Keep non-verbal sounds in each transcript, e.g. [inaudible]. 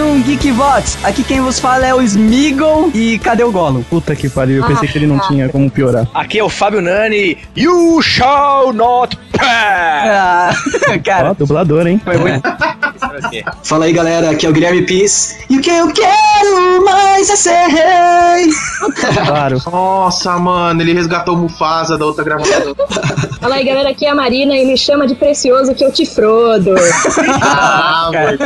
um Geek Vox. Aqui quem vos fala é o Smeagol e cadê o Golo? Puta que pariu, eu pensei que ele não tinha como piorar. Aqui é o Fábio Nani. You shall not pass! Ah, [laughs] Ó, cara, dublador, hein? foi muito. Fala aí galera, aqui é o Guilherme Pis. E o que eu quero mais é ser rei. [laughs] Claro. Nossa, mano, ele resgatou o Mufasa da outra gravação. [laughs] Fala aí, galera, aqui é a Marina e me chama de precioso que eu te frodo. ah, mano.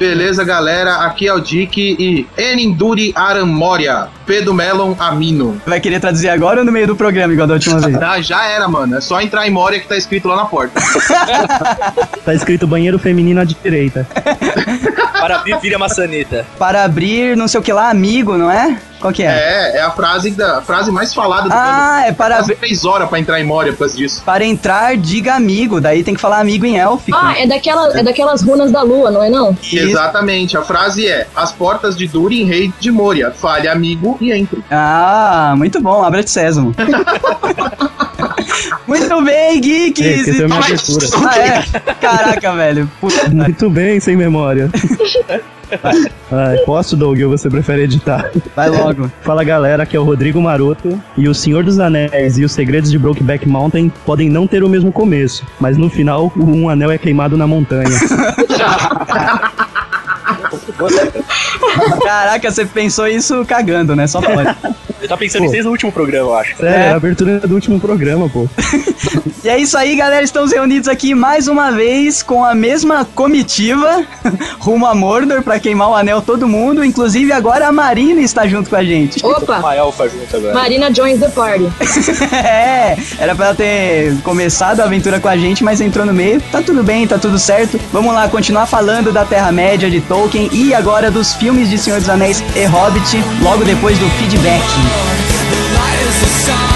Beleza, galera, aqui é o Dick e Eninduri Aramoria, Pedro Melon Amino. Vai querer traduzir agora ou no meio do programa, igual da última vez? [laughs] Ah, já era, mano. É só entrar em Moria que tá escrito lá na porta. [laughs] Tá escrito banheiro feminino à direita. [laughs] Para abrir, vira maçaneta. Para abrir, não sei o que lá, amigo, não é? Qual que é? É, é a frase, da, a frase mais falada do Ah, é para abrir. três horas pra entrar em Moria por causa disso. Para entrar, diga amigo. Daí tem que falar amigo em élfico. Ah, é, daquela, é daquelas runas da lua, não é não? Isso. Exatamente, a frase é: As portas de Durin, rei de Moria. Fale amigo e entre. Ah, muito bom. Abra de sésamo. [laughs] muito bem, geeks. Esqueceu minha abertura. [laughs] Ah, é? Caraca, velho. Puta. Muito bem, sem memória. [laughs] Ai, posso, Doug, ou você prefere editar? Vai logo. Fala galera, aqui é o Rodrigo Maroto. E O Senhor dos Anéis e Os Segredos de Brokeback Mountain podem não ter o mesmo começo, mas no final, um anel é queimado na montanha. [laughs] Caraca, você pensou isso cagando, né? Só pode. Eu tava pensando Pô. em desde o último programa, eu acho. Sério, É. é a abertura do último programa, pô. E é isso aí, galera. Estamos reunidos aqui mais uma vez com a mesma comitiva [laughs] rumo a Mordor pra queimar o anel todo mundo. Inclusive, agora a Marina está junto com a gente. Opa! Uma elfa junto agora. Marina joins the party. [laughs] é, era pra ela ter começado a aventura com a gente, mas entrou no meio. Tá tudo bem, tá tudo certo. Vamos lá, continuar falando da Terra-média, de Tolkien e agora dos filmes de Senhor dos Anéis e Hobbit, logo depois do feedback. yours. The light is the sun.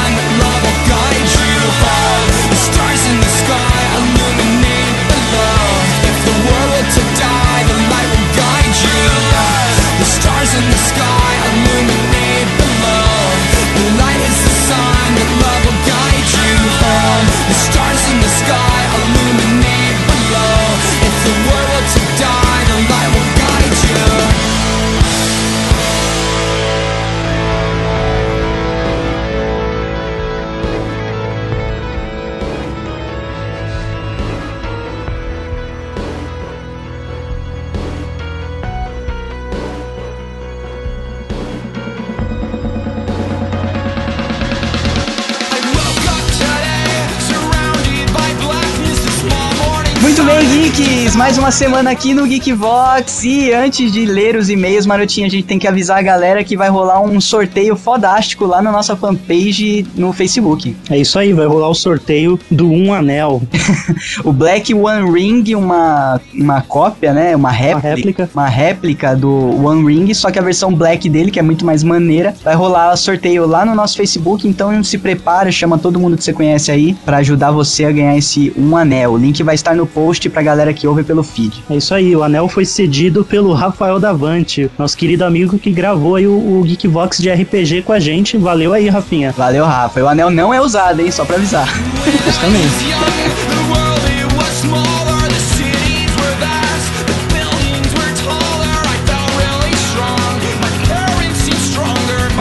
Mais uma semana aqui no Geekvox. E antes de ler os e-mails, Marotinho, a gente tem que avisar a galera que vai rolar um sorteio fodástico lá na nossa fanpage no Facebook. É isso aí, vai rolar o sorteio do Um Anel. [laughs] O Black One Ring, uma, uma cópia, né? Uma réplica, réplica. Uma réplica do One Ring, só que a versão black dele, que é muito mais maneira, vai rolar sorteio lá no nosso Facebook. Então se prepara, chama todo mundo que você conhece aí pra ajudar você a ganhar esse Um Anel. O link vai estar no post pra galera que ouve pelo feed. É isso aí, o anel foi cedido pelo Rafael Davante, nosso querido amigo que gravou aí o, o Geekvox de RPG com a gente. Valeu aí, Rafinha. Valeu, Rafa. O anel não é usado, hein? Só pra avisar. [laughs] Justamente.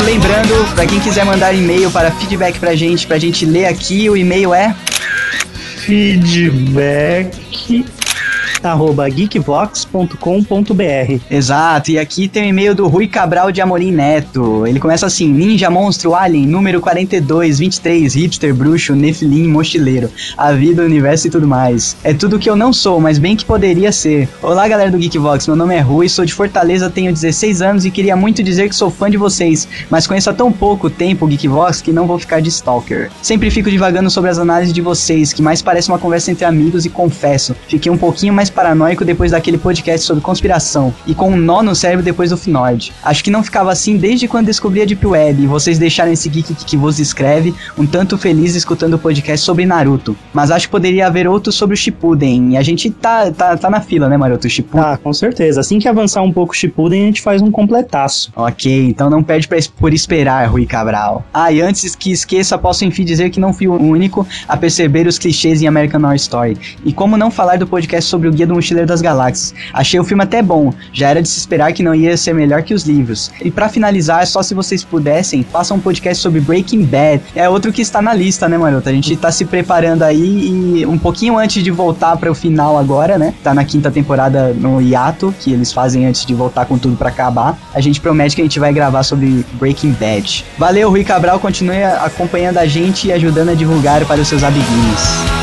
Lembrando, pra quem quiser mandar e-mail para feedback pra gente, pra gente ler aqui, o e-mail é Feedback arroba geekvox.com.br Exato, e aqui tem o e-mail do Rui Cabral de Amorim Neto. Ele começa assim: Ninja, monstro, alien, número 42, 23, hipster, bruxo, nefilim, mochileiro, a vida, o universo e tudo mais. É tudo que eu não sou, mas bem que poderia ser. Olá, galera do Geekvox, meu nome é Rui, sou de Fortaleza, tenho 16 anos e queria muito dizer que sou fã de vocês, mas conheço há tão pouco tempo o Geekvox que não vou ficar de stalker. Sempre fico divagando sobre as análises de vocês, que mais parece uma conversa entre amigos e confesso, fiquei um pouquinho mais paranoico depois daquele podcast sobre conspiração e com um nó no cérebro depois do Finord. Acho que não ficava assim desde quando descobri a Deep Web e vocês deixaram esse geek que vos escreve um tanto feliz escutando o podcast sobre Naruto. Mas acho que poderia haver outro sobre o Shippuden e a gente tá, tá, tá na fila, né, Maroto? Shippuden. Ah, com certeza. Assim que avançar um pouco o Shippuden, a gente faz um completaço. Ok, então não perde pra, por esperar, Rui Cabral. Ah, e antes que esqueça, posso enfim dizer que não fui o único a perceber os clichês em American Horror Story. E como não falar do podcast sobre o Guia Do Mochileiro das Galáxias. Achei o filme até bom, já era de se esperar que não ia ser melhor que os livros. E para finalizar, só se vocês pudessem, façam um podcast sobre Breaking Bad. É outro que está na lista, né, Maroto? A gente tá se preparando aí e um pouquinho antes de voltar para o final agora, né? Tá na quinta temporada no hiato, que eles fazem antes de voltar com tudo para acabar. A gente promete que a gente vai gravar sobre Breaking Bad. Valeu, Rui Cabral, continue acompanhando a gente e ajudando a divulgar para os seus amiguinhos.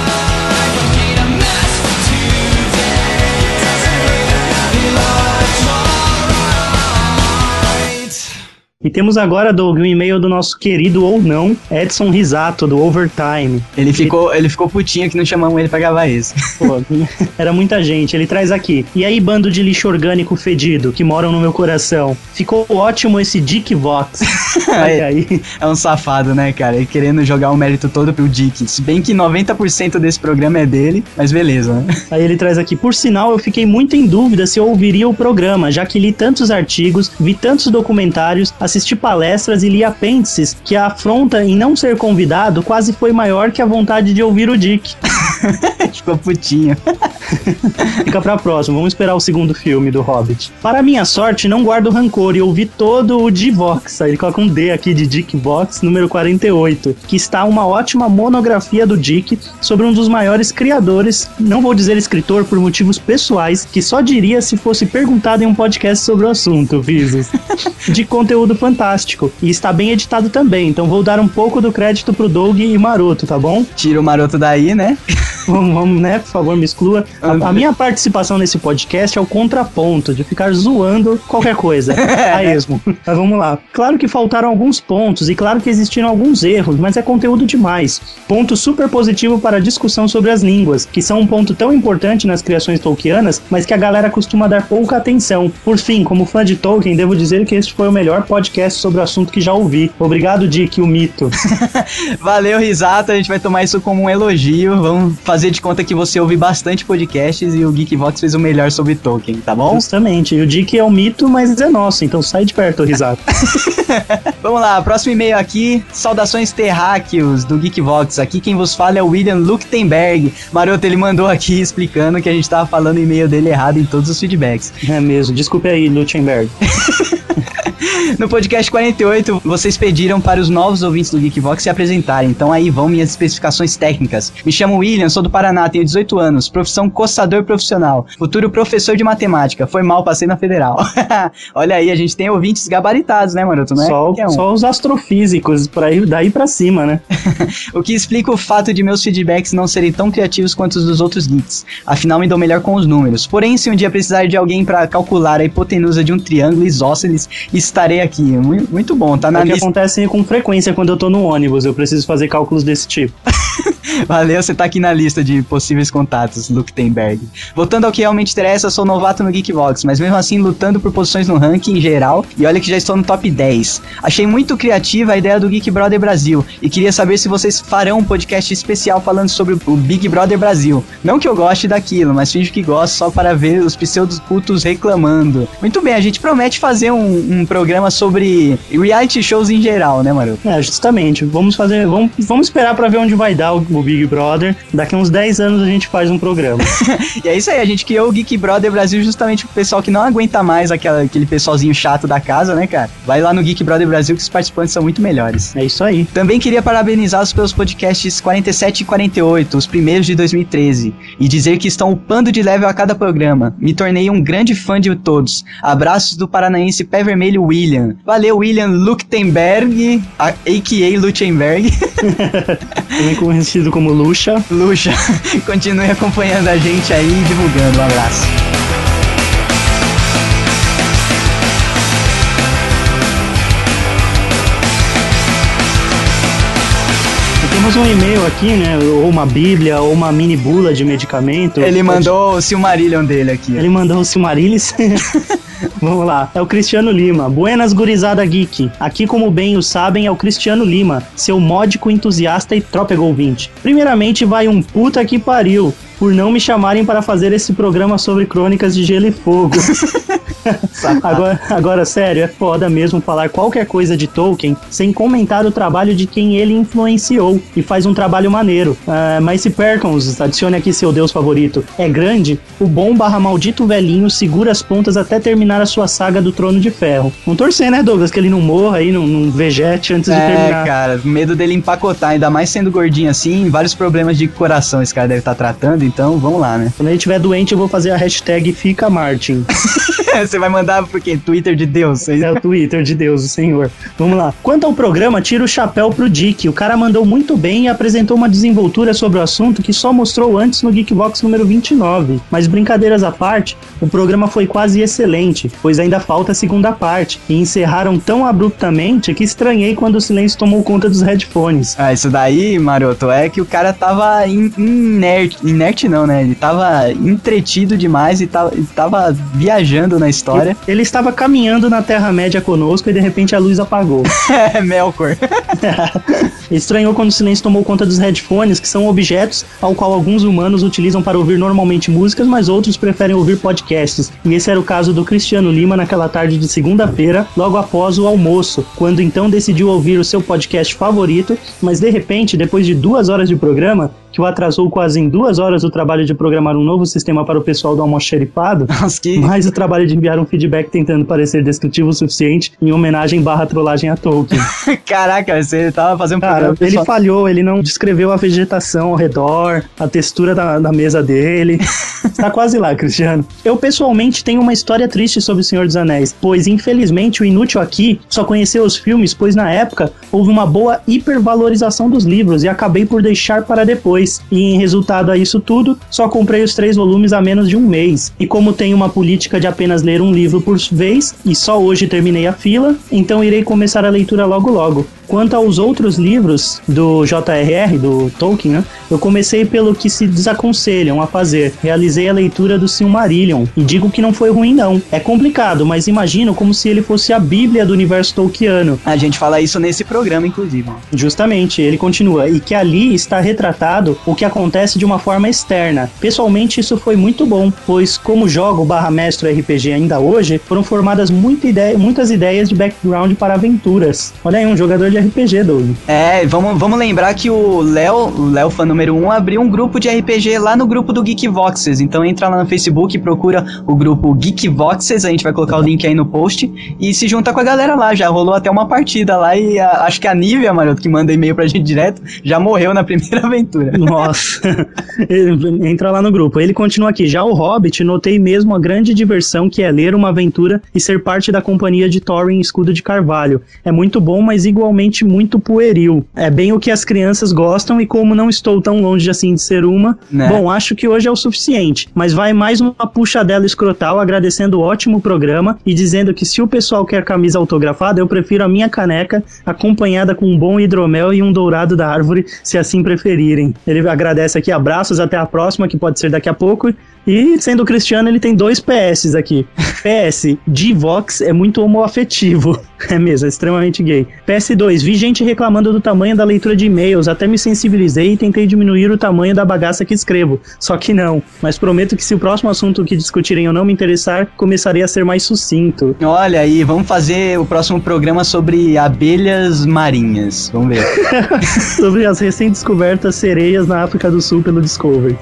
E temos agora, Doug, um e-mail do nosso querido ou não, Edson Risato, do Overtime. Ele ficou, ele ficou putinho que não chamamos ele pra gravar isso. Pô, [laughs] era muita gente. Ele traz aqui. E aí, bando de lixo orgânico fedido que moram no meu coração. Ficou ótimo esse Dick Vox. [laughs] Olha aí. É um safado, né, cara? Ele querendo jogar o mérito todo pro Dick. Se bem que 90% desse programa é dele, mas beleza, né? Aí ele traz aqui. Por sinal, eu fiquei muito em dúvida se eu ouviria o programa, já que li tantos artigos, vi tantos documentários, assisti palestras e li apêndices que a afronta em não ser convidado quase foi maior que a vontade de ouvir o Dick. [laughs] Ficou putinho. [laughs] Fica pra próxima, vamos esperar o segundo filme do Hobbit. Para minha sorte, não guardo rancor e ouvi todo o D-Vox. Ele coloca um D aqui de Dick Vox, número 48, que está uma ótima monografia do Dick sobre um dos maiores criadores, não vou dizer escritor por motivos pessoais, que só diria se fosse perguntado em um podcast sobre o assunto, Visos. [laughs] De conteúdo fantástico. E está bem editado também, então vou dar um pouco do crédito pro Doug e Maroto, tá bom? Tira o Maroto daí, né? vamos, vamos, né? Por favor, me exclua. A, a, minha participação nesse podcast é o contraponto de ficar zoando qualquer coisa. [laughs] a esmo. Mas vamos lá. Claro que faltaram alguns pontos e claro que existiram alguns erros, mas é conteúdo demais. Ponto super positivo para a discussão sobre as línguas, que são um ponto tão importante nas criações tolkianas, mas que a galera costuma dar pouca atenção. Por fim, como fã de Tolkien, devo dizer que este foi o melhor podcast sobre o assunto que já ouvi. Obrigado, Dick, o mito. [laughs] Valeu, Risato. A gente vai tomar isso como um elogio. Vamos fazer de conta que você ouve bastante podcasts e o Geekvox fez o melhor sobre Tolkien, tá bom? Justamente. E o Dick é o mito, mas é nosso, então sai de perto, Risato. [laughs] Vamos lá, próximo e-mail aqui. Saudações terráqueos do Geekvox. Aqui quem vos fala é o William Luktenberg. Maroto, ele mandou aqui explicando que a gente tava falando o e-mail dele errado em todos os feedbacks. É mesmo. Desculpe aí, Luktenberg. [laughs] No podcast 48, vocês pediram para os novos ouvintes do Geekvox se apresentarem. Então aí vão minhas especificações técnicas. Me chamo William, sou do Paraná, tenho 18 anos, profissão coçador profissional, futuro professor de matemática. Foi mal, passei na federal. [laughs] Olha aí, a gente tem ouvintes gabaritados, né, mano? Tu não é só, um. só os astrofísicos, para ir daí para cima, né? [laughs] o que explica o fato de meus feedbacks não serem tão criativos quanto os dos outros geeks. Afinal, me dou melhor com os números. Porém, se um dia precisar de alguém para calcular a hipotenusa de um triângulo isósceles, estarei aqui. Muito, bom, tá na é lista. que acontece com frequência quando eu tô no ônibus, eu preciso fazer cálculos desse tipo. [laughs] Valeu, você tá aqui na lista de possíveis contatos, Luke Tenberg. Voltando ao que realmente interessa, sou novato no Geekbox, mas mesmo assim lutando por posições no ranking em geral, e olha que já estou no top 10. Achei muito criativa a ideia do Geek Brother Brasil, e queria saber se vocês farão um podcast especial falando sobre o Big Brother Brasil. Não que eu goste daquilo, mas finjo que gosto só para ver os pseudos cultos reclamando. Muito bem, a gente promete fazer um, um programa sobre reality shows em geral, né, Maru? É, justamente. Vamos fazer, vamos, vamos esperar para ver onde vai dar o, o Big Brother. Daqui uns 10 anos a gente faz um programa. [laughs] e é isso aí, a gente criou o Geek Brother Brasil justamente pro pessoal que não aguenta mais aquela, aquele pessoalzinho chato da casa, né, cara? Vai lá no Geek Brother Brasil que os participantes são muito melhores. É isso aí. Também queria parabenizá-los pelos podcasts 47 e 48, os primeiros de 2013, e dizer que estão upando de level a cada programa. Me tornei um grande fã de todos. Abraços do paranaense Pé Vermelho William. Valeu, William Luktenberg, a.k.a. Luttenberg. [laughs] Também conhecido como Lucha. Lucha. [laughs] Continue acompanhando a gente aí e divulgando. Um abraço. Temos um e-mail aqui, né? Ou uma bíblia, ou uma mini bula de medicamento. Ele mandou o Silmarillion dele aqui. Ele mandou o Silmarillion. [laughs] Vamos lá. É o Cristiano Lima. Buenas gurizada geek. Aqui, como bem o sabem, é o Cristiano Lima, seu módico entusiasta e trópego ouvinte. Primeiramente, vai um puta que pariu por não me chamarem para fazer esse programa sobre crônicas de gelo e fogo. [laughs] [laughs] Agora, agora, sério, é foda mesmo falar qualquer coisa de Tolkien sem comentar o trabalho de quem ele influenciou e faz um trabalho maneiro. Uh, mas se Perkins, adicione aqui seu deus favorito, é grande, o bom barra maldito velhinho segura as pontas até terminar a sua saga do Trono de Ferro. Vamos torcer, né, Douglas, que ele não morra aí, não, não vegete antes é, de terminar. É, cara, medo dele empacotar, ainda mais sendo gordinho assim, vários problemas de coração esse cara deve estar tá tratando, então vamos lá, né? Quando ele estiver doente, eu vou fazer a hashtag Fica Martin. [laughs] [laughs] Você vai mandar por quê? Twitter de Deus? É o Twitter de Deus, o Senhor. Vamos lá. Quanto ao programa, tira o chapéu pro Dick. O cara mandou muito bem e apresentou uma desenvoltura sobre o assunto que só mostrou antes no Geekbox número 29. Mas brincadeiras à parte, o programa foi quase excelente, pois ainda falta a segunda parte. E encerraram tão abruptamente que estranhei quando o silêncio tomou conta dos headphones. Ah, isso daí, Maroto, é que o cara tava in inerte. Inerte não, né? Ele tava entretido demais e tava, tava viajando na história. Ele estava caminhando na Terra-média conosco e de repente a luz apagou. [laughs] é, Melkor. [laughs] Estranhou quando o silêncio tomou conta dos headphones, que são objetos ao qual alguns humanos utilizam para ouvir normalmente músicas, mas outros preferem ouvir podcasts. E esse era o caso do Cristiano Lima naquela tarde de segunda-feira, logo após o almoço, quando então decidiu ouvir o seu podcast favorito, mas de repente, depois de duas horas de programa, que o atrasou quase em duas horas o trabalho de programar um novo sistema para o pessoal do almoço xerifado, que... mais o trabalho de enviar um feedback tentando parecer descritivo o suficiente em homenagem barra trollagem a Tolkien. [laughs] Caraca, você tava fazendo Cara, ele só... falhou, ele não descreveu a vegetação ao redor, a textura da, da mesa dele. Está [laughs] quase lá, Cristiano. Eu pessoalmente tenho uma história triste sobre o Senhor dos Anéis, pois infelizmente o inútil aqui só conheceu os filmes, pois na época houve uma boa hipervalorização dos livros e acabei por deixar para depois. E em resultado a isso tudo, só comprei os três volumes a menos de um mês. E como tenho uma política de apenas ler um livro por vez, e só hoje terminei a fila, então irei começar a leitura logo logo. Quanto aos outros livros do J.R.R., do Tolkien, né, eu comecei pelo que se desaconselham a fazer. Realizei a leitura do Silmarillion e digo que não foi ruim não. É complicado, mas imagino como se ele fosse a bíblia do universo tolkiano. A gente fala isso nesse programa, inclusive. Justamente, ele continua, e que ali está retratado o que acontece de uma forma externa. Pessoalmente, isso foi muito bom, pois como jogo barra mestre RPG ainda hoje, foram formadas muita ideia, muitas ideias de background para aventuras. Olha aí, um jogador de RPG, Doug. É, vamos, vamos lembrar que o Léo, o Léo fã número 1, um, abriu um grupo de RPG lá no grupo do Geek Voxes. Então entra lá no Facebook e procura o grupo Geek Voxes, a gente vai colocar o link aí no post e se junta com a galera lá. Já rolou até uma partida lá e a, acho que a Nívia, Maroto, que manda e-mail pra gente direto, já morreu na [laughs] primeira aventura. Nossa. [laughs] entra lá no grupo. Ele continua aqui. Já o Hobbit, notei mesmo a grande diversão que é ler uma aventura e ser parte da companhia de Thorin Escudo de Carvalho. É muito bom, mas igualmente realmente muito pueril. É bem o que as crianças gostam e como não estou tão longe assim de ser uma, né? bom, acho que hoje é o suficiente. Mas vai mais uma puxadela escrotal agradecendo o ótimo programa e dizendo que se o pessoal quer camisa autografada, eu prefiro a minha caneca acompanhada com um bom hidromel e um dourado da árvore, se assim preferirem. Ele agradece aqui, abraços, até a próxima, que pode ser daqui a pouco. E sendo cristiano, ele tem dois PS aqui. [laughs] PS, Divox é muito homoafetivo. [laughs] É mesmo, é extremamente gay. PS2, vi gente reclamando do tamanho da leitura de e-mails, até me sensibilizei e tentei diminuir o tamanho da bagaça que escrevo. Só que não. Mas prometo que se o próximo assunto que discutirem eu não me interessar, começarei a ser mais sucinto. Olha aí, vamos fazer o próximo programa sobre abelhas marinhas. Vamos ver. [laughs] sobre as recém-descobertas sereias na África do Sul pelo Discovery.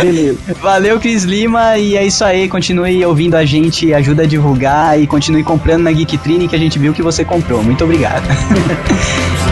Beleza. Valeu, Cris Lima, e é isso aí. Continue ouvindo a gente, ajuda a divulgar e continue comprando na Geek Trine que a gente viu que você comprou. Muito obrigado. [laughs]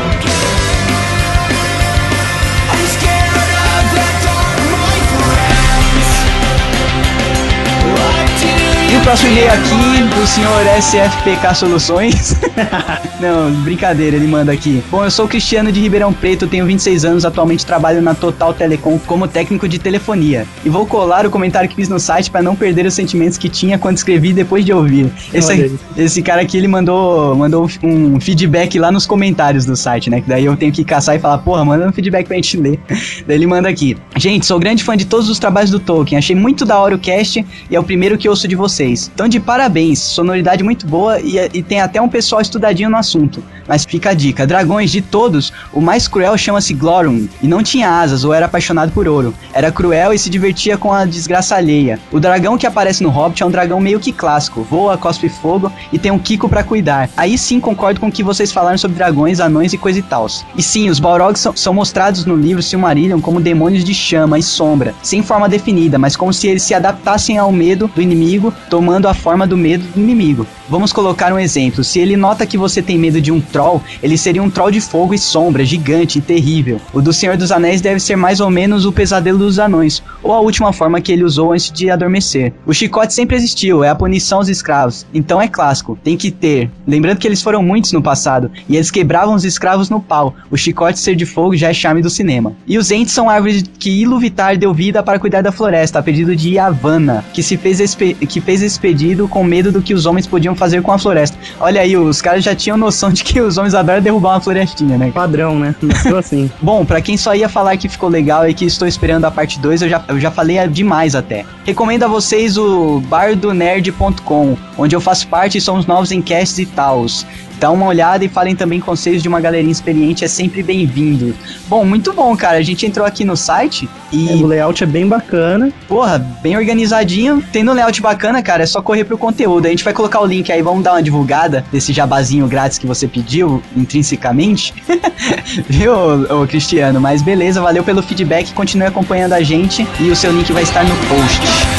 próximo e-mail aqui do senhor SFPK Soluções. [laughs] Não, brincadeira, ele manda aqui. Bom, eu sou Cristiano de Ribeirão Preto, tenho 26 anos, atualmente trabalho na Total Telecom como técnico de telefonia. E vou colar o comentário que fiz no site para não perder os sentimentos que tinha quando escrevi depois de ouvir. Esse, esse cara aqui, ele mandou, mandou um feedback lá nos comentários do site, né? Que daí eu tenho que caçar e falar, porra, manda um feedback pra gente ler. [laughs] daí ele manda aqui. Gente, sou grande fã de todos os trabalhos do Tolkien, achei muito da hora o cast e é o primeiro que ouço de vocês. Então, de parabéns, sonoridade muito boa e, e tem até um pessoal estudadinho no assunto. Mas fica a dica: dragões de todos, o mais cruel chama-se Glorum e não tinha asas ou era apaixonado por ouro. Era cruel e se divertia com a desgraça alheia. O dragão que aparece no Hobbit é um dragão meio que clássico, voa, cospe fogo e tem um Kiko para cuidar. Aí sim concordo com o que vocês falaram sobre dragões, anões e coisa e tal. E sim, os Balrogs são, são mostrados no livro Silmarillion como demônios de chama e sombra, sem forma definida, mas como se eles se adaptassem ao medo do inimigo, tomando a forma do medo do inimigo. Vamos colocar um exemplo. Se ele nota que você tem medo de um troll, ele seria um troll de fogo e sombra, gigante e terrível. O do Senhor dos Anéis deve ser mais ou menos o pesadelo dos anões, ou a última forma que ele usou antes de adormecer. O chicote sempre existiu, é a punição aos escravos. Então é clássico, tem que ter. Lembrando que eles foram muitos no passado, e eles quebravam os escravos no pau. O chicote ser de fogo já é charme do cinema. E os entes são árvores que Iluvitar deu vida para cuidar da floresta, a pedido de Yavanna, que se fez que fez esse pedido com medo do que os homens podiam fazer com a floresta. Olha aí, os caras já tinham noção de que os homens adoram derrubar uma florestinha, né? Padrão, né? Nasceu assim. [laughs] Bom, para quem só ia falar que ficou legal e que estou esperando a parte 2, eu já, eu já falei demais até. Recomendo a vocês o bardonerd.com, onde eu faço parte e somos novos encasts e tals. Dá uma olhada e falem também conselhos de uma galerinha experiente, é sempre bem-vindo. Bom, muito bom, cara. A gente entrou aqui no site e. É, o layout é bem bacana. Porra, bem organizadinho. Tendo um layout bacana, cara, é só correr pro conteúdo. A gente vai colocar o link aí, vamos dar uma divulgada desse jabazinho grátis que você pediu, intrinsecamente. [laughs] Viu, ô, Cristiano? Mas beleza, valeu pelo feedback. Continue acompanhando a gente e o seu link vai estar no post.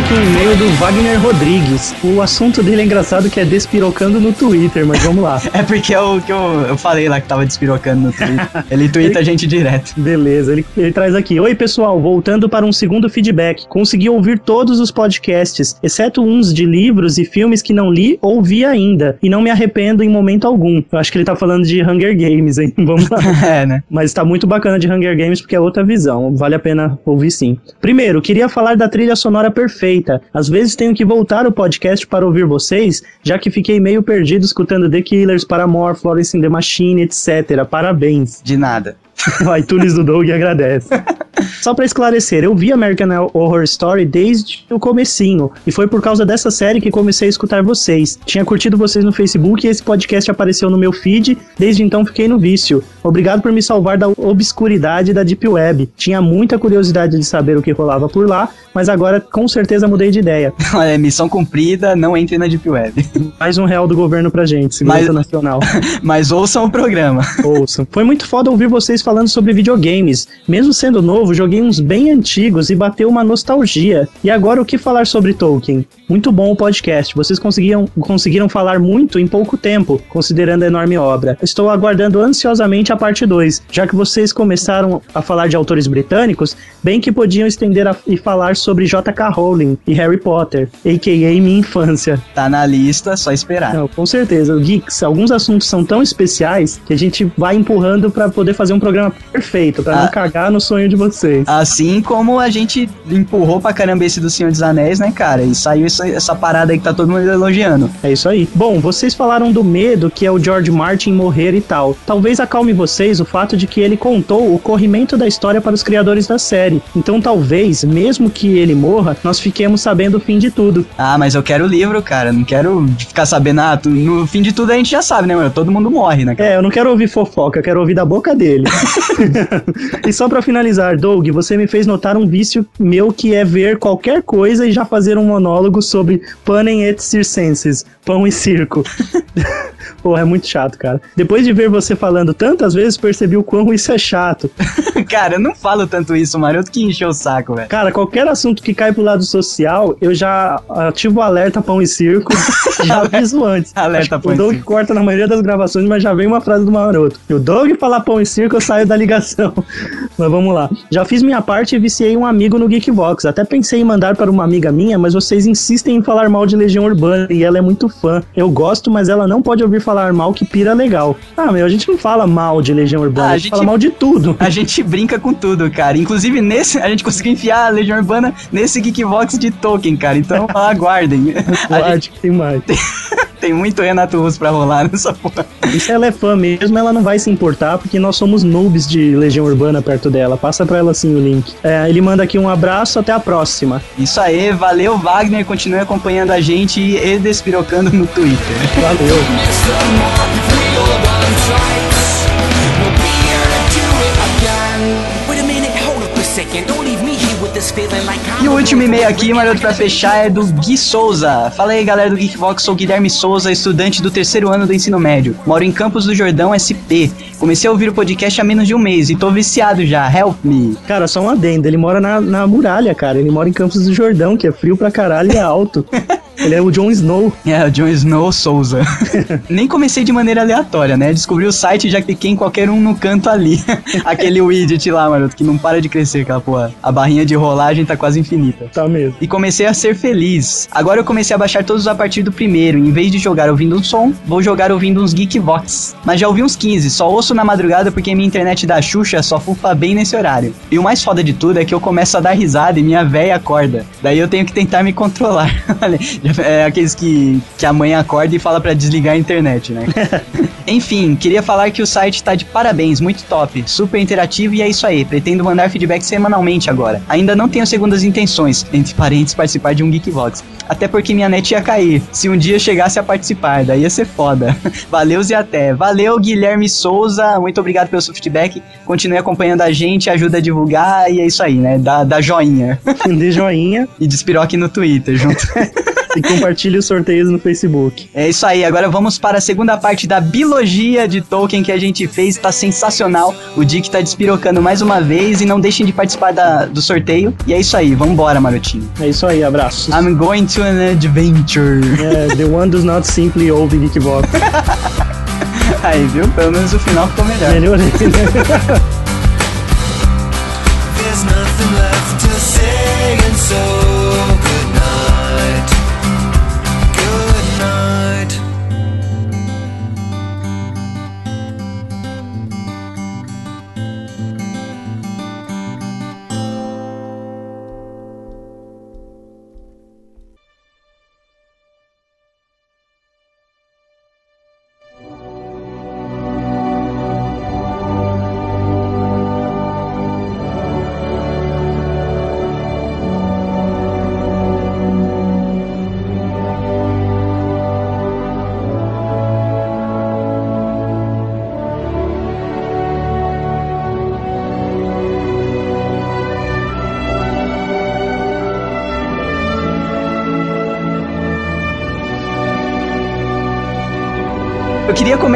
Aqui um e-mail do Wagner Rodrigues. O assunto dele é engraçado que é despirocando no Twitter, mas vamos lá. [laughs] é porque é o que eu, eu falei lá que tava despirocando no Twitter. Ele twitta a gente direto. [laughs] Beleza, ele, ele traz aqui. Oi, pessoal, voltando para um segundo feedback. Consegui ouvir todos os podcasts, exceto uns de livros e filmes que não li ou vi ainda. E não me arrependo em momento algum. Eu acho que ele tá falando de Hunger Games, hein? [laughs] Vamos lá. é, né? Mas tá muito bacana de Hunger Games porque é outra visão. Vale a pena ouvir sim. Primeiro, queria falar da trilha sonora perfeita Às vezes tenho que voltar o podcast para ouvir vocês, já que fiquei meio perdido escutando The Killers, Paramore, Florence and the Machine, etc. Parabéns. De nada. [laughs] O iTunes do Doug agradece. Só para esclarecer, eu vi American Horror Story desde o comecinho, e foi por causa dessa série que comecei a escutar vocês. Tinha curtido vocês no Facebook e esse podcast apareceu no meu feed, desde então fiquei no vício. Obrigado por me salvar da obscuridade da Deep Web. Tinha muita curiosidade de saber o que rolava por lá, mas agora com certeza mudei de ideia. [laughs] É missão cumprida, não entre na Deep Web. [laughs] Mais um real do governo pra gente, segurança mas, nacional. mas ouçam o programa. Ouçam. Foi muito foda ouvir vocês falando sobre videogames. Mesmo sendo novo, joguei uns bem antigos e bateu uma nostalgia. E agora o que falar sobre Tolkien? Muito bom o podcast. Vocês conseguiram, conseguiram falar muito em pouco tempo, considerando a enorme obra. Estou aguardando ansiosamente a parte 2, já que vocês começaram a falar de autores britânicos, bem que podiam estender a, e falar sobre J.K. Rowling e Harry Potter, a.k.a. minha infância. Tá na lista, só esperar. Não, com certeza. Geeks, alguns assuntos são tão especiais que a gente vai empurrando para poder fazer um programa programa perfeito para ah, não cagar no sonho de vocês. Assim como a gente empurrou pra caramba esse do Senhor dos Anéis, né, cara? E saiu essa, essa parada aí que tá todo mundo elogiando. É isso aí. Bom, vocês falaram do medo que é o George Martin morrer e tal. Talvez acalme vocês o fato de que ele contou o corrimento da história para os criadores da série. Então talvez, mesmo que ele morra, nós fiquemos sabendo o fim de tudo. Ah, mas eu quero o livro, cara. Não quero ficar sabendo, ah, no fim de tudo a gente já sabe, né, mano? Todo mundo morre, né? Cara? É, eu não quero ouvir fofoca, eu quero ouvir da boca dele. [laughs] [laughs] e só para finalizar, Doug, você me fez notar um vício meu que é ver qualquer coisa e já fazer um monólogo sobre panem et circenses, pão e circo. [laughs] Porra, é muito chato, cara. Depois de ver você falando tantas vezes, percebi o quão isso é chato. [laughs] cara, eu não falo tanto isso, Maroto, que encheu o saco, velho. Cara, qualquer assunto que cai pro lado social, eu já ativo o alerta pão e circo, [laughs] já aviso antes. alerta pão O Doug corta na maioria das gravações, mas já vem uma frase do Maroto. E o Doug falar pão e circo, eu saio da ligação. [laughs] mas vamos lá. Já fiz minha parte e viciei um amigo no Geekbox. Até pensei em mandar para uma amiga minha, mas vocês insistem em falar mal de Legião Urbana e ela é muito fã. Eu gosto, mas ela não pode ouvir falar mal que pira legal. Ah, meu, a gente não fala mal de Legião Urbana, ah, a, gente fala mal de tudo. A gente brinca com tudo, cara. Inclusive nesse, a gente conseguiu enfiar a Legião Urbana nesse Geekbox de Tolkien, cara. Então [laughs] aguardem. Aguarde gente... que tem mais. [laughs] Tem muito Renato Russo pra rolar [laughs] nessa porra. E se ela é fã mesmo, ela não vai se importar, porque nós somos noobs de Legião Urbana perto dela. Passa pra ela sim o link. É, ele manda aqui um abraço, até a próxima. Isso aí, valeu Wagner, continue acompanhando a gente e despirocando no Twitter. Valeu. E o último e-mail aqui, maroto, pra fechar, é do Gui Souza. Fala aí, galera do Geekvox, sou Guilherme Souza, estudante do terceiro ano do ensino médio. Moro em Campos do Jordão, SP. Comecei a ouvir o podcast há menos de um mês e tô viciado já, help me. Cara, só um adendo. Ele mora na, na muralha, cara. Ele mora em Campos do Jordão, que é frio pra caralho e é alto. [laughs] ele é o Jon Snow. É, o Jon Snow Souza. [laughs] Nem comecei de maneira aleatória, né? Descobri o site e já cliquei em qualquer um no canto ali. [laughs] Aquele widget lá, maroto, que não para de crescer, aquela porra. A barrinha de rolagem tá quase infinita. Tá mesmo. e comecei a ser feliz. Agora eu comecei a baixar todos a partir do primeiro. Em vez de jogar ouvindo um som, vou jogar ouvindo uns Geekvox. Mas já ouvi uns 15, só ouço na madrugada porque minha internet da Xuxa só fufa bem nesse horário. E o mais foda de tudo é que eu começo a dar risada e minha véia acorda. Daí eu tenho que tentar me controlar. [laughs] Olha, [laughs] é aqueles que, que a mãe acorda e fala pra desligar a internet, né? [laughs] Enfim, queria falar que o site tá de parabéns, muito top, super interativo e é isso aí. Pretendo mandar feedback semanalmente agora. Ainda não tenho segundas intenções, entre parentes, participar de um Geekvox. Até porque minha net ia cair, se um dia eu chegasse a participar, daí ia ser foda. [laughs] Valeus e até. Valeu, Guilherme Souza, muito obrigado pelo seu feedback. Continue acompanhando a gente, ajuda a divulgar e é isso aí, né? Dá, dá joinha. Dê joinha e despiroque no Twitter junto. E compartilhe os sorteios no Facebook. É isso aí, agora vamos para a segunda parte da biologia de Tolkien que a gente fez, tá sensacional. O Dick tá despirocando mais uma vez e não deixem de participar da, do sorteio. E é isso aí, vambora, marotinho. É isso aí, abraços. I'm going to an adventure. É, the one does not simply old Geekbox. [laughs] aí, viu? Pelo menos o final ficou melhor. Melhorei, né? There's nothing left to say, and so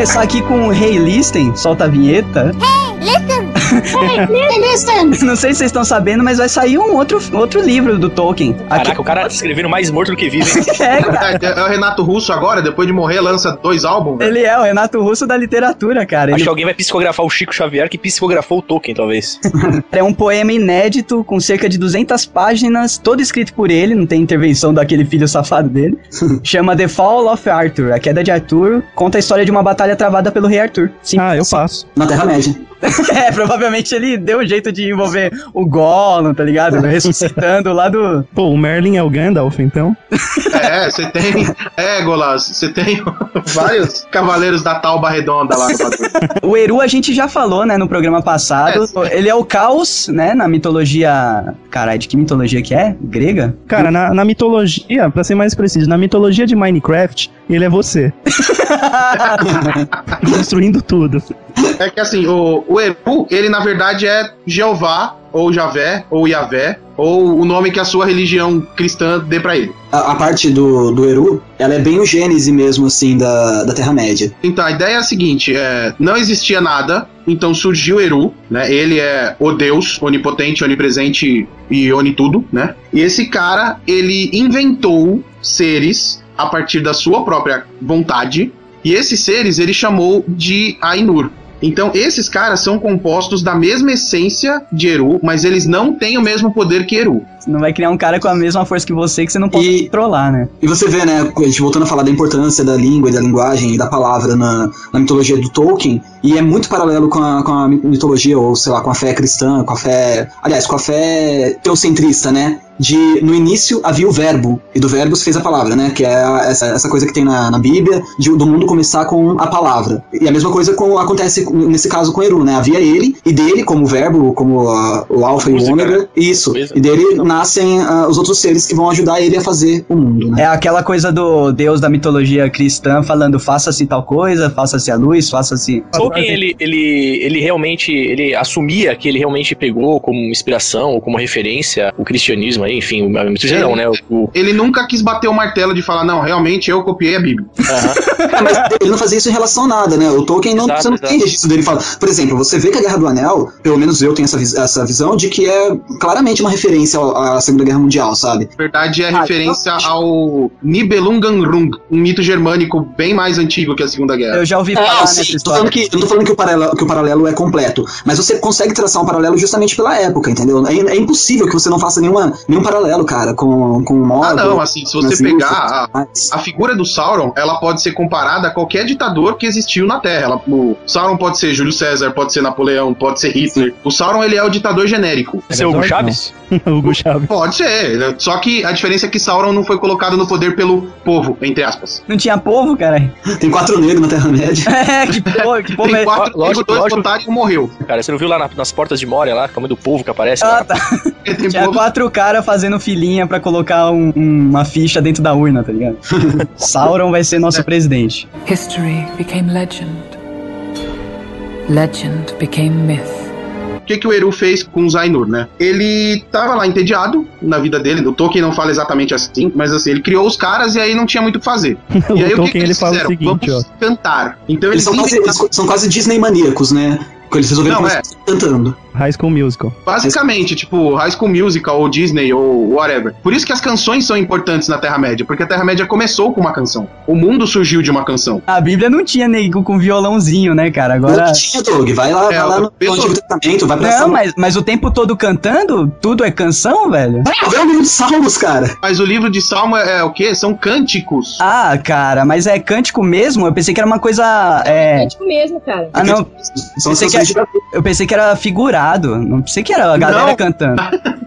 começar aqui com o Hey Listen, solta a vinheta. Hey! [laughs] Não sei se vocês estão sabendo, mas vai sair um outro, outro livro do Tolkien. Caraca, Aqui- o cara tá escrevendo mais morto do que vive. hein? [laughs] É. É, é o Renato Russo agora, depois de morrer, lança dois álbuns. velho. Ele é o Renato Russo da literatura, cara. Acho Ele que alguém vai psicografar o Chico Xavier que psicografou o Tolkien, talvez. [laughs] é um poema inédito com cerca de 200 páginas, todo escrito por ele, não tem intervenção daquele filho safado dele. Chama The Fall of Arthur, a queda de Arthur, conta a história de uma batalha travada pelo rei Arthur. Sim. Ah, eu passo. Na Terra-média. [laughs] é, provavelmente ele deu um jeito de envolver o Gollum, tá ligado? Ressuscitando lá do... Pô, o Merlin é o Gandalf, então? É, você tem. É, Golas, você tem vários cavaleiros da Talba Redonda lá no bagulho. O Eru a gente já falou, né, no programa passado. Ele é o caos, né, na mitologia... Caralho, de que mitologia que é? Grega? Cara, na, na mitologia, pra ser mais preciso, na mitologia de Minecraft, ele é você. [laughs] Construindo tudo. É que assim, o, o Eru, ele na verdade é Jeová, ou Javé, ou Yavé, ou o nome que a sua religião cristã dê pra ele. A, a parte do, do Eru, ela é bem o gênese mesmo, assim, da, da Terra-média. Então, a ideia é a seguinte: é, não existia nada, então surgiu Eru, né? Ele é o Deus onipotente, onipresente e onitudo, né? E esse cara, ele inventou seres a partir da sua própria vontade, e esses seres ele chamou de Ainur. Então, esses caras são compostos da mesma essência de Eru, mas eles não têm o mesmo poder que Eru. Você não vai criar um cara com a mesma força que você que você não pode E- controlar, né? E você vê, né, a gente voltando a falar da importância da língua e da linguagem e da palavra na, na mitologia do Tolkien, e é muito paralelo com a, com a mitologia, ou sei lá, com a fé cristã, com a fé. Aliás, com a fé teocentrista, né? De no início havia o verbo, e do verbo se fez a palavra, né? Que é essa, essa coisa que tem na, na Bíblia, de- do mundo começar com a palavra. E a mesma coisa com, acontece nesse caso com Eru, né? Havia ele, e dele, como verbo, como ah, o Alfa e o Ômega, né? isso. Coisa. E dele nascem ah, os outros seres que vão ajudar ele a fazer o mundo, né? É aquela coisa do deus da mitologia cristã falando faça-se tal coisa, faça-se a luz, faça-se. Tolkien, ele, ele, ele realmente, ele assumia que ele realmente pegou como inspiração ou como referência o cristianismo aí, enfim, o cristianismo não, né, o, Ele nunca quis bater o martelo de falar, não, realmente eu copiei a Bíblia. É, mas ele não fazia isso em relação a nada, né? O Tolkien não, Exato, você não exato. tem registro dele falando. Por exemplo, você vê que a Guerra do Anel, pelo menos eu tenho essa, vis- essa visão de que é claramente uma referência à Segunda Guerra Mundial, sabe? Na verdade, é Ah, referência ao Nibelungenrung, um mito germânico bem mais antigo que a Segunda Guerra. Eu já ouvi Não, falar nessa sim, tô história. falando que, eu não tô falando que o, paralelo, que o paralelo é completo, mas você consegue traçar um paralelo justamente pela época, entendeu? É, é impossível que você não faça nenhuma, nenhum paralelo, cara, com, com o Mordor. Ah, não, assim, se você nas pegar a, a figura do Sauron, ela pode ser comparada a qualquer ditador que existiu na Terra. Ela- o Sauron pode ser Júlio César, pode ser Napoleão, pode ser Hitler. O Sauron, ele é o ditador genérico. É o Hugo. Chaves? [laughs] Hugo Chaves. Pode ser, né? só que a diferença é que Sauron não foi colocado no poder pelo povo, entre aspas. Não tinha povo, cara. Tem quatro negros na Terra-média. [laughs] É, que povo, que povo Tem é. quatro, lógico, dois lógico. e um morreu. Cara, você não viu lá na- nas portas de Moria lá, como é do povo que aparece Ah, lá? tá. [laughs] Tem Tinha povo- quatro caras fazendo filinha pra colocar um- um- uma ficha dentro da urna, tá ligado? [laughs] Sauron vai ser nosso presidente. History became legend. Legend became myth. O que, que o Eru fez com o Zainur, né? Ele tava lá entediado na vida dele. O Tolkien não fala exatamente assim, mas assim, ele criou os caras e aí não tinha muito o que fazer. O [laughs] E aí o que, Tolkien que ele eles fala o fizeram? seguinte, Vamos cantar. Então Eles eles, são quase, eles são quase Disney maníacos, né? Eles resolveram Não, é. cantando. High School Musical. Basicamente, tipo, High School Musical ou Disney ou whatever. Por isso que as canções são importantes na Terra-média, porque a Terra-média começou com uma canção. O mundo surgiu de uma canção. A Bíblia não tinha nego com violãozinho, né, cara? Agora. Não tinha, Doug. Vai lá, É, vai lá no eu- Antigo Testamento, vai pra Não, mas, mas o tempo todo cantando? Tudo é canção, velho? Vai ver o livro de Salmos, cara. Mas o livro de Salmo é, é o quê? São cânticos. Ah, cara, mas é cântico mesmo? Eu pensei que era uma coisa. É. É tipo mesmo, cara. Ah, não. São Pensei que, de eu pensei que era figurado. Não pensei que era a galera Não. cantando. [laughs]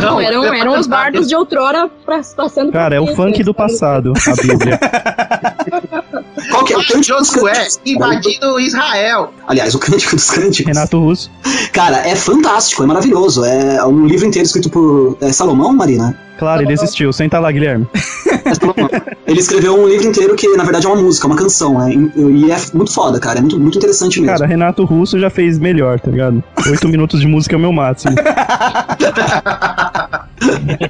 Não, eram, eram os bardos de outrora pra- passando por Cara, é o funk do passado, a Bíblia. [laughs] Qual que é o cântico dos Josué invadindo Israel. Aliás, o cântico dos cânticos. Renato Russo. Cara, é fantástico, é maravilhoso. É um livro inteiro escrito por é Salomão, Marina? Claro, ele existiu. Senta lá, Guilherme. É. Ele escreveu um livro inteiro que, na verdade, é uma música, uma canção, né? E é muito foda, cara. É muito, muito interessante mesmo. Cara, Renato Russo já fez melhor, tá ligado? Oito minutos de música é o meu máximo. [laughs]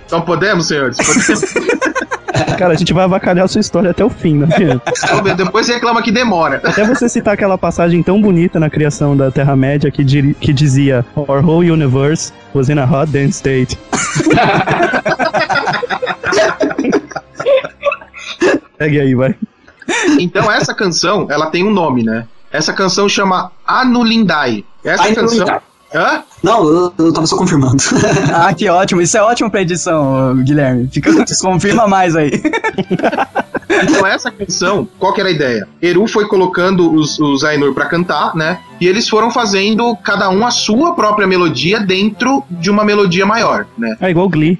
Então podemos, senhores? Podemos. [laughs] Cara, a gente vai avacalhar a sua história até o fim, né? [laughs] Depois reclama que demora. Até você citar aquela passagem tão bonita na criação da Terra-média que, que dizia Our whole universe was in a hot dense state. [laughs] Segue aí, vai. Então essa canção, ela tem um nome, né? Essa canção chama Anulindai. Essa Ainulindai. canção... Hã? Não, eu, eu tava só confirmando. [laughs] Ah, que ótimo. Isso é ótimo pra edição, Guilherme. Fica, confirma mais aí. [laughs] Então essa canção, qual que era a ideia? Eru foi colocando os, os Ainur pra cantar, né? E eles foram fazendo cada um a sua própria melodia dentro de uma melodia maior, né? É igual Glee.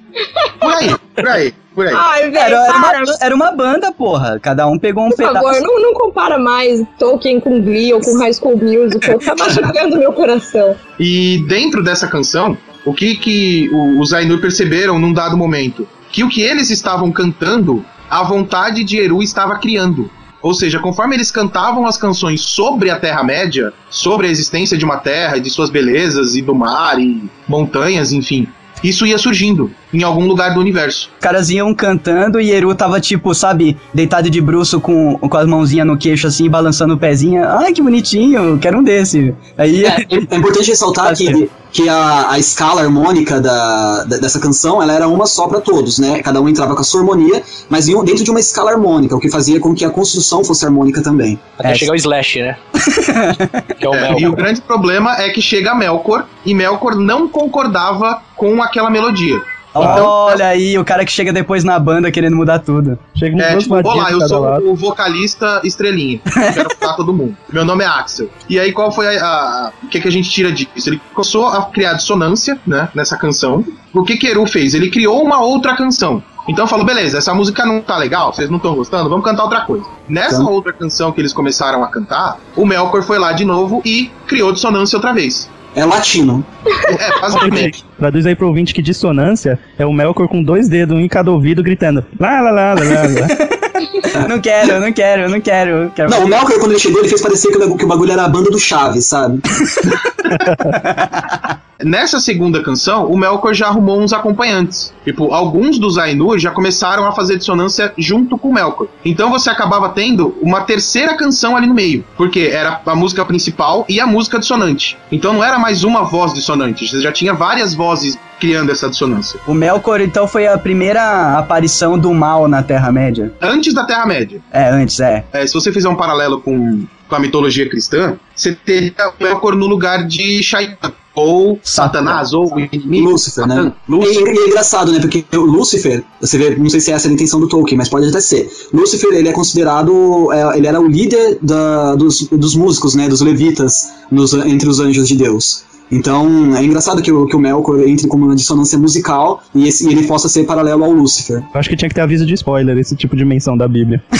Por aí, por aí, por aí. Ai, velho, Era, era, uma, era uma banda, porra. Cada um pegou um por pedaço. favor, não, não compara mais Tolkien com Glee ou com High School Musical. Tá machucando meu coração. E dentro dessa canção, o que que os Ainur perceberam num dado momento? Que o que eles estavam cantando, a vontade de Eru estava criando. Ou seja, conforme eles cantavam as canções sobre a Terra-média, sobre a existência de uma terra, de suas belezas e do mar e montanhas, enfim, isso ia surgindo em algum lugar do universo. Os caras iam cantando e Eru tava, tipo, sabe, deitado de bruço com, com as mãozinhas no queixo, assim, balançando o pezinho. Ai, que bonitinho, quero um desse. Aí. É, é importante ressaltar que, que a, a escala harmônica da, da- dessa canção ela era uma só para todos, né? Cada um entrava com a sua harmonia, mas dentro de uma escala harmônica, o que fazia com que a construção fosse harmônica também. Até É, chegar o Slash, né? [laughs] que é o É, Mel. e o grande problema é que chega Melkor e Melkor não concordava com aquela melodia. Olha aí, o cara que chega depois na banda querendo mudar tudo. Chega É, tipo, olá, eu sou lado. o vocalista estrelinha. [laughs] Quero ficar todo mundo. Meu nome é Axel. E aí, qual foi a. a- o que, que a gente tira disso? Ele começou a criar dissonância, né, nessa canção. O que que Eru fez? Ele criou uma outra canção. Então falou, beleza, essa música não tá legal, vocês não estão gostando, vamos cantar outra coisa. Nessa Então- outra canção que eles começaram a cantar, o Melkor foi lá de novo e criou dissonância outra vez. É latino. É, basicamente. [laughs] Traduz aí pro ouvinte que dissonância é o Melkor com dois dedos, um em cada ouvido, gritando lá, lá, lá, lá, lá, [laughs] não quero, não quero, não quero. quero. Não, o Melkor, quando ele chegou, ele fez parecer que o que o bagulho era a banda do Chaves, sabe? [laughs] Nessa segunda canção, o Melkor já arrumou uns acompanhantes. Tipo, alguns dos Ainur já começaram a fazer dissonância junto com o Melkor. Então você acabava tendo uma terceira canção ali no meio. Porque era a música principal e a música dissonante. Então não era mais uma voz dissonante, você já tinha várias vozes criando essa dissonância. O Melkor, então, foi a primeira aparição do mal na Terra-média. Antes da Terra-média. É, antes, é. É, se você fizer um paralelo com, com a mitologia cristã, você teria o Melkor no lugar de Shaitan. Ou Satanás, ou o inimigo. Lúcifer, né? Satan. E, Lúcifer. e é engraçado, né? Porque o Lúcifer, você vê, não sei se essa é a intenção do Tolkien, mas pode até ser. Lúcifer, ele é considerado, é, ele era o líder da- dos, dos músicos, né? Dos levitas, nos- entre os anjos de Deus. Então, é engraçado que o, que o Melkor entre como uma dissonância musical e, esse- e ele possa ser paralelo ao Lúcifer. Eu acho que tinha que ter aviso de spoiler, esse tipo de menção da Bíblia. [laughs]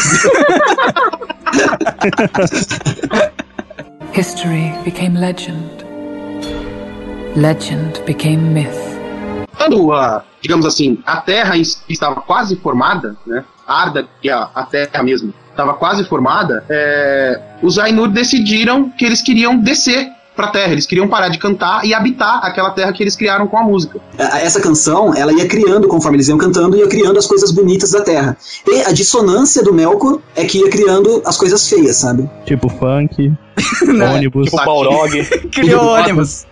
History became legend. Legend became myth. quando a, digamos assim, a Terra estava quase formada, né? Arda, que é a Terra mesmo, estava quase formada, é, os Ainur decidiram que eles queriam descer pra Terra, eles queriam parar de cantar e habitar aquela Terra que eles criaram com a música. Essa canção, ela ia criando, conforme eles iam cantando, ia criando as coisas bonitas da Terra. E a dissonância do Melkor é que ia criando as coisas feias, sabe? Tipo funk, [laughs] Não, ônibus. Tipo o Balrog. [laughs] Criou ônibus.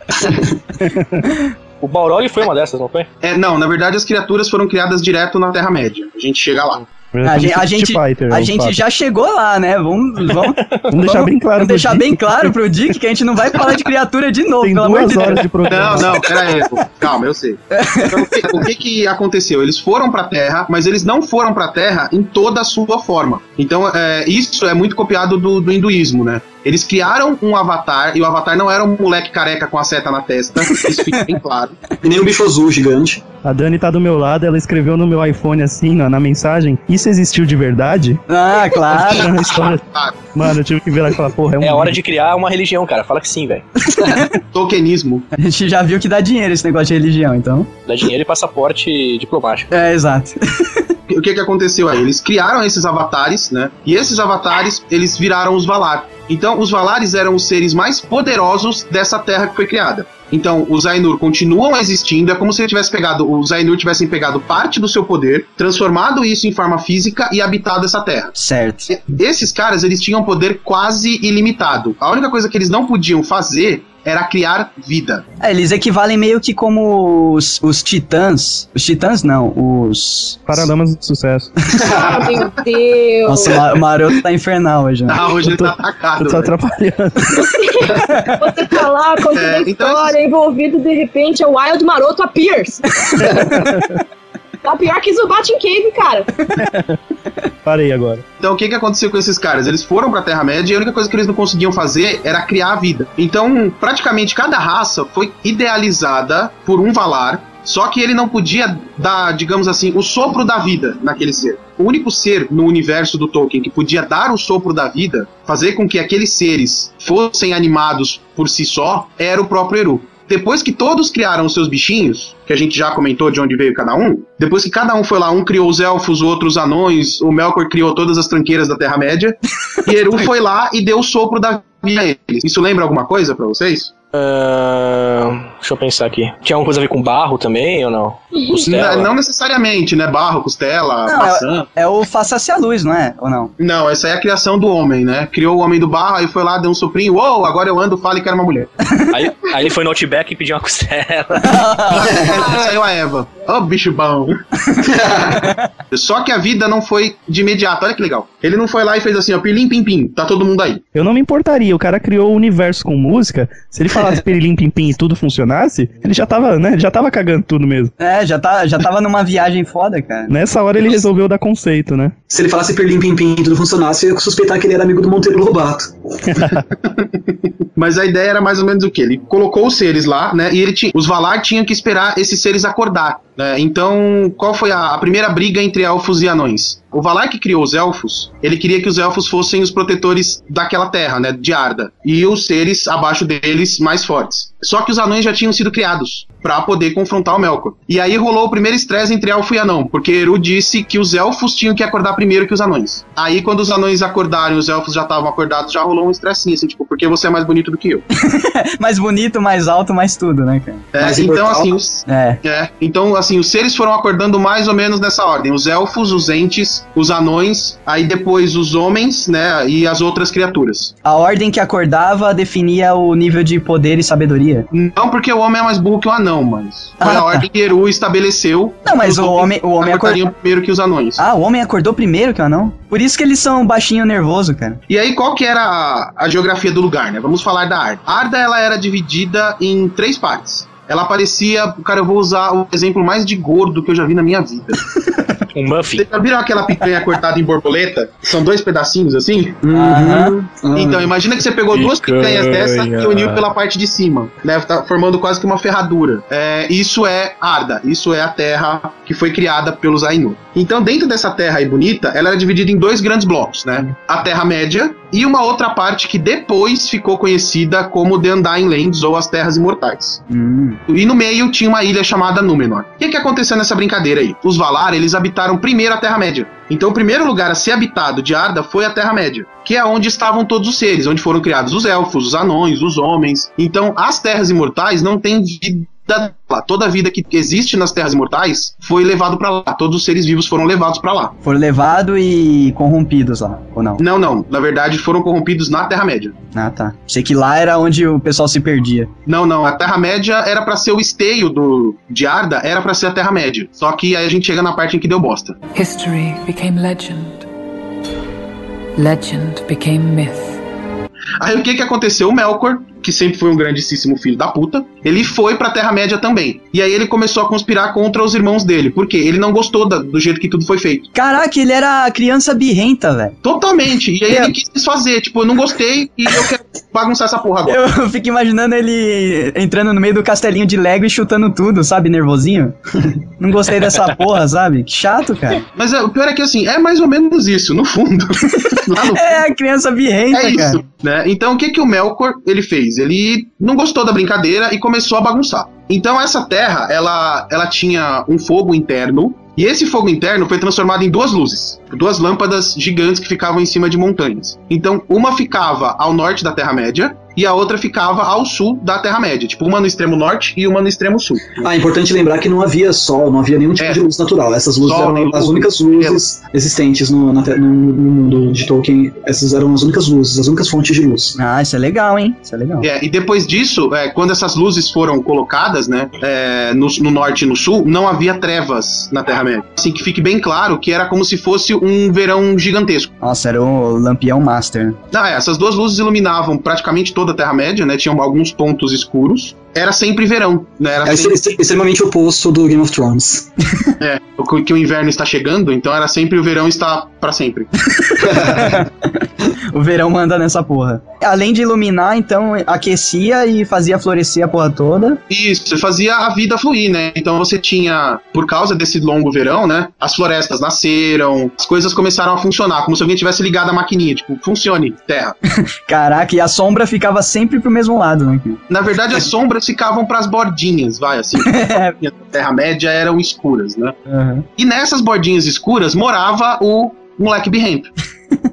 [laughs] o Balrog foi uma dessas, não foi? É, não, na verdade as criaturas foram criadas direto na Terra-média. A gente chega lá. A gente, a gente, Fighter, a é o gente já chegou lá, né? Vamos, [laughs] vamos, Vamos deixar bem claro vamos pro deixar Dick. bem claro pro [laughs] Dick que a gente não vai falar de criatura de novo, Tem pelo amor duas de Deus. horas de programa. Não, não, pera aí. pô. Calma, eu sei. Então, o, que, o que que aconteceu? Eles foram pra Terra, mas eles não foram pra Terra em toda a sua forma. Então, é, isso é muito copiado do, do hinduísmo, né? Eles criaram um avatar, e o avatar não era um moleque careca com a seta na testa, isso fica bem claro. E [laughs] nem um bicho azul gigante. A Dani tá do meu lado, ela escreveu no meu iPhone assim, ó, na mensagem, isso existiu de verdade? Ah, claro. [laughs] Na. Mano, eu tive que e falar, porra, é um É hora de criar uma religião, cara. Fala que sim, velho. [laughs] Tokenismo. A gente já viu que dá dinheiro esse negócio de religião, então. Dá dinheiro e passaporte diplomático. É, exato. O que que aconteceu aí? Eles criaram esses avatares, né? E esses avatares, eles viraram os Valar. Então, os Valares eram os seres mais poderosos dessa terra que foi criada. Então, os Ainur continuam existindo, é como se tivesse pegado, os Ainur tivessem pegado parte do seu poder, transformado isso em forma física e habitado essa terra. Certo. E- Esses caras, eles tinham poder quase ilimitado. A única coisa que eles não podiam fazer era criar vida. É, eles equivalem meio que como os, os titãs. Os titãs não, os. Paralamas de sucesso. [laughs] Ah, meu Deus. Nossa, o Ma- o Maroto tá infernal hoje, né? Ah, hoje ele tô- tá atacado. Eu tô velho. atrapalhando. Você tá lá contando É, a então história, envolvido, de repente, é o Wild Maroto a Pierce. [laughs] tá pior que Zubat em Cave, cara. [laughs] Parei agora. Então, o que, que aconteceu com esses caras? Eles foram pra Terra-média e a única coisa que eles não conseguiam fazer era criar a vida. Então, praticamente cada raça foi idealizada por um Valar, só que ele não podia dar, digamos assim, o sopro da vida naquele ser. O único ser no universo do Tolkien que podia dar o sopro da vida, fazer com que aqueles seres fossem animados por si só, era o próprio Eru. Depois que todos criaram os seus bichinhos, que a gente já comentou de onde veio cada um, depois que cada um foi lá, um criou os elfos, o outro os anões, o Melkor criou todas as tranqueiras da Terra-média, [laughs] e Eru foi lá e deu o sopro da vida a eles. Isso lembra alguma coisa pra vocês? Ahn, deixa eu pensar aqui. Tinha alguma coisa a ver com barro também ou não? Costela? Não, não necessariamente, né? Barro, costela, Não, maçã. É o faça-se a luz, não é? Ou não? Não, essa é a criação do homem, né? Criou o homem do barro, aí foi lá, deu um soprinho, uou, agora eu ando, falo que era uma mulher. [laughs] Aí, aí ele foi no Outback e pediu uma costela. [laughs] Saiu a Eva. Ô, bicho bom. [laughs] Só que a vida não foi de imediato, olha que legal. Ele não foi lá e fez assim, ó, pilim pim pim, tá todo mundo aí. Eu não me importaria, o cara criou o universo com música. Se ele falasse falasse pirilim pim pim e tudo funcionasse, ele já tava, né? Já tava cagando tudo mesmo. É, já, tá, já tava numa viagem foda, cara. Nessa hora ele resolveu dar conceito, né? Se ele falasse perlim pim pim e tudo funcionasse, eu ia suspeitar que ele era amigo do Monteiro Lobato. [laughs] Mas a ideia era mais ou menos o quê? Ele colocou os seres lá, né? E ele tinha, os Valar tinham que esperar esses seres acordar. Né? Então, qual foi a, a primeira briga entre elfos e anões? O Valar que criou os elfos, ele queria que os elfos fossem os protetores daquela terra, né, de Arda, e os seres abaixo deles mais fortes. Só que os anões já tinham sido criados para poder confrontar o Melkor. E aí rolou o primeiro estresse entre elfo e anão, porque Eru disse que os elfos tinham que acordar primeiro que os anões. Aí quando os anões acordaram e os elfos já estavam acordados, já rolou um estressinho, assim, tipo, porque você é mais bonito do que eu. [laughs] mais bonito, mais alto, mais tudo, né, cara? É, Mais então assim, os, É. é, então assim, os seres foram acordando mais ou menos nessa ordem. Os elfos, os entes, os anões, aí depois os homens, né, e as outras criaturas. A ordem que acordava definia o nível de poder e sabedoria. Não porque o homem é mais burro que o anão, mas foi Ah, a tá. ordem que Eru estabeleceu. Não, mas o homem, o homem acordou. primeiro que os anões. Ah, o homem acordou primeiro que o anão? Por isso que eles são baixinho nervoso, cara. E aí, qual que era a, a geografia do lugar, né? Vamos falar da Arda. A Arda, ela era dividida em três partes. Ela parecia, cara, eu vou usar o exemplo mais de gordo que eu já vi na minha vida. [laughs] Um muffin. Vocês já viram aquela picanha cortada em borboleta? São dois pedacinhos assim? Ah, Então, imagina que você pegou duas Picanha. picanhas dessa e uniu pela parte de cima, né? Tá formando quase que uma ferradura. É, isso é Arda, isso é a terra que foi criada pelos Ainur. Então, dentro dessa terra aí bonita, ela era dividida em dois grandes blocos, né? A Terra-média e uma outra parte que depois ficou conhecida como The Undying Lands, ou as Terras Imortais. Hum. E no meio tinha uma ilha chamada Númenor. O que, que aconteceu nessa brincadeira aí? Os Valar, eles habitaram primeiro a Terra-média. Então, o primeiro lugar a ser habitado de Arda foi a Terra-média, que é onde estavam todos os seres, onde foram criados os elfos, os anões, os homens. Então, as Terras Imortais não têm vida lá. Toda a vida que existe nas Terras Imortais foi levado pra lá. Todos os seres vivos foram levados pra lá. Foram levados e corrompidos lá, ou não? Não, não. Na verdade, foram corrompidos na Terra-média. Ah, tá. Sei que lá era onde o pessoal se perdia. Não, não. A Terra-média era pra ser o esteio do, de Arda, era pra ser a Terra-média. Só que aí a gente chega na parte em que deu bosta. History became legend. Legend became myth. Aí o que que aconteceu? O Melkor, que sempre foi um grandíssimo filho da puta, ele foi pra Terra-média também. E aí ele começou a conspirar contra os irmãos dele. Por quê? Ele não gostou da- do jeito que tudo foi feito. Caraca, ele era criança birrenta, velho. Totalmente. E aí ele quis desfazer. Tipo, eu não gostei e eu quero bagunçar essa porra agora. [laughs] Eu fico imaginando ele entrando no meio do castelinho de Lego e chutando tudo, sabe? Nervosinho. [laughs] Não gostei dessa porra, sabe? Que chato, cara. Mas é, o pior é que assim, é mais ou menos isso, no fundo. [laughs] No É a criança birrenta, É cara. isso, né? Então o que que o Melkor ele fez? Ele não gostou da brincadeira e começou a bagunçar. Então essa terra, ela, ela tinha um fogo interno e esse fogo interno foi transformado em duas luzes, duas lâmpadas gigantes que ficavam em cima de montanhas. Então uma ficava ao norte da Terra Média e a outra ficava ao sul da Terra Média, tipo uma no extremo norte e uma no extremo sul. Ah, é importante lembrar que não havia sol, não havia nenhum tipo É. de luz natural. Essas luzes Sol, eram nem as luz, únicas luzes existentes no, na no- no mundo de Tolkien. Essas eram as únicas luzes, as únicas fontes de luz. Ah, isso é legal, hein? Isso é legal. É, e depois disso, é, quando essas luzes foram colocadas, né, é, no, no norte e no sul, não havia trevas na Terra-média. Assim que fique bem claro que era como se fosse um verão gigantesco. Nossa, era o Lampião Master. Ah, é, essas duas luzes iluminavam praticamente toda a Terra-média, né? Tinham alguns pontos escuros. Era sempre verão, né? Era É sempre, extre- extremamente oposto do Game of Thrones. [laughs] é, o- que o inverno está chegando, então era sempre o verão está para sempre. [laughs] O verão manda nessa porra. Além de iluminar, então aquecia e fazia florescer a porra toda. Isso, fazia a vida fluir, né? Então você tinha, por causa desse longo verão, né? As florestas nasceram, as coisas começaram a funcionar, como se alguém tivesse ligado a maquininha, tipo, funcione, terra. [laughs] Caraca, e a sombra ficava sempre pro mesmo lado, né? Na verdade, as sombras ficavam pras bordinhas, vai, assim. [laughs] a Terra-média eram escuras, né? Aham. E nessas bordinhas escuras morava o moleque birrento.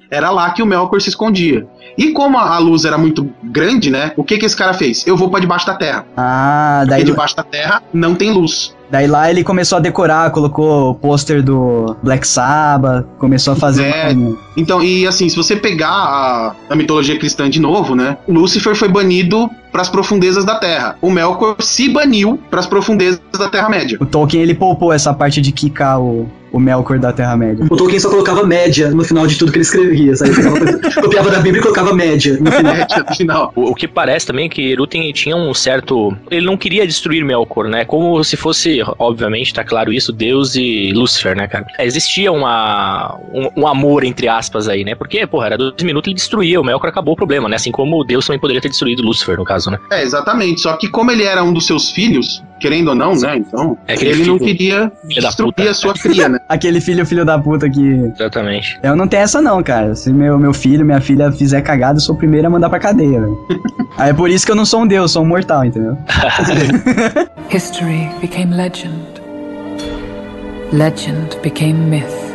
Era lá que o Melkor se escondia. E como a luz era muito grande, né? O que que esse cara fez? Eu vou pra debaixo da terra. Ah, daí, Porque debaixo da terra não tem luz. daí lá ele começou a decorar, colocou o pôster do Black Sabbath, começou a fazer. É. uma- Então, e assim, se você pegar a, a mitologia cristã de novo, né? Lúcifer foi banido pras profundezas da terra. O Melkor se baniu pras profundezas da Terra-média. O Tolkien ele poupou essa parte de quicar o, o Melkor da Terra-média. O Tolkien só colocava média no final de tudo que ele escrevia, sabe? Copiava, [laughs] copiava da Bíblia e colocava média no final. Média [laughs] no final. O, o que parece também é que Eru tem- tinha um certo. Ele não queria destruir Melkor, né? Como se fosse, obviamente, tá claro isso, Deus e Lúcifer, né, cara? Existia uma, um, um amor, entre aspas, aí, né? Porque, porra, era dois minutos ele destruía, o Melkor acabou o problema, né? Assim como Deus também poderia ter destruído Lúcifer, no caso, né? É, exatamente. Só que como ele era um dos seus filhos, querendo ou não, né? Então, É ele não filho- queria filho da destruir a sua cria, né? [laughs] Aquele filho, filho da puta que. Exatamente. Eu não tenho essa, não, cara. Se meu, meu filho, minha filha fizer cagada, eu sou o primeiro a mandar pra cadeia, velho. [laughs] Aí é por isso que eu não sou um deus, sou um mortal, entendeu? [laughs] History became legend. Legend became myth.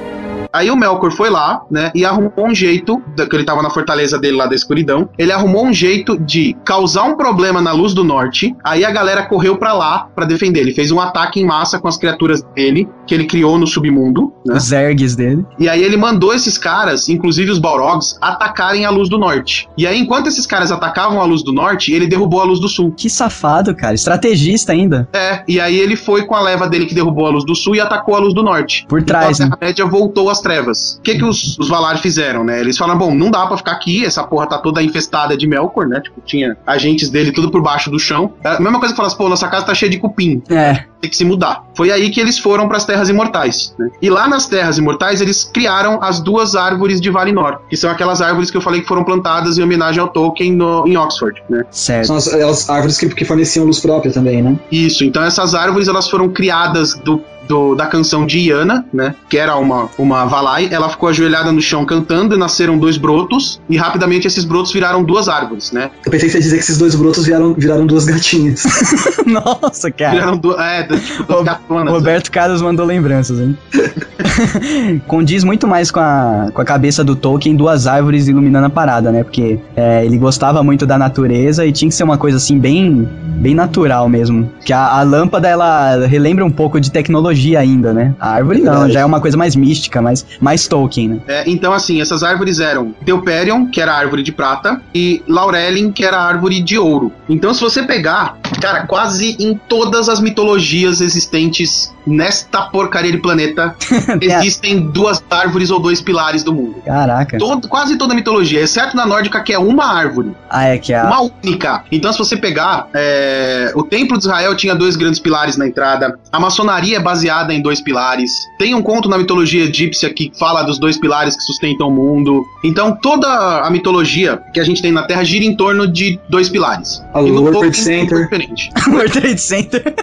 Aí o Melkor foi lá, né, e arrumou um jeito, que ele tava na fortaleza dele lá da escuridão, ele arrumou um jeito de causar um problema na luz do norte, aí a galera correu pra lá pra defender. Ele fez um ataque em massa com as criaturas dele, que ele criou no submundo, né, Os ergues dele. e aí ele mandou esses caras, inclusive os Balrogs, atacarem a luz do norte. E aí, enquanto esses caras atacavam a luz do norte, ele derrubou a luz do sul. Que safado, cara. Estrategista ainda. É, e aí ele foi com a leva dele que derrubou a luz do sul e atacou a luz do norte. Por trás, então, né? a Terra-média voltou às trevas. O que que os, os Valar fizeram, né? Eles falaram, bom, não dá pra ficar aqui, essa porra tá toda infestada de Melkor, né? Tipo, tinha agentes dele tudo por baixo do chão. É a mesma coisa que falasse, pô, nossa casa tá cheia de cupim. É. Tem que se mudar. Foi aí que eles foram pras Terras Imortais, né? E lá nas Terras Imortais, eles criaram as duas árvores de Valinor, que são aquelas árvores que eu falei que foram plantadas em homenagem ao Tolkien no- em Oxford, né? Certo. São as, as árvores que, que forneciam luz própria também, né? Isso, então essas árvores elas foram criadas do, do- da canção de Iana, né? Que era uma, uma Valai. Ela ficou ajoelhada no chão cantando e nasceram dois brotos. E rapidamente esses brotos viraram duas árvores, né? Eu pensei que você ia dizer que esses dois brotos viraram, viraram duas gatinhas. [laughs] Nossa, cara. Viraram duas. É, tipo, duas gatonas. né? Roberto Carlos mandou lembranças, hein? [laughs] Condiz muito mais com a, com a cabeça do Tolkien duas árvores iluminando a parada, né? Porque é, ele gostava muito da natureza e tinha que ser uma coisa assim bem, bem natural mesmo. Que a, a lâmpada ela relembra um pouco de tecnologia ainda, né? A árvore não, já é uma coisa mais mística, mais, mais Tolkien, né? É, então, assim, essas árvores eram Deuperion, que era a árvore de prata, e Laurelin, que era a árvore de ouro. Então, se você pegar, cara, quase em todas as mitologias existentes nesta porcaria de planeta, [laughs] existem duas árvores ou dois pilares do mundo. Caraca. Todo- quase toda a mitologia, exceto na nórdica, que é uma árvore. Ah, é que a. Uma única. Então, se você pegar, é, o Templo de Israel tinha dois grandes pilares na entrada. A maçonaria é baseada em dois pilares. Tem um conto na mitologia egípcia que fala dos dois pilares que sustentam o mundo. Então, toda a mitologia que a gente tem na Terra gira em torno de dois pilares. A E no World Trade é Center. diferente. [laughs] World Trade Center.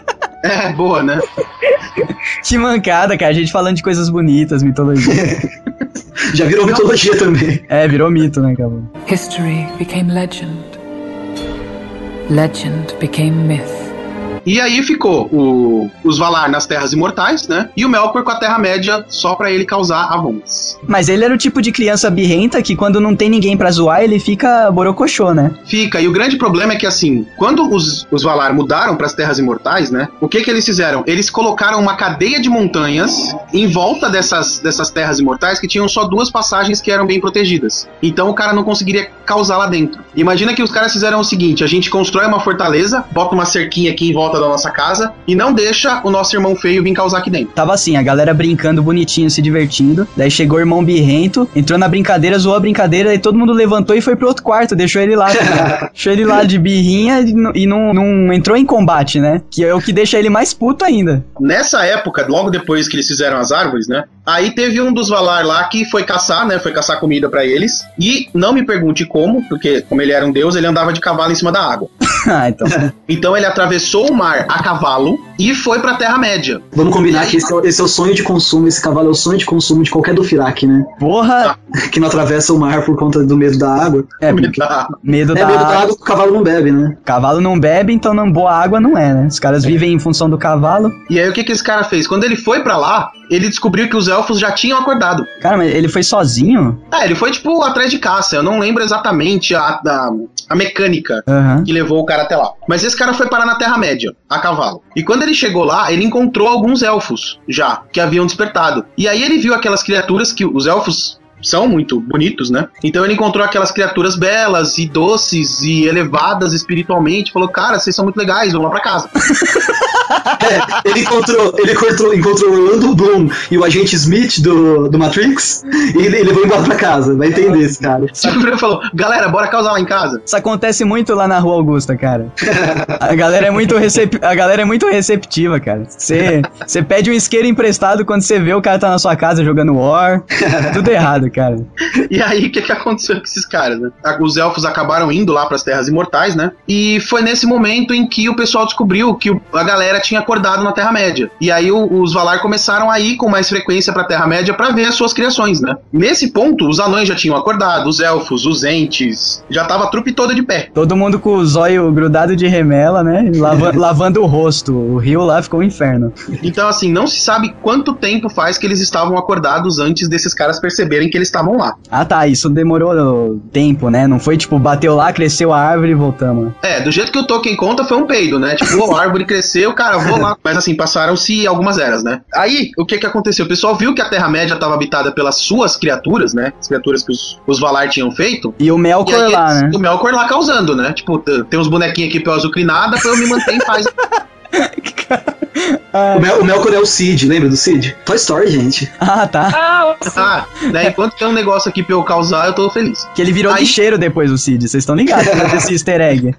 É, boa, né? [laughs] Que mancada, cara. A gente falando de coisas bonitas, mitologia. [laughs] Já virou mitologia também. é, virou mito, né, cara? History became legend. Legend became myth. E aí ficou o- os Valar nas Terras Imortais, né? E o Melkor com a Terra-média só pra ele causar avons. Mas ele era o tipo de criança birrenta que quando não tem ninguém pra zoar, ele fica borocochô, né? Fica, e o grande problema é que assim, quando os, os Valar mudaram para as Terras Imortais, né? O que que eles fizeram? Eles colocaram uma cadeia de montanhas em volta dessas, dessas Terras Imortais que tinham só duas passagens que eram bem protegidas. Então o cara não conseguiria causar lá dentro. Imagina que os caras fizeram o seguinte: a gente constrói uma fortaleza, bota uma cerquinha aqui em volta da nossa casa e não deixa o nosso irmão feio vir causar aqui dentro. Tava assim, a galera brincando bonitinho, se divertindo. Daí chegou o irmão birrento, entrou na brincadeira, zoou a brincadeira e todo mundo levantou e foi pro outro quarto, deixou ele lá. tá [laughs] deixou ele lá de birrinha e, não- não, entrou em combate, né? Que é o que deixa ele mais puto ainda. Nessa época, logo depois que eles fizeram as árvores, né? Aí teve um dos Valar lá que foi caçar, né? Foi caçar comida pra eles. E não me pergunte como, porque como ele era um deus, ele andava de cavalo em cima da água. [laughs] ah, então. Então ele atravessou o mar a cavalo e foi pra Terra-média. Vamos combinar que esse é, o- esse é o sonho de consumo, esse cavalo é o sonho de consumo de qualquer Dothraki, né? Porra! [laughs] Que não atravessa o mar por conta do medo da água. É, porque medo É da medo da água. água que o cavalo não bebe, né? Cavalo não bebe, então não boa água não é, né? Os caras vivem em função do cavalo. E aí o que, que esse cara fez? Quando ele foi pra lá, ele descobriu que os elfos já tinham acordado. Cara, mas ele foi sozinho? Ah, ele foi tipo atrás de caça. Eu não lembro exatamente a, a, a mecânica Aham. que levou o cara até lá. Mas esse cara foi parar na Terra-média, a cavalo. E quando ele chegou lá, ele encontrou alguns elfos já, que haviam despertado. E aí ele viu aquelas criaturas que os elfos são muito bonitos, né? Então ele encontrou aquelas criaturas belas e doces e elevadas espiritualmente. Falou, cara, vocês são muito legais, vamos lá pra casa. [laughs] É, ele encontrou, ele encontrou, encontrou o Orlando Bloom e o agente Smith do, do Matrix e ele, ele levou embora pra casa. Vai entender esse cara. Tipo, ele falou, galera, bora causar lá em casa. Isso acontece muito lá na Rua Augusta, cara. A galera é muito, recep... a galera é muito receptiva, cara. Você você pede um isqueiro emprestado quando você vê o cara tá na sua casa jogando War. Tudo errado, cara. E aí, o que, que aconteceu com esses caras? Os elfos acabaram indo lá pras Terras Imortais, né? E foi nesse momento em que o pessoal descobriu que a galera tinha acordado na Terra-média. E aí os Valar começaram a ir com mais frequência pra Terra-média pra ver as suas criações, né? Nesse ponto, os anões já tinham acordado, os elfos, os entes, já tava a trupe toda de pé. Todo mundo com o zóio grudado de remela, né? Lava- [laughs] lavando o rosto. O rio lá ficou um inferno. Então, assim, não se sabe quanto tempo faz que eles estavam acordados antes desses caras perceberem que eles estavam lá. Ah tá, isso demorou tempo, né? Não foi tipo, bateu lá, cresceu a árvore e voltamos. É, do jeito que o Tolkien conta, foi um peido, né? Tipo, a árvore cresceu, cara, vou lá. Mas assim, passaram-se algumas eras, né? Aí, o que que aconteceu? O pessoal viu que a Terra-média estava habitada pelas suas criaturas, né? As criaturas que os, os Valar tinham feito. E o E Melkor aí, lá, eles- né? O Melkor lá causando, né? Tipo, tem uns bonequinhos aqui pra eu azucrinada pra eu me manter em paz. [laughs] O, Mel, o Melkor é o Cid, lembra do Cid? Toy Story, gente. Ah, tá. Ah, Ah, né? Enquanto tem um negócio aqui pra eu causar, eu tô feliz. Que ele virou Aí- lixeiro depois do Cid. Vocês estão ligados desse [laughs] easter egg?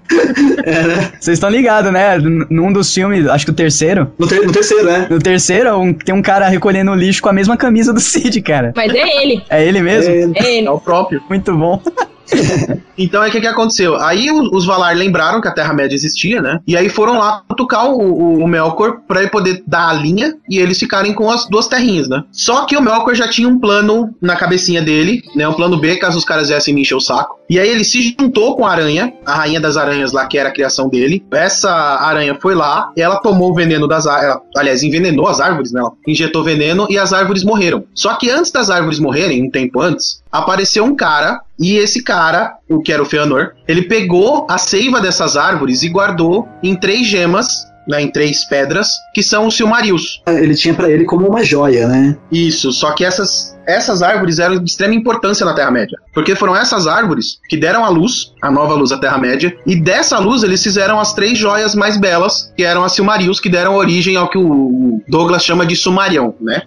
É, né? Vocês estão ligados, né? Num dos filmes, acho que o terceiro. No, ter- no terceiro, né? No terceiro, um- tem um cara recolhendo lixo com a mesma camisa do Cid, cara. mas é ele. É ele mesmo? É, É ele. É o próprio. Muito bom. [laughs] [laughs] Então é o que, que aconteceu? Aí os Valar lembraram que a Terra-média existia, né? E aí foram lá tocar o, o, o Melkor pra ele poder dar a linha e eles ficarem com as duas terrinhas, né? Só que o Melkor já tinha um plano na cabecinha dele, né? Um plano B, caso os caras viessem me encher o saco. E aí ele se juntou com a aranha, a rainha das aranhas lá, que era a criação dele. Essa aranha foi lá, ela tomou o veneno das árvores, aliás, envenenou as árvores, né? Ela injetou veneno e as árvores morreram. Só que antes das árvores morrerem, um tempo antes, apareceu um cara, e esse cara, o que era o Feanor, ele pegou a seiva dessas árvores e guardou em três gemas, né, em três pedras, que são os Silmarils. Ele tinha pra ele como uma joia, né? Isso, só que essas, essas árvores eram de extrema importância na Terra-média. Porque foram essas árvores que deram a luz, a nova luz à Terra-média, e dessa luz eles fizeram as três joias mais belas, que eram as Silmarils, que deram origem ao que o Douglas chama de Sumarião, né?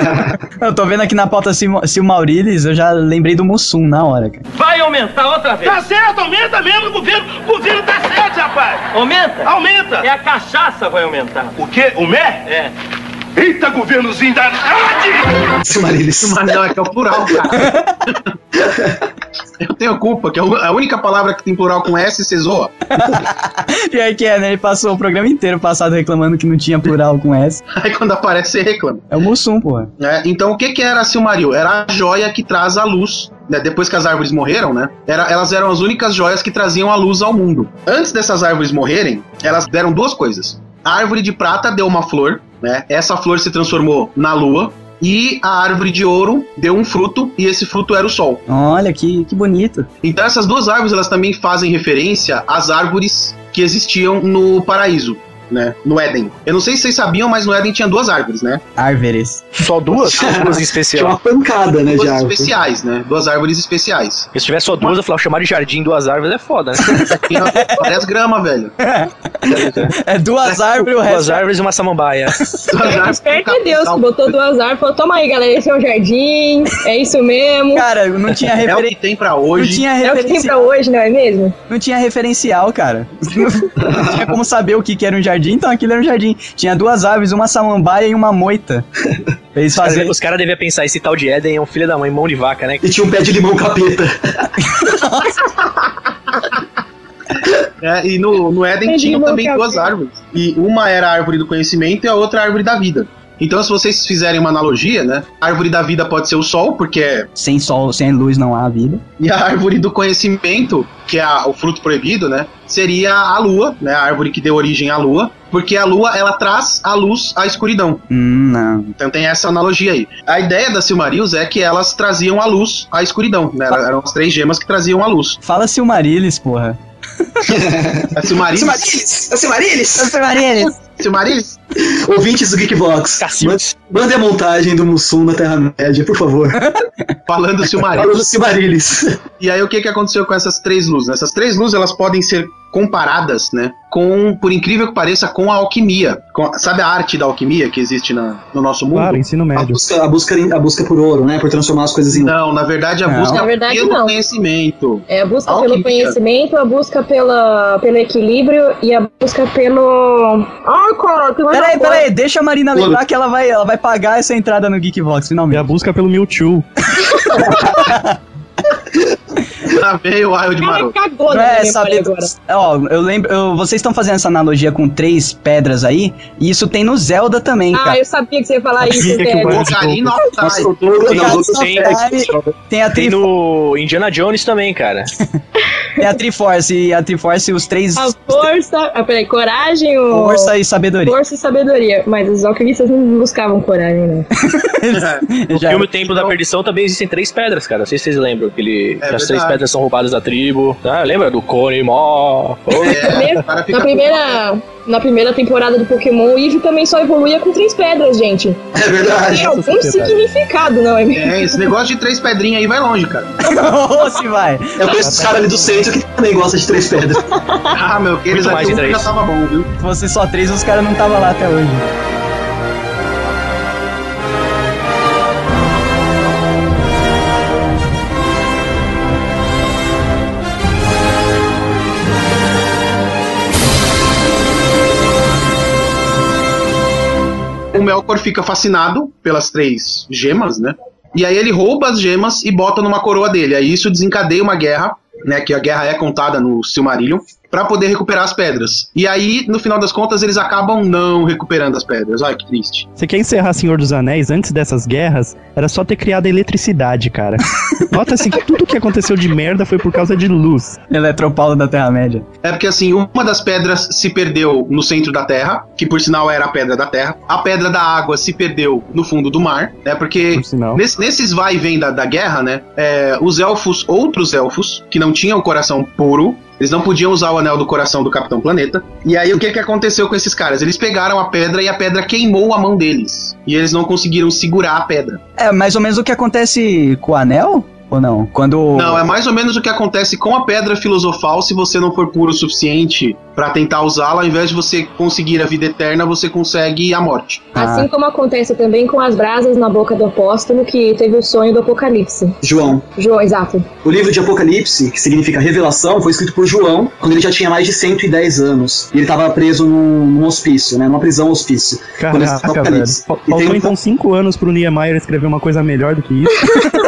[laughs] Eu tô vendo aqui na pauta Sil Silmaurilis, eu já lembrei do Mussum na hora, cara. Vai aumentar outra vez. Tá certo, aumenta mesmo, governo. O governo tá certo, rapaz. Aumenta? Aumenta. É a cachaça vai aumentar. O quê? O mé? É. Eita, governozinho da... Silmarillion. Mas não, é que é o plural, cara. [laughs] Eu tenho culpa, que é a única palavra que tem plural com S você zoa. [laughs] Pior que é, né? Ele passou o programa inteiro passado reclamando que não tinha plural com S. Aí quando aparece, você reclama. É o Mussum, porra. né? Então o que, que era a Silmaril? Era a joia que traz a luz. né? Depois que as árvores morreram, né? Era, elas eram as únicas joias que traziam a luz ao mundo. Antes dessas árvores morrerem, elas deram duas coisas. A árvore de prata deu uma flor, né? Essa flor se transformou na lua. E a árvore de ouro deu um fruto, e esse fruto era o sol. Olha que, que bonito. Então essas duas árvores elas também fazem referência às árvores que existiam no paraíso, né? No Éden. Eu não sei se vocês sabiam, mas no Éden tinha duas árvores, né? Árvores. Só duas? Duas em Tinha uma [laughs] pancada, né, de Duas especiais, né? Duas árvores especiais. Se tivesse só duas, eu falava, chamar de jardim duas árvores é foda, né? Várias gramas, velho. É duas árvores, o Duas resto. árvores e uma samambaia. Duas árvores Esperto é Deus que botou duas árvores. Falou, toma aí, galera, esse é o jardim. É isso mesmo. Cara, não tinha É o que referência. tem pra Não hoje. tinha, É o que tem pra hoje, não é mesmo? não tinha referencial, cara. [laughs] Não tinha como saber o que, que era um jardim, então aquilo era um jardim. Tinha duas árvores, uma samambaia e uma moita. [laughs] Eles Os caras fazerem. os caras deviam pensar, esse tal de Éden é um filho da mãe, mão de vaca, né? E tinha um pé de limão capeta. [laughs] É, e no, no Éden Entendi, tinham também duas árvores. E uma era a árvore do conhecimento e a outra a árvore da vida. Então, se vocês fizerem uma analogia, né? A árvore da vida pode ser o sol, porque é. Sem sol, sem luz não há vida. E a árvore do conhecimento, que é a- o fruto proibido, né? Seria a lua, né? A árvore que deu origem à lua. Porque a lua, ela traz a luz à escuridão. Hum, não. Então tem essa analogia aí. A ideia das Silmarils é que elas traziam a luz à escuridão, né? Eram eram as três gemas que traziam a luz. Fala Silmarillis, porra. A Silmarils... Silmarillis! É Silmarillis! Silmarillis! Silmarils? Ouvintes do Geekbox, Cacildes. man- mandem a montagem do Mussum na Terra-média, por favor. Falando Silmarils. Falando Silmarillis. E aí o que, que aconteceu com essas três luzes? Essas três luzes elas podem ser comparadas, né, com, por incrível que pareça, com a alquimia. Com- sabe a arte da alquimia que existe na- no nosso mundo? Claro, ensino A médio. busca, a, busca, a busca por ouro, né? Por transformar as coisas em ouro. Não, na verdade a Não. busca Na verdade, pelo não. conhecimento. É a busca Alquimia. pelo conhecimento, a busca pela, pelo equilíbrio e a busca pelo. Ai, cara, que Peraí, peraí, deixa a Marina lembrar que ela vai, ela vai pagar essa entrada no Geekbox, E a finalmente. busca pelo Mewtwo. [laughs] Lá veio o Wild Ela Maroto. cagou na é saber. agora. Ó, eu lembro. eu- vocês estão fazendo essa analogia com três pedras aí, e isso tem no Zelda também, Ah, cara. eu sabia que você ia falar isso, velho. Ocarina of Time. Tem a, tem no Indiana Jones também, cara. [laughs] tem a Triforce, e a Triforce, os três. A força. Ah, peraí, coragem, o. Força e sabedoria. Força e sabedoria. Mas os alquimistas não buscavam coragem, né? [laughs] No [laughs] filme O Templo da Perdição também existem três pedras, cara. Não sei se vocês lembram. Que, ele, É que as três. Pedras são roubadas da tribo. Ah, lembra do Cone Mó? É, [laughs] Na primeira, na primeira temporada do Pokémon, o Eevee também só evoluía com três pedras, gente. É verdade. Tem algum significado, não é mesmo? É, esse negócio de três pedrinhas aí vai longe, cara. [laughs] Se vai. Eu conheço os caras ali do centro que também gostam de três pedras. [laughs] Ah, meu, Muito mais de três. já tava bom, viu? Se fosse só três, os caras não estavam lá até hoje. Melkor fica fascinado pelas três gemas, né? E aí ele rouba as gemas e bota numa coroa dele. Aí isso desencadeia uma guerra, né? Que a guerra é contada no Silmarillion, pra poder recuperar as pedras. E aí, no final das contas, eles acabam não recuperando as pedras. Ai, que triste. Você quer encerrar Senhor dos Anéis antes dessas guerras? Era só ter criado a eletricidade, cara. [laughs] Nota-se que tudo que aconteceu de merda foi por causa de luz. Eletropaulo da Terra-média. É porque assim, uma das pedras se perdeu no centro da Terra, que por sinal era a pedra da Terra. A pedra da água se perdeu no fundo do mar, né? Porque Por sinal. nesse- nesses vai e vem da, da guerra, né? é, os elfos, outros elfos, que não tinham coração puro, eles não podiam usar o anel do coração do Capitão Planeta. E aí o que, que aconteceu com esses caras? Eles pegaram a pedra e a pedra queimou a mão deles. E eles não conseguiram segurar a pedra. É mais ou menos o que acontece com o anel? Ou não? Quando. Não, é mais ou menos o que acontece com a pedra filosofal se você não for puro o suficiente pra tentar usá-la, ao invés de você conseguir a vida eterna, você consegue a morte. Ah. Assim como acontece também com as brasas na boca do apóstolo que teve o sonho do apocalipse. João. João, exato. O livro de Apocalipse, que significa revelação, foi escrito por João quando ele já tinha mais de 110 anos. E ele estava preso num, num hospício, né? Numa prisão hospício. Caraca, velho. Apocalipse. Fa- E tem Faltou um- então cinco anos pro Niemeyer escrever uma coisa melhor do que isso. [laughs]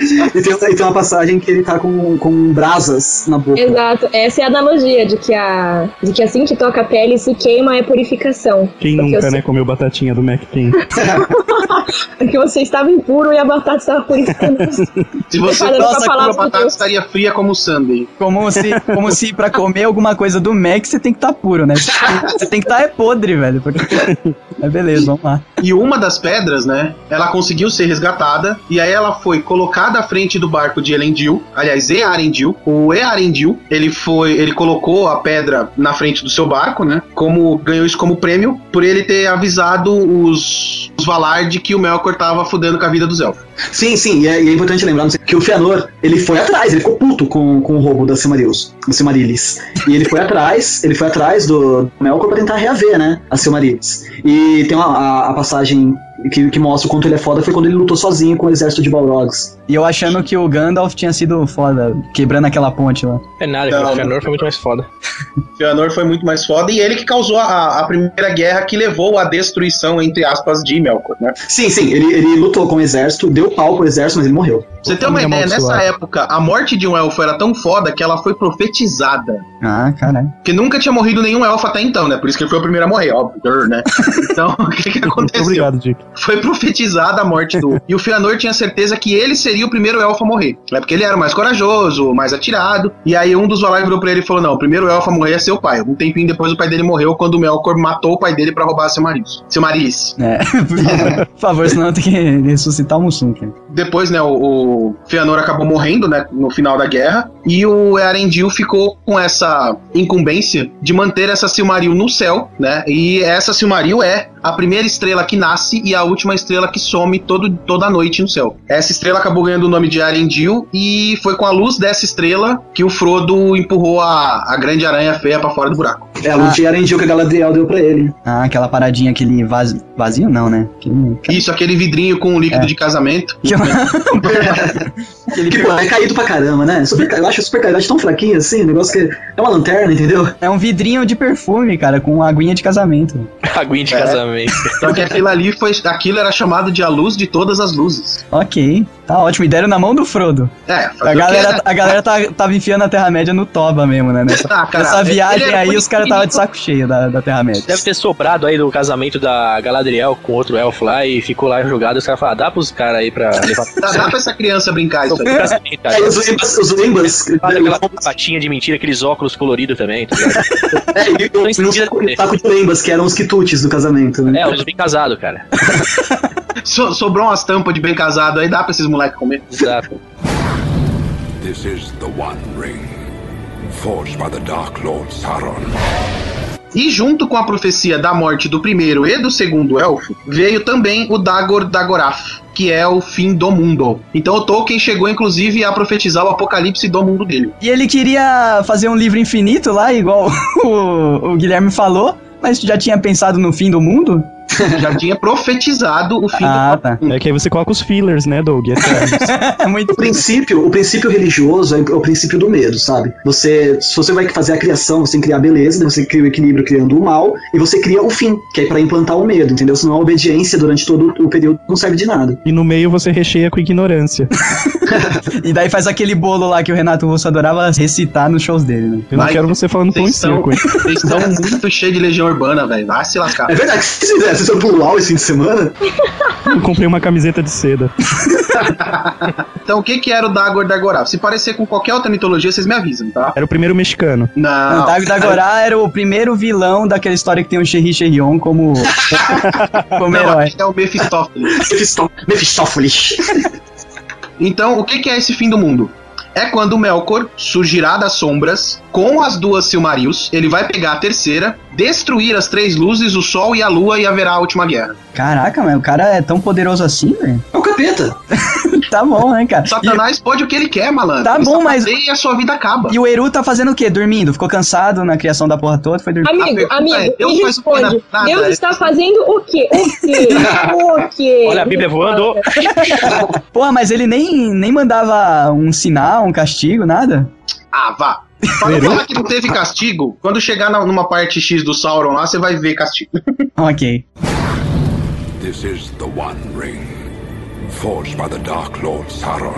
[laughs] E tem, e tem uma passagem que ele tá com, com brasas na boca. Exato. Essa é a analogia de que, a, de que assim que toca a pele se queima é purificação. Quem Porque nunca, eu né, comeu batatinha do Mac King? [laughs] Porque você estava impuro e a batata estava purificando. [laughs] Se você pra falar a batata Deus. estaria fria como o Sunday. Como se, como se pra comer alguma coisa do Mac você tem que estar puro, né? Você tem que estar é podre, velho. Porque... Mas beleza, vamos lá. E uma das pedras, né, ela conseguiu ser resgatada, e aí ela foi colocada à frente do barco de Elendil, aliás, Earendil. O Earendil, ele foi, ele colocou a pedra na frente do seu barco, né, como, ganhou isso como prêmio, por ele ter avisado os, os Valar de que o Melkor tava fudendo com a vida dos elfos. Sim, sim, e é, e é importante lembrar sei, que o Fëanor, ele foi atrás, ele ficou puto com, com o roubo da Silmarils, Silmarillis. E ele foi atrás, ele foi atrás do Melkor pra tentar reaver, né, a Silmarillis. E tem uma, a, a passagem que, que mostra o quanto ele é foda, foi quando ele lutou sozinho com o exército de Balrogs. E eu achando que o Gandalf tinha sido foda, quebrando aquela ponte lá. É nada, Não. O não. Fëanor foi muito mais foda. [laughs] Fëanor foi muito mais foda, e ele que causou a, a primeira guerra que levou à destruição, entre aspas, de Melkor, né. Sim, sim, ele, ele lutou com o exército, deu pau pro exército, mas ele morreu. Você ter uma Família ideia, nessa época, a morte de um elfo era tão foda que ela foi profetizada. Ah, caralho. Porque nunca tinha morrido nenhum elfo até então, né? Por isso que ele foi o primeiro a morrer, óbvio, né? Então, o que, que aconteceu? obrigado, Dick. Foi profetizada a morte do. e o Fëanor tinha certeza que ele seria o primeiro elfo a morrer. É porque ele era mais corajoso, mais atirado. E aí um dos Valar virou pra ele e falou: Não, o primeiro elfo a morrer é seu pai. Um tempinho depois o pai dele morreu quando o Melkor matou o pai dele pra roubar seu marido. Seu Marilis. É, [laughs] por favor, senão tem que ressuscitar o Mussum. Depois, né, o, o Fëanor acabou morrendo, né, no final da guerra, e o Earendil ficou com essa incumbência de manter essa Silmaril no céu, né, e essa Silmaril é a primeira estrela que nasce e a última estrela que some todo, toda noite no céu. Essa estrela acabou ganhando o nome de Arendil e foi com a luz dessa estrela que o Frodo empurrou a, a grande aranha feia pra fora do buraco. É a luz de Arendil que a Galadriel deu pra ele. Ah, aquela paradinha, aquele vaz... vazio não, né? Aquele... Isso, aquele vidrinho com o líquido de casamento. [laughs] [laughs] aquele Que pô, é caído pra caramba, né? Super, eu acho super caído, eu acho tão fraquinho assim, negócio que é uma lanterna, entendeu? É um vidrinho de perfume, cara, com aguinha de casamento. Aguinha de É. casamento. Só que aquilo ali foi. Aquilo era chamado de a luz de todas as luzes. Ok, tá ótimo. E deram na mão do Frodo. É, A galera, né? a galera tá, tava enfiando a Terra-média no Toba mesmo, né? Nessa, [laughs] Ah, cara, nessa viagem aí, os caras tava de saco cheio da, da Terra-média. Deve ter sobrado aí do casamento da Galadriel com outro elfo lá e ficou lá jogado. Os caras falaram, dá pros caras aí pra levar Dá, dá pra essa criança brincar isso aí. casamento. É, os. Olha aquela patinha de mentira, aqueles óculos coloridos também, tá ligado? [laughs] É, e o- e saco, de lembas, que eram os quitutes do casamento, né? É, os bem casados, cara. [laughs] So- sobrou umas tampas de bem casado aí, dá pra esses moleques comer. Exato. This is the One Ring, forged by the Dark Lord Sauron. E junto com a profecia da morte do primeiro e do segundo elfo, veio também o Dagor Dagorath, que é o fim do mundo. Então o Tolkien chegou inclusive a profetizar o apocalipse do mundo dele. E ele queria fazer um livro infinito lá, igual [laughs] o, o Guilherme falou, mas já tinha pensado no fim do mundo? [laughs] Já tinha profetizado o fim Ah, do tá. mundo. É que aí você coloca os fillers, né, Doug? É [laughs] muito O princípio, o princípio religioso é o princípio do medo, sabe? Você, se você vai fazer a criação, você tem que criar a beleza, você cria o equilíbrio criando o mal, e você cria o fim, que é pra implantar o medo, entendeu? Senão a obediência durante todo o período não serve de nada. e no meio você recheia com ignorância. [laughs] [laughs] E daí faz aquele bolo lá que o Renato Russo adorava recitar nos shows dele, né? Eu não Vai, quero você falando pão em circo, hein? vocês estão muito cheios de legião urbana, velho. Vai se lascar. É verdade, se vocês fizessem, vocês foram pro UAU esse fim de semana? Eu comprei uma camiseta de seda. [laughs] Então o que que era o Dagor Dagorath? Se parecer com qualquer outra mitologia, vocês me avisam, tá? Era o primeiro mexicano. O Não. Dago Dagorá era o primeiro vilão daquela história que tem o Sherry Cherion como, [laughs] como Não, herói. é o Mephistófeles. Mefistófeles. Então, o que, que é esse fim do mundo? É quando o Melkor surgirá das sombras com as duas Silmarils. Ele vai pegar a terceira, destruir as três luzes, o sol e a lua e haverá a última guerra. Caraca, mas o cara é tão poderoso assim, velho? É o capeta. [laughs] Tá bom, né, cara? Satanás pode o que ele quer, malandro. Tá Ele bom, mas- E a sua vida acaba. E o Eru tá fazendo o quê? Dormindo? Ficou cansado na criação da porra toda? Foi dormir. Amigo, pergunta amigo, é, Deus me faz o que responde. nada, Deus é- está fazendo o quê? O quê? [laughs] O quê? Olha a Bíblia voando. [laughs] Porra, mas ele nem, nem mandava um sinal, um castigo, nada? Ah, vá. Para falar que não teve castigo, quando chegar na- numa parte X do Sauron lá, você vai ver castigo. [laughs] Ok. This is the One Ring, forged by the Dark Lord Sauron.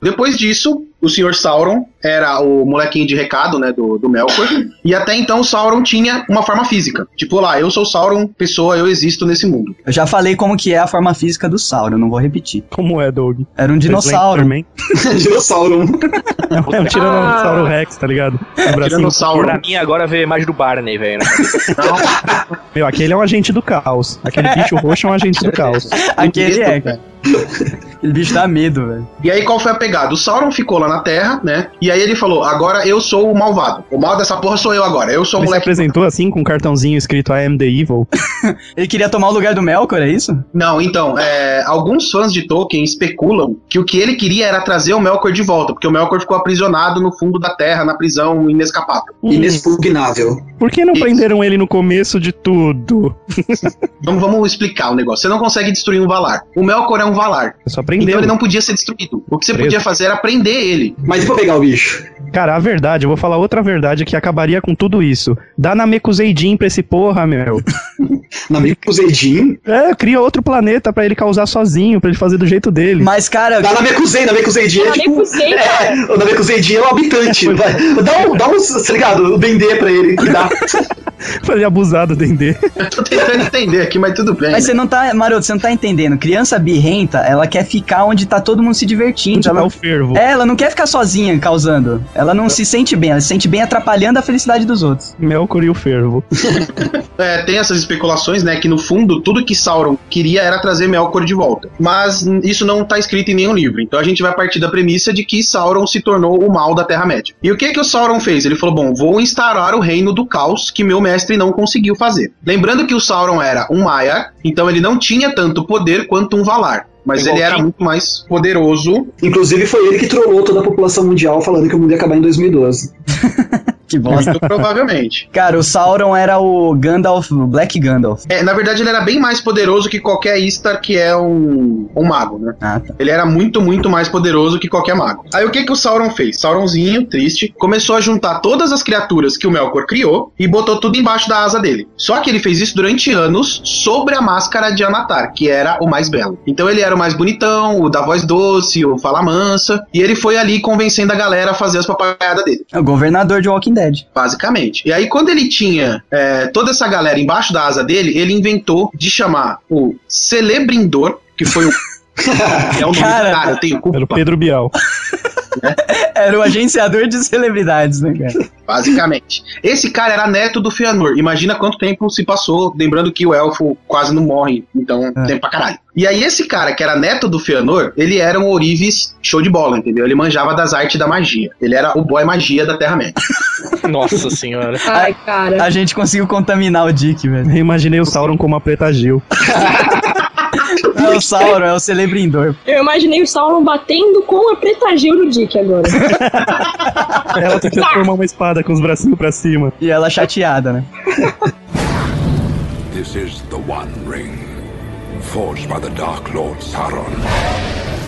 Depois disso, o Sr. Sauron era o molequinho de recado, né, do, do Melkor. E até então o Sauron tinha uma forma física. Tipo, lá, eu sou Sauron, pessoa, eu existo nesse mundo. Eu já falei como que é a forma física do Sauron, não vou repetir. Como é, Doug? Era um dinossauro. [laughs] Dinossauro. É um Tiranossauro Rex, tá ligado? Um bracinho. Tiranossauro. Pra mim, agora vê a imagem do Barney, velho. né? Meu, aquele é um agente do caos. Aquele bicho roxo é um agente do caos. [laughs] Aquele é, cara. [laughs] Aquele bicho dá medo, velho. E aí qual foi a pegada? O Sauron ficou lá na Terra, né? E aí ele falou: agora eu sou o malvado. O mal dessa porra sou eu agora. Eu sou o Ele se moleque. apresentou assim, com um cartãozinho escrito I am the evil. [laughs] Ele queria tomar o lugar do Melkor, é isso? Não, então, é, alguns fãs de Tolkien especulam que o que ele queria era trazer o Melkor de volta, porque o Melkor ficou aprisionado no fundo da Terra, na prisão inescapável. Inexpugnável. Por que não Isso. prenderam ele no começo de tudo? [laughs] Vamos, vamos explicar o negócio. Você não consegue destruir um Valar. O Melkor é um Valar. É só Então prender. ele não podia ser destruído. O que você Preso. podia fazer era prender ele. Mas e pra pegar o bicho? Cara, a verdade, eu vou falar outra verdade que acabaria com tudo isso. Dá na Mekuzeidin pra esse porra, meu. [laughs] Namekuseidin? É, cria outro planeta pra ele causar sozinho, pra ele fazer do jeito dele. Mas, cara. Da Namekusei, Namekuseidin é tipo. Namekusei, cara. É, o Namekuseidin é o habitante. [laughs] Vai, dá um, dá um, tá ligado? O Dendê pra ele cuidar. [laughs] pra ele abusar do Dendê. Tô tentando entender aqui, mas tudo bem. Mas né? você não tá, Maroto, você não tá entendendo. Criança birrenta, ela quer ficar onde tá todo mundo se divertindo. Onde ela... tá o fervo. É, ela não quer ficar sozinha causando. Ela não se sente bem, ela se sente bem atrapalhando a felicidade dos outros. Melkor e o fervo. [laughs] É, tem essas especulações, né, que no fundo tudo que Sauron queria era trazer Melkor de volta. Mas isso não tá escrito em nenhum livro. Então a gente vai partir da premissa de que Sauron se tornou o mal da Terra-média. E o que que o Sauron fez? Ele falou: "Bom, vou instaurar o reino do caos que meu mestre não conseguiu fazer". Lembrando que o Sauron era um Maiar, então ele não tinha tanto poder quanto um Valar. Mas Igual ele era quem? muito mais poderoso. Inclusive foi ele que trollou toda a população mundial falando que o mundo ia acabar em 2012. [laughs] Que bosta. Muito provavelmente. Cara, o Sauron era o Gandalf, o Black Gandalf. É, na verdade, ele era bem mais poderoso que qualquer Istar que é um, um mago, né? Ah, tá. Ele era muito, muito mais poderoso que qualquer mago. Aí o que que o Sauron fez? Sauronzinho, triste, começou a juntar todas as criaturas que o Melkor criou e botou tudo embaixo da asa dele. Só que ele fez isso durante anos sobre a máscara de Anatar, que era o mais belo. Então ele era o mais bonitão, o da voz doce, o fala mansa, e ele foi ali convencendo a galera a fazer as papagaiadas dele. O governador de Walking Dead. Basicamente. E aí, quando ele tinha é, toda essa galera embaixo da asa dele, ele inventou de chamar o Celebrindor, que foi o. é o nome Cara. do cara, eu tenho Era o culpa. Pedro Bial. [laughs] Era o agenciador de celebridades, né, cara? Basicamente. Esse cara era neto do Fëanor. Imagina quanto tempo se passou, lembrando que o elfo quase não morre, então É. tempo pra caralho. E aí esse cara, que era neto do Fëanor, ele era um ourives show de bola, entendeu? Ele manjava das artes da magia. Ele era o boy magia da Terra-média. [laughs] Nossa senhora. Ai, cara. A gente conseguiu contaminar o Dick, velho. Eu imaginei o Sauron como a Preta Gil. [laughs] É o Sauron, é o Celebrindor. Eu imaginei o Sauron batendo com a preta Gil no Dick agora. Ela tem que transformar uma espada com os bracinhos pra cima. E ela chateada, né? This is the One Ring, forged by the Dark Lord Sauron.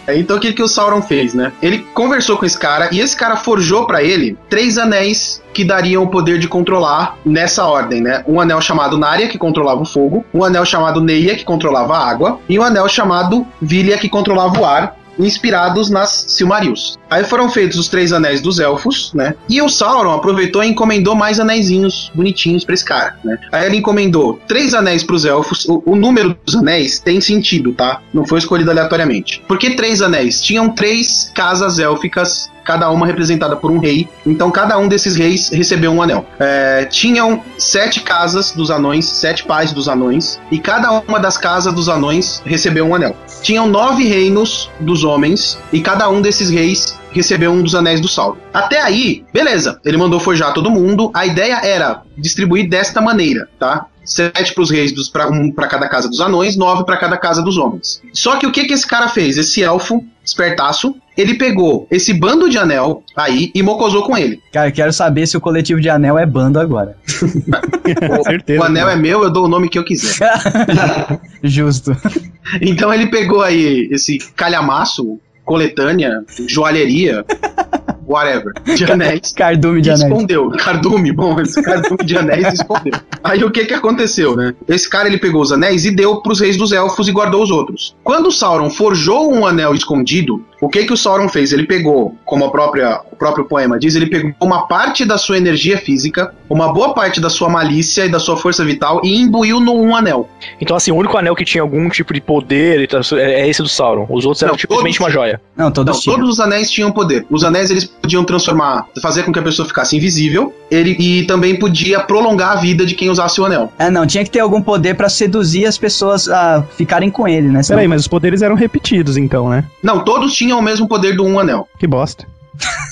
Então o que, que o Sauron fez, né? Ele conversou com esse cara e esse cara forjou pra ele três anéis que dariam o poder de controlar nessa ordem, né? Um anel chamado Narya, que controlava o fogo, um anel chamado Neia, que controlava a água, e um anel chamado Vilya, que controlava o ar, inspirados nas Silmarils. Aí foram feitos os três anéis dos elfos, né? E o Sauron aproveitou e encomendou mais anéisinhos bonitinhos pra esse cara, né? Aí ele encomendou três anéis pros elfos. O, o número dos anéis tem sentido, tá? Não foi escolhido aleatoriamente. Por que três anéis? Tinham três casas élficas cada uma representada por um rei. Então cada um desses reis recebeu um anel. É, tinham sete casas dos anões, sete pais dos anões, e cada uma das casas dos anões recebeu um anel. Tinham nove reinos dos homens, e cada um desses reis recebeu um dos anéis do Sauron. Até aí, beleza. Ele mandou forjar todo mundo. A ideia era distribuir desta maneira, tá? Sete pros reis dos, pra, um pra cada casa dos anões, nove pra cada casa dos homens. Só que o que, que esse cara fez? Esse elfo, espertaço, ele pegou esse bando de anel aí e mocosou com ele. Cara, eu quero saber se o coletivo de anel é bando agora. [laughs] O, certeza, o anel é meu, eu dou o nome que eu quiser. [laughs] Justo. Então ele pegou aí esse calhamaço, coletânea, joalheria, [laughs] whatever, [laughs] de anéis. Cardume de e anéis. escondeu. Cardume, bom, esse cardume de anéis escondeu. Aí o que que aconteceu, né? Esse cara ele pegou os anéis e deu pros reis dos elfos e guardou os outros. Quando o Sauron forjou um anel escondido, o que que o Sauron fez? Ele pegou, como a própria, o próprio poema diz, ele pegou uma parte da sua energia física, uma boa parte da sua malícia e da sua força vital e imbuiu num anel. Então, assim, o único anel que tinha algum tipo de poder e é esse do Sauron. Os outros eram simplesmente todos- uma joia. Não, todos Não, todos os anéis tinham poder. Os anéis eles podiam transformar, fazer com que a pessoa ficasse invisível, ele e também podia prolongar a vida de quem usasse o anel. É, não, tinha que ter algum poder pra seduzir as pessoas a ficarem com ele, né? Senão- Peraí, mas os poderes eram repetidos então, né? Não, todos tinham o mesmo poder do um anel, Que bosta.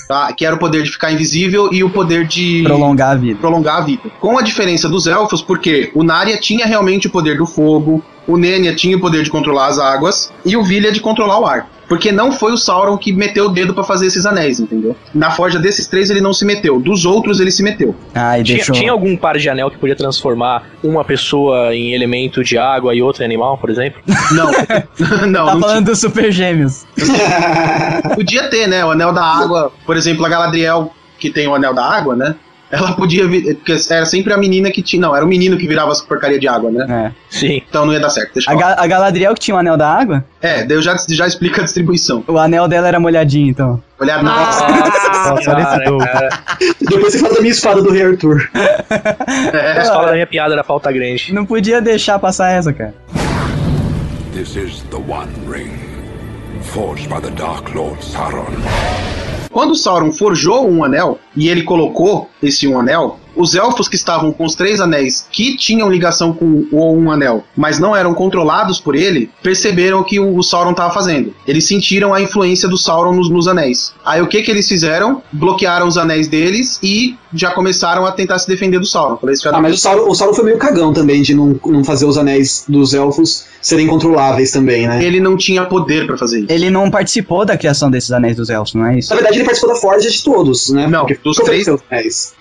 tá? Que era o poder de ficar invisível e o poder de Prolongar a vida. prolongar a vida. Com a diferença dos elfos, porque o Narya tinha realmente o poder do fogo, o Nenya tinha o poder de controlar as águas e o Vilya de controlar o ar. Porque não foi o Sauron que meteu o dedo pra fazer esses anéis, entendeu? Na forja desses três ele não se meteu, dos outros ele se meteu. Ah, e Tinha, deixou. tinha algum par de anel que podia transformar uma pessoa em elemento de água e outra em animal, por exemplo? [laughs] Não, [laughs] não, Tá não falando dos Super Gêmeos. tinha. [laughs] Podia ter, né? O anel da água, por exemplo, a Galadriel, que tem o anel da água, né? Ela podia vir. Porque era sempre a menina que tinha. Não, era o menino que virava as porcaria de água, né? É. Sim. Então não ia dar certo. Deixa A. Ga a Galadriel que tinha o anel da água? É, daí eu já, já explico a distribuição. O anel dela era molhadinho, então. Olha, Ah. nossa. Nossa, olha esse doido. Depois você fala da minha espada do Rei Arthur. [laughs] Mas fala da minha piada da falta grande. Não podia deixar passar essa, cara. This is the One Ring, forged by the Dark Lord Sauron. Quando Sauron forjou um anel e ele colocou esse um anel, os elfos que estavam com os três anéis que tinham ligação com o um anel, mas não eram controlados por ele, perceberam o que o, Sauron estava fazendo. Eles sentiram a influência do Sauron nos, nos anéis. Aí o que que eles fizeram? Bloquearam os anéis deles e já começaram a tentar se defender do Sauron. Falei, isso Ah, mas o Sauron, o Sauron foi meio cagão também de não, não fazer os anéis dos elfos serem controláveis também, né? ele não tinha poder pra fazer isso. Ele não participou da criação desses anéis dos elfos, não é isso? Na verdade, ele participou da forja de todos, né? Não, Porque dos três-?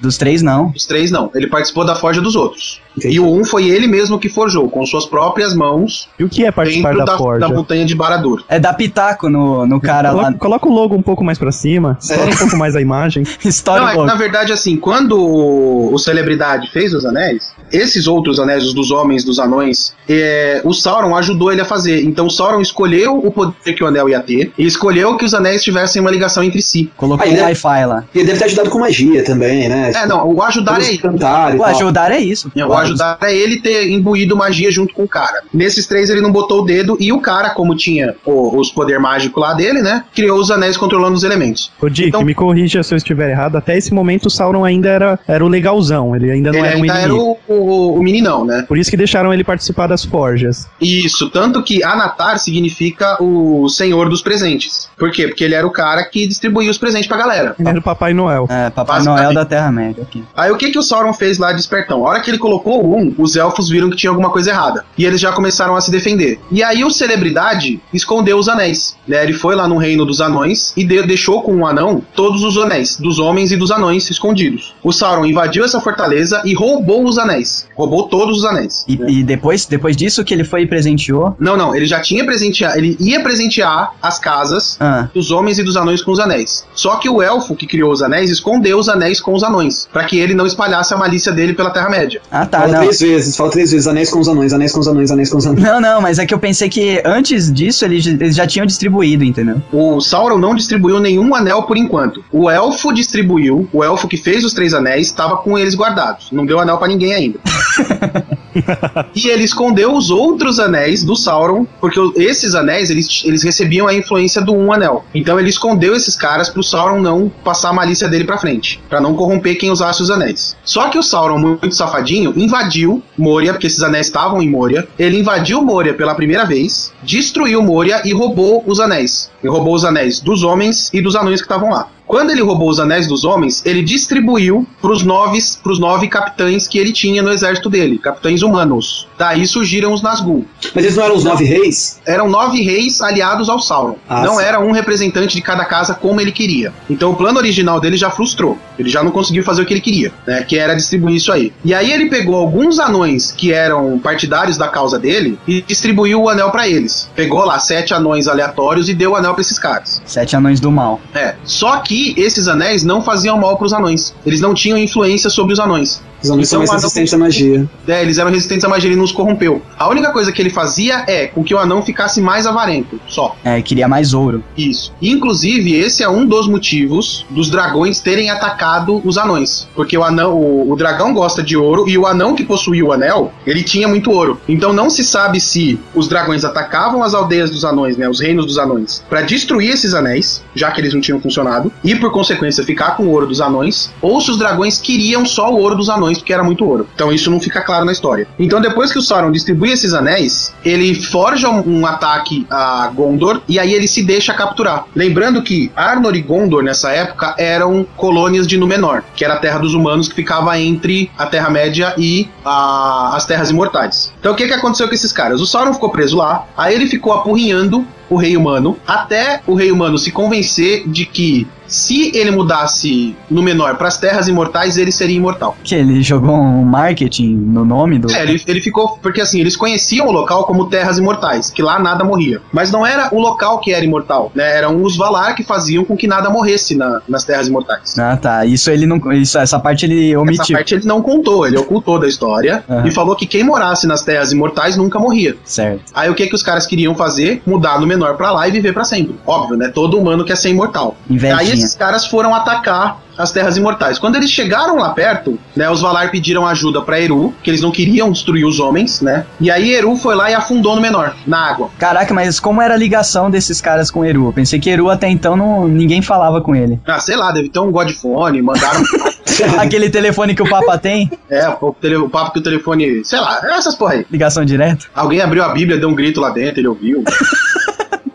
Dos três, não. Os três não. Ele participou da forja dos outros. Entendi. E o um foi ele mesmo que forjou, com suas próprias mãos, E o que é participar dentro da, da, forja? da montanha de Baradur. É dar pitaco no, no cara lá. Coloca, coloca o logo um pouco mais pra cima, estoura um pouco mais a imagem. [laughs] História Não, é, que, na verdade, assim, quando o, o Celebridade fez os anéis, esses outros anéis, os dos homens, dos anões, é, o Sauron ajudou ele a fazer. Então o Sauron escolheu o poder que o anel ia ter e escolheu que os anéis tivessem uma ligação entre si. Colocou Ah, um ele é- Wi-Fi lá. E ele deve ter ajudado com magia também, né? É, não, o ajudar é Todos isso. cantaram e O ajudar é isso. O ajudar é ele ter imbuído magia junto com o cara. Nesses três ele não botou o dedo e o cara, como tinha o- os poder mágico lá dele, né? Criou os anéis controlando os elementos. Ô Dick, Então- me corrija se eu estiver errado. Até esse momento o Sauron ainda era, era o legalzão, ele ainda não ele era um ainda era inimigo. o, o, o meninão, né? Por isso que deixaram ele participar das forjas. Isso, tanto que Anatar significa o senhor dos presentes. Por quê? Porque ele era o cara que distribuía os presentes pra galera. Ele era o Papai Noel. É, Papai. Noel da Terra-média aqui. Aí o que que o Sauron fez lá de espertão? A hora que ele colocou o um, os elfos viram que tinha alguma coisa errada. E eles já começaram a se defender. E aí o Celebridade escondeu os anéis. Né? Ele foi lá no reino dos anões e de- deixou com o anão todos os anéis, dos homens e dos anões escondidos. O Sauron invadiu essa fortaleza e roubou os anéis. Roubou todos os anéis. E, e depois, depois disso que ele foi e presenteou. Não, não, ele já tinha presenteado, ele ia presentear as casas Ah, dos homens e dos anões com os anéis. Só que o elfo que criou os anéis escondeu os anéis com os anões, para que ele não espalhasse a malícia dele pela Terra-média. ah tá, Fala não. três vezes, fala três vezes, anéis com os anões, anéis com os anões, anéis com os anões. Não, não, mas é que eu pensei que antes disso eles, eles já tinham distribuído, entendeu? O Sauron não distribuiu nenhum anel por enquanto. O elfo distribuiu, o elfo que fez os três anéis estava com eles guardados. Não deu anel para ninguém ainda. [laughs] e ele escondeu os outros anéis do Sauron, porque esses anéis eles, eles recebiam a influência do um anel. Então ele escondeu esses caras pro Sauron não passar a malícia dele pra frente, Pra não corromper quem usasse os anéis. Só que o Sauron, muito safadinho, invadiu Moria, porque esses anéis estavam em Moria. Ele invadiu Moria pela primeira vez, destruiu Moria e roubou os anéis. Ele roubou os anéis dos homens e dos anões que estavam lá. Quando ele roubou os anéis dos homens, ele distribuiu pros nove, pros nove capitães que ele tinha no exército dele, capitães humanos. Daí surgiram os Nazgûl. Mas eles não eram os nove reis? Eram nove reis aliados ao Sauron. Ah, não sim. era um representante de cada casa como ele queria. Então o plano original dele já frustrou. Ele já não conseguiu fazer o que ele queria, né? Que era distribuir isso aí. E aí ele pegou alguns anões que eram partidários da causa dele e distribuiu o anel pra eles. Pegou lá sete anões aleatórios e deu o anel pra esses caras. Sete anões do mal. É. Só que esses anéis não faziam mal pros anões. Eles não tinham influência sobre os anões. Os anões são Então, mais o anão- resistentes à magia. É, eles eram resistentes à magia, ele não os corrompeu. A única coisa que ele fazia é com que o anão ficasse mais avarento, só. É, queria mais ouro. Isso. Inclusive, esse é um dos motivos dos dragões terem atacado os anões. Porque o anão, o, o dragão gosta de ouro e o anão que possuía o anel, ele tinha muito ouro. Então não se sabe se os dragões atacavam as aldeias dos anões, né, os reinos dos anões, para destruir esses anéis, já que eles não tinham funcionado, e por consequência ficar com o ouro dos anões, ou se os dragões queriam só o ouro dos anões, porque era muito ouro. Então isso não fica claro na história. Então depois que o Sauron distribui esses anéis, ele forja um, um ataque a Gondor e aí ele se deixa capturar. Lembrando que Arnor e Gondor nessa época eram colônias de Númenor, que era a terra dos humanos que ficava entre a Terra-média e a- as Terras Imortais. Então o que, que aconteceu com esses caras? O Sauron ficou preso lá, aí ele ficou apurrinhando o rei humano, até o rei humano se convencer de que se ele mudasse no menor para as terras imortais, ele seria imortal. Que ele jogou um marketing no nome do. É, ele, ele ficou. Porque assim, eles conheciam o local como Terras Imortais, que lá nada morria. Mas não era o local que era imortal, né? Eram os Valar que faziam com que nada morresse na- nas Terras Imortais. Ah, tá. Isso ele não. Isso, essa parte ele Essa omitiu. parte ele não contou, ele ocultou da história Aham. e falou que quem morasse nas Terras Imortais nunca morria. Certo. Aí o que que os caras queriam fazer? Mudar no menor pra lá e viver pra sempre. Óbvio, né? Todo humano quer ser imortal. Invejinha. Aí esses caras foram atacar as Terras Imortais. Quando eles chegaram lá perto, né, os Valar pediram ajuda pra Eru, que eles não queriam destruir os homens, né? E aí Eru foi lá e afundou no menor, na água. Caraca, mas como era a ligação desses caras com Eru? Eu pensei que Eru até então não, ninguém falava com ele. Ah, sei lá, deve ter um Godphone, mandaram. [laughs] Aquele telefone que o Papa tem, é, o, tele- o papo que o telefone. Sei lá, essas porra aí. ligação direta. Alguém abriu a Bíblia, deu um grito lá dentro, ele ouviu. [laughs]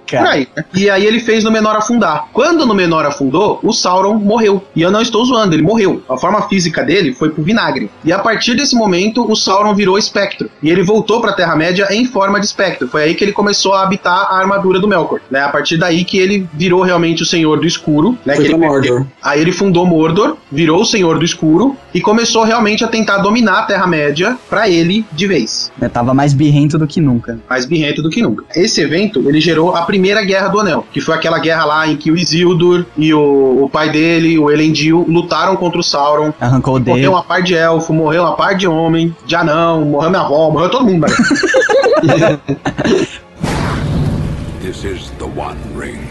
Por Cara, aí. né? E aí ele fez no menor afundar. Quando no menor afundou, o Sauron morreu. E eu não estou zoando, ele morreu. A forma física dele foi pro vinagre. E a partir desse momento, o Sauron virou espectro. E ele voltou pra Terra-média em forma de espectro. Foi aí que ele começou a habitar a armadura do Melkor. Né? A partir daí que ele virou realmente o Senhor do Escuro. Né? Foi Que ele Mordor. Aí ele fundou Mordor, virou o Senhor do Escuro e começou realmente a tentar dominar a Terra-média pra ele de vez né, tava mais birrento do que nunca. mais birrento do que nunca. Esse evento, ele gerou a primeira Guerra do Anel, que foi aquela guerra lá em que o Isildur e o, o pai dele, o Elendil, lutaram contra o Sauron. Arrancou o dedo. Morreu uma par de elfo, morreu uma par de homem, de anão, morreu minha avó, morreu todo mundo. velho. This is the One Ring,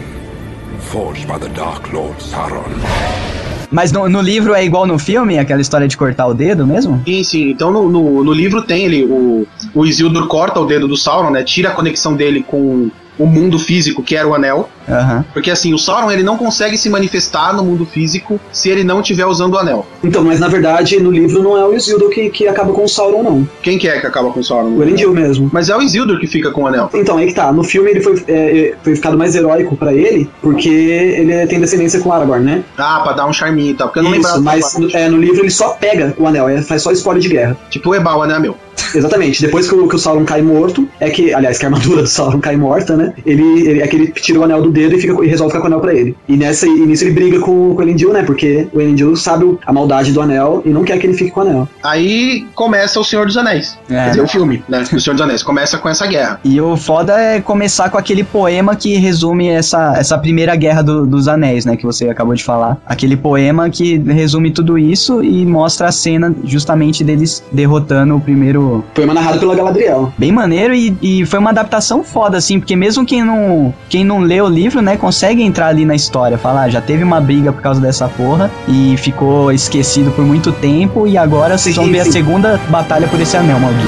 forged by the Dark Lord Sauron. Mas no, no livro é igual no filme, aquela história de cortar o dedo mesmo? sim, sim. Então no, no, no livro tem ele, o, o Isildur corta o dedo do Sauron, né? Tira a conexão dele com o mundo físico, que era o anel. Aham. Porque assim, o Sauron ele não consegue se manifestar no mundo físico se ele não estiver usando o anel. Então, mas na verdade, no livro não é o Isildur que, que acaba com o Sauron, não. Quem que é que acaba com o Sauron? O Elendil mesmo. Mas é o Isildur que fica com o anel. Então, aí que tá. No filme ele foi, é, foi ficado mais heróico pra ele, porque ele tem descendência com Aragorn, né? Ah, pra dar um charminho e tal. Porque eu não Isso, lembrava. mas no, é, no livro ele só pega o anel, é, faz só spoiler de guerra. Tipo o Ebal, né, meu? Exatamente. Depois que o, que o Sauron cai morto, é que, aliás, que a armadura do Sauron cai morta, né? Ele, ele é que ele tira o anel do dedo e, fica, e resolve ficar com o anel pra ele. E, nessa, e nisso ele briga com, com o Elendil, né? Porque o Elendil sabe o- a maldade do anel e não quer que ele fique com o anel. Aí começa o Senhor dos Anéis. É. Quer dizer, o filme, né? Do Senhor dos Anéis. Começa com essa guerra. E o foda é começar com aquele poema que resume essa, essa primeira guerra do- dos anéis, né? Que você acabou de falar. Aquele poema que resume tudo isso e mostra a cena justamente deles derrotando o primeiro. Poema narrado pela Galadriel. Bem maneiro e, e foi uma adaptação foda, assim, porque mesmo quem não, quem não lê o livro, né, consegue entrar ali na história. Falar, ah, já teve uma briga por causa dessa porra e ficou esquecido por muito tempo e agora vocês vão ver a segunda batalha por esse anel, maldito.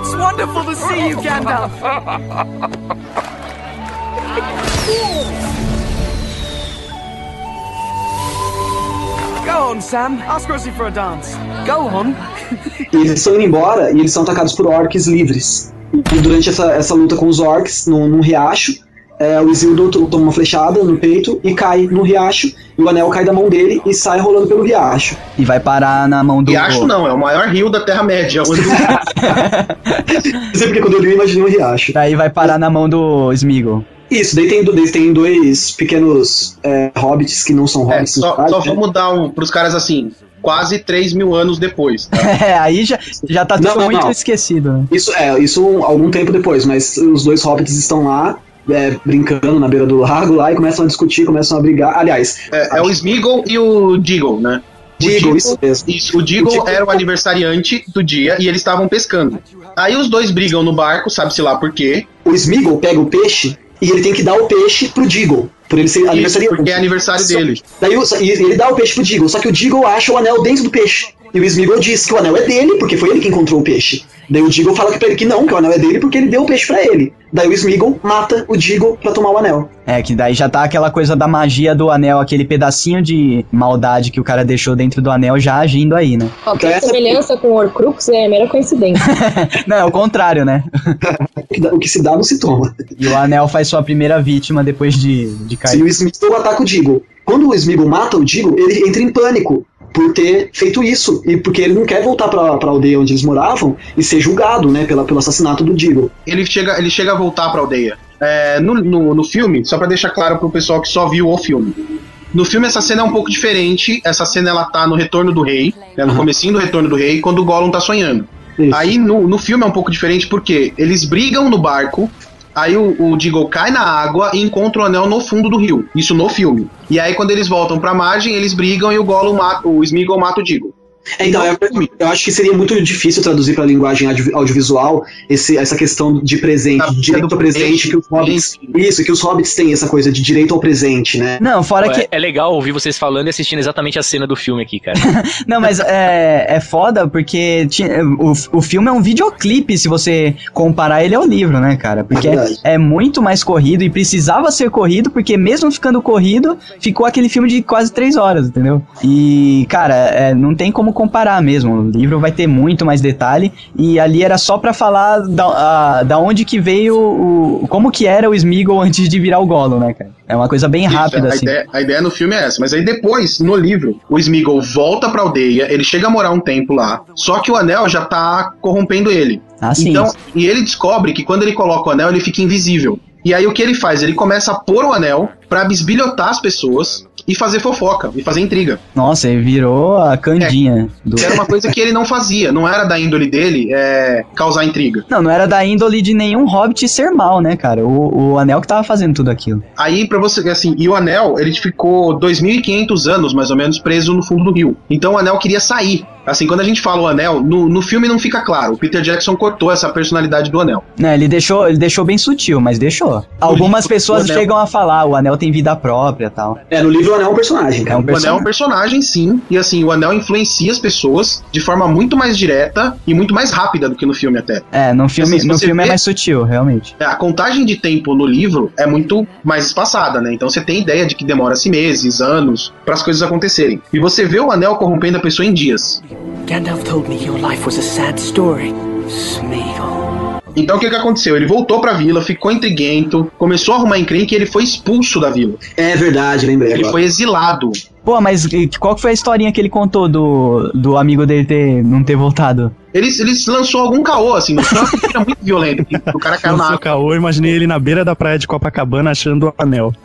It's wonderful to see you, Gandalf. [laughs] Go on, Sam. Ask Rosie for a dance. Go on. E eles estão indo embora e eles são atacados por orcs livres. E durante essa, essa luta com os orcs, num, num riacho, é, o Isildur to- toma uma flechada no peito e cai no riacho, e o anel cai da mão dele e sai rolando pelo riacho. E vai parar na mão do. Riacho não, é o maior rio da Terra-média. onde- [laughs] Não sei porque quando eu li eu imaginei um riacho. Daí vai parar na mão do Smeagol. Isso, daí tem, daí tem dois pequenos é, hobbits que não são É, hobbits. só, no caso, só né? vamos dar um, pros caras assim, quase 3 mil anos depois. tá? [laughs] É, aí já, já tá tudo Não, não, muito não. esquecido. né? Isso é, isso um- algum tempo depois, mas os dois hobbits estão lá, é, brincando na beira do lago lá e começam a discutir, começam a brigar. Aliás, É, é o Smeagol e o Deagle, né? O Deagle, isso mesmo. Isso, o Deagle O Deagle- era o aniversariante do dia e eles estavam pescando. Aí os dois brigam no barco, sabe-se lá por quê. o Smeagol pega o peixe e ele tem que dar o peixe pro Deagle, por ele ser Isso, aniversariante. porque é aniversário Só- dele. Daí e ele dá o peixe pro Deagle, só que o Deagle acha o anel dentro do peixe. E o Smeagol diz que o anel é dele, porque foi ele que encontrou o peixe. Daí o Deagle fala pra ele que não, que o anel é dele porque ele deu o peixe pra ele. Daí o Smeagol mata o Diggle pra tomar o anel. É, que daí já tá aquela coisa da magia do anel, aquele pedacinho de maldade que o cara deixou dentro do anel já agindo aí, né? Qualquer semelhança com o Horcrux é mera coincidência. [laughs] Não, é o contrário, né? [laughs] O que se dá não se toma. E o anel faz sua primeira vítima depois de, de cair. Se o Smeagol ataca o Diggle. Quando o Smeagol mata o Diggle, ele entra em pânico por ter feito isso. E porque ele não quer voltar pra, pra aldeia onde eles moravam e ser julgado, né, pela, pelo assassinato do Diggle. Ele chega, ele chega a voltar pra aldeia. É, no, no, no filme, só pra deixar claro pro pessoal que só viu o filme. No filme essa cena é um pouco diferente. Essa cena ela tá no Retorno do Rei, né, no comecinho do Retorno do Rei, quando o Gollum tá sonhando. Isso. Aí no, no filme é um pouco diferente porque eles brigam no barco, aí o, o cai na água e encontra o anel no fundo do rio. Isso no filme. E aí quando eles voltam pra margem, eles brigam e o Gollum mata, o Smeagol mata o Diggle. É, então, eu, eu acho que seria muito difícil traduzir para a linguagem audio- audiovisual esse, essa questão de presente, de direito ao presente, que os hobbits. Isso, que os hobbits têm essa coisa de direito ao presente, né? Não, fora Pô, que. é, é legal ouvir vocês falando e assistindo exatamente a cena do filme aqui, cara. [laughs] Não, mas é, é foda porque ti- o, o filme é um videoclipe se você comparar ele ao livro, né, cara? Porque É é, é muito mais corrido e precisava ser corrido, porque mesmo ficando corrido, ficou aquele filme de quase três horas, entendeu? E, cara, é, não tem como comparar mesmo. O livro vai ter muito mais detalhe e ali era só pra falar da, a- da onde que veio o. como que era o Smeagol antes de virar o Gollum, né, cara? É uma coisa bem rápida, a, assim. ideia, a ideia no filme é essa, mas aí depois, no livro, o Smeagol volta pra aldeia, ele chega a morar um tempo lá, só que o anel já tá corrompendo ele. Ah, sim. Então, e ele descobre que quando ele coloca o anel, ele fica invisível. E aí o que ele faz? Ele começa a pôr o anel pra bisbilhotar as pessoas e fazer fofoca, e fazer intriga. Nossa, ele virou a Candinha do. Que era uma coisa que ele não fazia, não era da índole dele é, causar intriga. Não, não era da índole de nenhum hobbit ser mal, né, cara? O, o anel que tava fazendo tudo aquilo. Aí, pra você assim, e o anel, ele ficou 2.500 anos, mais ou menos, preso no fundo do rio. Então o anel queria sair. Assim, quando a gente fala o anel, no, no filme não fica claro. O Peter Jackson cortou essa personalidade do anel. Né, ele deixou, ele deixou bem sutil, mas deixou. Algumas pessoas chegam a falar, o anel tem vida própria e tal. É, no livro o anel é um personagem, É cara. um O anel é um personagem. personagem, sim. E assim, o anel influencia as pessoas de forma muito mais direta e muito mais rápida do que no filme até. É, no filme, Assim, no filme é vê- mais sutil, realmente. A contagem de tempo no livro é muito mais espaçada, né? Então você tem ideia de que demora-se meses, anos, para as coisas acontecerem. E você vê o anel corrompendo a pessoa em dias. Gandalf told me your life was a sad story. Smeagol. Então o que, que aconteceu? Ele voltou pra vila, ficou intriguento, começou a arrumar encrenca e ele foi expulso da vila. É verdade, lembrei Ele agora. foi exilado. Pô, mas qual que foi a historinha que ele contou do, do amigo dele ter, não ter voltado? Ele, ele lançou algum caô, assim, no filme era muito violento. que O cara caiu na água. caô, imaginei ele na beira da praia de Copacabana achando o anel. [laughs]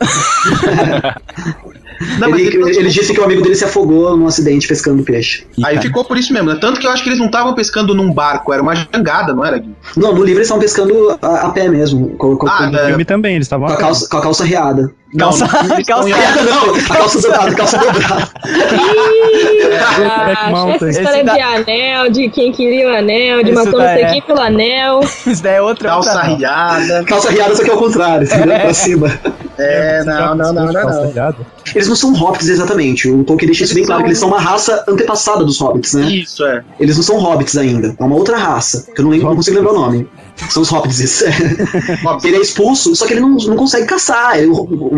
Não, ele, ele- ele disse que o amigo dele se afogou num acidente pescando peixe. Ih, Aí cara. ficou por isso mesmo, né? Tanto que eu acho que eles não estavam pescando num barco, era uma jangada, não era, Gui? Não, no livro eles estão pescando a, a pé mesmo, com, com- Ah, com- No É. filme também, eles estavam com a calça, com a calça riada. Calça, Não, calça, em- Riada não, calça dobrada, calça dobrada. Mountain. Essa história da- de anel, de quem queria o anel, de Isso matou não daí sei é. quem pelo anel. [laughs] Isso daí é outra. Calça outra- riada. Calça riada, só que é o contrário, entendeu? Pra cima. É, não, não, não, não, Calça não. riada. Eles não são hobbits exatamente. O Tolkien deixa isso bem claro, que eles são uma raça antepassada dos hobbits, né? Isso, é. Eles não são hobbits ainda. É uma outra raça, que eu não, lembro, não consigo lembrar o nome. São os hobbits, [laughs] ele é expulso, só que ele não, não consegue caçar. Ele,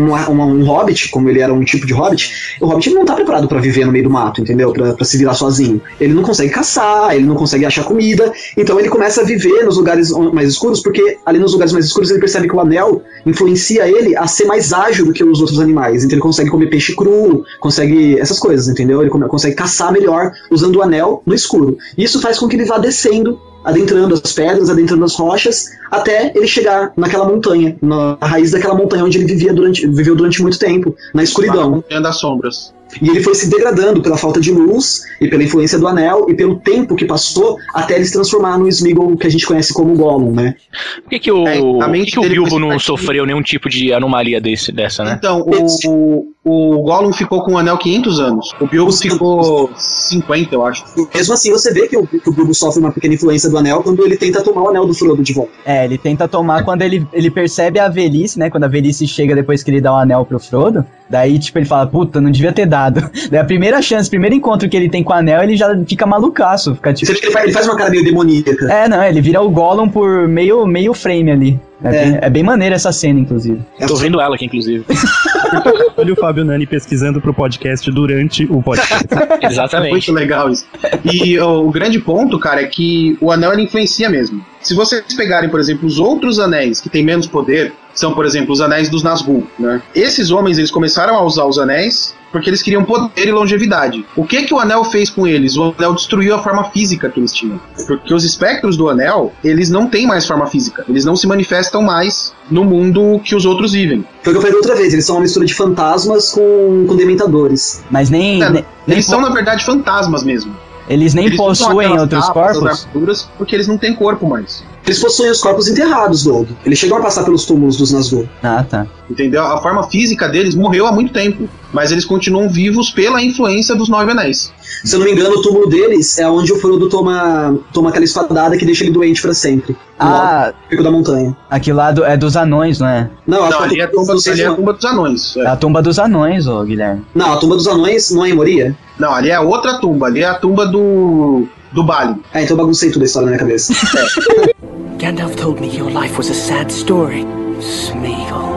um, um, um hobbit, como ele era um tipo de hobbit, o hobbit não tá preparado pra viver no meio do mato, entendeu? Pra se virar sozinho. Ele não consegue caçar, ele não consegue achar comida, então ele começa a viver nos lugares mais escuros, porque ali nos lugares mais escuros ele percebe que o anel influencia ele a ser mais ágil do que os outros animais. Então ele consegue comer peixe cru, consegue essas coisas, entendeu? Ele consegue caçar melhor usando o anel no escuro. Isso faz com que ele vá descendo adentrando as pedras, adentrando as rochas, até ele chegar naquela montanha, na raiz daquela montanha onde ele vivia durante, viveu durante muito tempo, na escuridão. Montanha das sombras. E ele foi se degradando pela falta de luz e pela influência do anel e pelo tempo que passou até ele se transformar no Smeagol que a gente conhece como Gollum, né? Por que, que o, É, por mente que, que o Bilbo não sofreu nenhum tipo de anomalia desse, dessa, né? Então, o, o, o Gollum ficou com o anel 500 anos. O Bilbo ficou 50, eu acho. Mesmo assim, você vê que o, que o Bilbo sofre uma pequena influência do anel quando ele tenta tomar o anel do Frodo de volta. É, ele tenta tomar quando ele, ele percebe a velhice, né? Quando a velhice chega depois que ele dá o anel pro Frodo. Daí, tipo, ele fala, puta, não devia ter dado. Daí a primeira chance, primeiro encontro que ele tem com o anel, ele já fica malucaço. Fica tipo. Você vê que ele faz, ele faz uma cara meio demoníaca. É, não, ele vira o Gollum por meio, meio frame ali. É, É. Bem, é bem maneira essa cena, inclusive. Tô vendo ela aqui, inclusive. [laughs] Olha o Fábio Nani pesquisando pro podcast durante o podcast. [laughs] Exatamente. Muito legal isso. E ó, o grande ponto, cara, é que o anel ele influencia mesmo. Se vocês pegarem, por exemplo, os outros anéis que têm menos poder, são, por exemplo, os anéis dos Nazgûl, né? Esses homens, eles começaram a usar os anéis porque eles queriam poder e longevidade. O que que o anel fez com eles? O anel destruiu a forma física que eles tinham. Porque os espectros do anel, eles não têm mais forma física. Eles não se manifestam mais no mundo que os outros vivem. Foi o que eu falei outra vez, eles são uma mistura de fantasmas com, com dementadores. Mas nem. É, nem- nem eles po- são, na verdade, fantasmas mesmo. eles nem Eles possuem outros corpos? armaduras, porque eles não têm corpo mais. Eles possuem os corpos enterrados, Doug. Eles chegam a passar pelos túmulos dos Nazgûl. Ah, tá. Entendeu? A forma física deles morreu há muito tempo. Mas eles continuam vivos pela influência dos Nove Anéis. Se eu não me engano, o túmulo deles é onde o Frodo toma, toma aquela espadada que deixa ele doente pra sempre. Ah, No pico da montanha. aquele lado é dos anões, não é? Não, Não, ali é a tumba, ali é a tumba dos anões. É é. a tumba dos anões, ô Guilherme. Não, a tumba dos anões não é em Moria? Não, ali é outra tumba. Ali é a tumba do. Do Balin. Ah, então eu baguncei tudo a história na minha cabeça. [laughs] Gandalf told me your life was a sad story. Smeagol.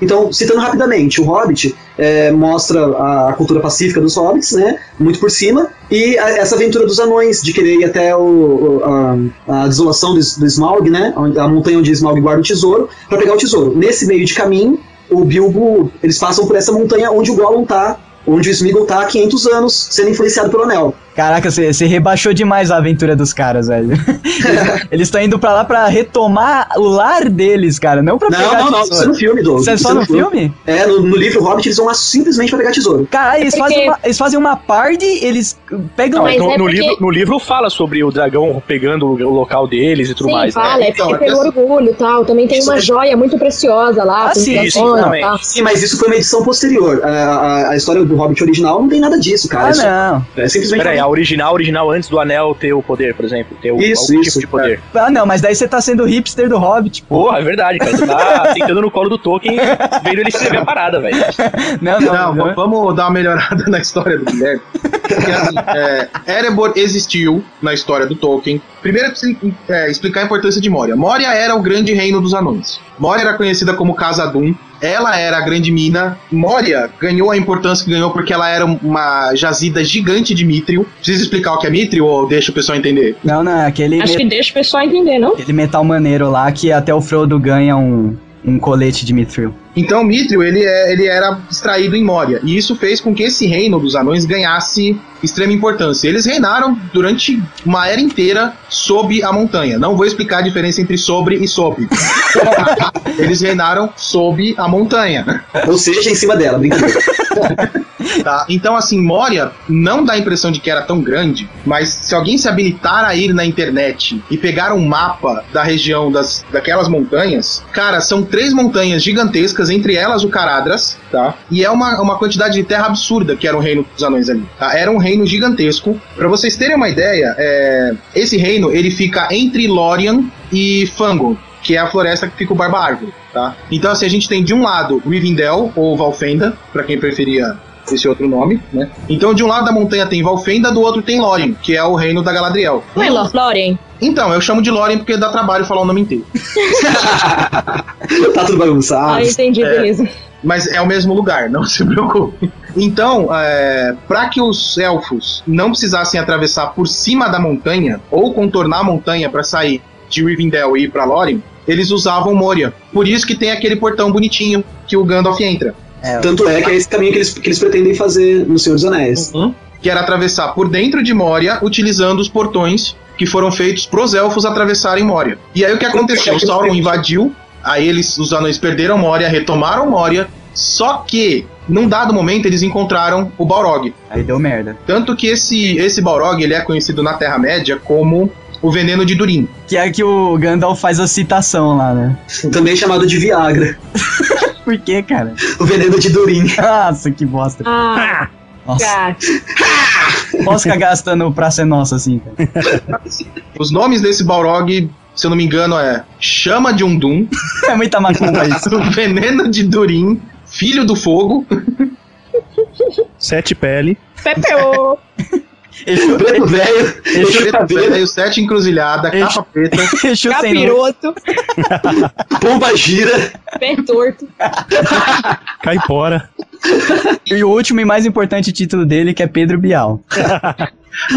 Então, citando rapidamente, o Hobbit é, mostra a, cultura pacífica dos hobbits, né? Muito por cima, e a- essa aventura dos anões, de querer ir até o, o- a, a desolação do, do Smaug, né? A montanha onde Smaug guarda o tesouro, para pegar o tesouro. Nesse meio de caminho, o Bilbo, eles passam por essa montanha onde o Gollum tá, onde o Smeagol tá há 500 anos, sendo influenciado pelo anel. Caraca, você você rebaixou demais a aventura dos caras, velho. [laughs] Eles estão indo pra lá pra retomar o lar deles, cara, não pra Não, pegar não, não, tesouro. isso é no filme, Doug. Isso é só no filme. filme? É, no, no livro Hobbit eles vão lá simplesmente pra pegar tesouro. Caralho, eles, É porque- fazem uma, eles fazem uma party, eles pegam... Não, Mas no, é no porque- livro, no livro fala sobre o dragão pegando o local deles e tudo Sim, mais. né? fala, é Então, porque é pelo orgulho e tal. Também tem Isso uma é- joia muito preciosa lá, Ah, sim, e também. tal. Sim, mas isso foi uma edição posterior. A, a, a história do Hobbit original não tem nada disso, cara. Ah, é, só- não. é simplesmente. Peraí, original, original antes do anel ter o poder, por exemplo. Ter o, Isso, algum isso, tipo de poder. Ah, não, mas daí você tá sendo hipster do Hobbit, pô. Porra, é verdade, cara. Você tá [laughs] sentando no colo do Tolkien vendo ele escrever a parada, velho. Não, não, Não, vamos dar uma melhorada [laughs] na história do Guilherme. Porque, assim, é, Erebor existiu na história do Tolkien. Primeiro, preciso, é, explicar a importância de Moria. Moria era o grande reino dos anões. Moria era conhecida como Casa Dum. Ela era a grande mina. Moria ganhou a importância que ganhou porque ela era uma jazida gigante de Mithril. Precisa explicar o que é Mithril ou deixa o pessoal entender? Não, não, é aquele, Acho que deixa o pessoal entender, não? aquele metal maneiro lá que até o Frodo ganha um, um colete de Mithril. Então, Mithril, ele, é, ele era extraído em Moria. E isso fez com que esse reino dos anões ganhasse extrema importância. Eles reinaram durante uma era inteira sob a montanha. Não vou explicar a diferença entre sobre e sob. [laughs] Eles reinaram sob a montanha. Ou seja, em cima dela, brincadeira. [laughs] Tá? Então, assim, Moria não dá a impressão de que era tão grande, mas se alguém se habilitar a ir na internet e pegar um mapa da região das, daquelas montanhas, cara, são três montanhas gigantescas, entre elas o Caradras, tá? E é uma, uma quantidade de terra absurda que era o reino dos anões ali. Tá? Era um reino gigantesco. Pra vocês terem uma ideia, é, esse reino ele fica entre Lórien e Fangorn que é a floresta que fica o Barba Árvore, tá? Então, assim, a gente tem de um lado Rivendell, ou Valfenda, pra quem preferia esse outro nome, né? Então, de um lado da montanha tem Valfenda, do outro tem Lórien, que é o reino da Galadriel. Não é Lórien? Então, eu chamo de Lórien porque dá trabalho falar o nome inteiro. [laughs] [laughs] tá tudo bagunçado. Ah, entendi, É. beleza. Mas é o mesmo lugar, não se preocupe. Então, é, para que os elfos não precisassem atravessar por cima da montanha ou contornar a montanha para sair de Rivendell e ir para Lórien, eles usavam Moria. Por isso que tem aquele portão bonitinho que o Gandalf entra. Tanto é que é esse caminho que eles, que eles pretendem fazer no Senhor dos Anéis. Que era atravessar por dentro de Moria, utilizando os portões que foram feitos pros elfos atravessarem Moria. E aí o que aconteceu? O Sauron invadiu, aí eles, os anões perderam Moria, retomaram Moria, só que, num dado momento, eles encontraram o Balrog. Aí deu merda. Tanto que esse, esse Balrog, ele é conhecido na Terra-média como o veneno de Durin. Que é que o Gandalf faz a citação lá, né? Também chamado de Viagra. [laughs] Por quê, cara? O veneno de Durin. Nossa, que bosta. Ah, Nossa, ficar gastando pra ser nossa assim, cara. [laughs] Os nomes desse Balrog, se eu não me engano, é Chama de Undum, É muita macumba [laughs] isso. o Veneno de Durin, Filho do Fogo, Sete pele. Pepeu. Preto velho, Exu velho, sete encruzilhada, capa preta. [laughs] Exu. Capiroto. [laughs] pomba gira. Pé torto. [laughs] Caipora. E o último e mais importante título dele, que é Pedro Bial.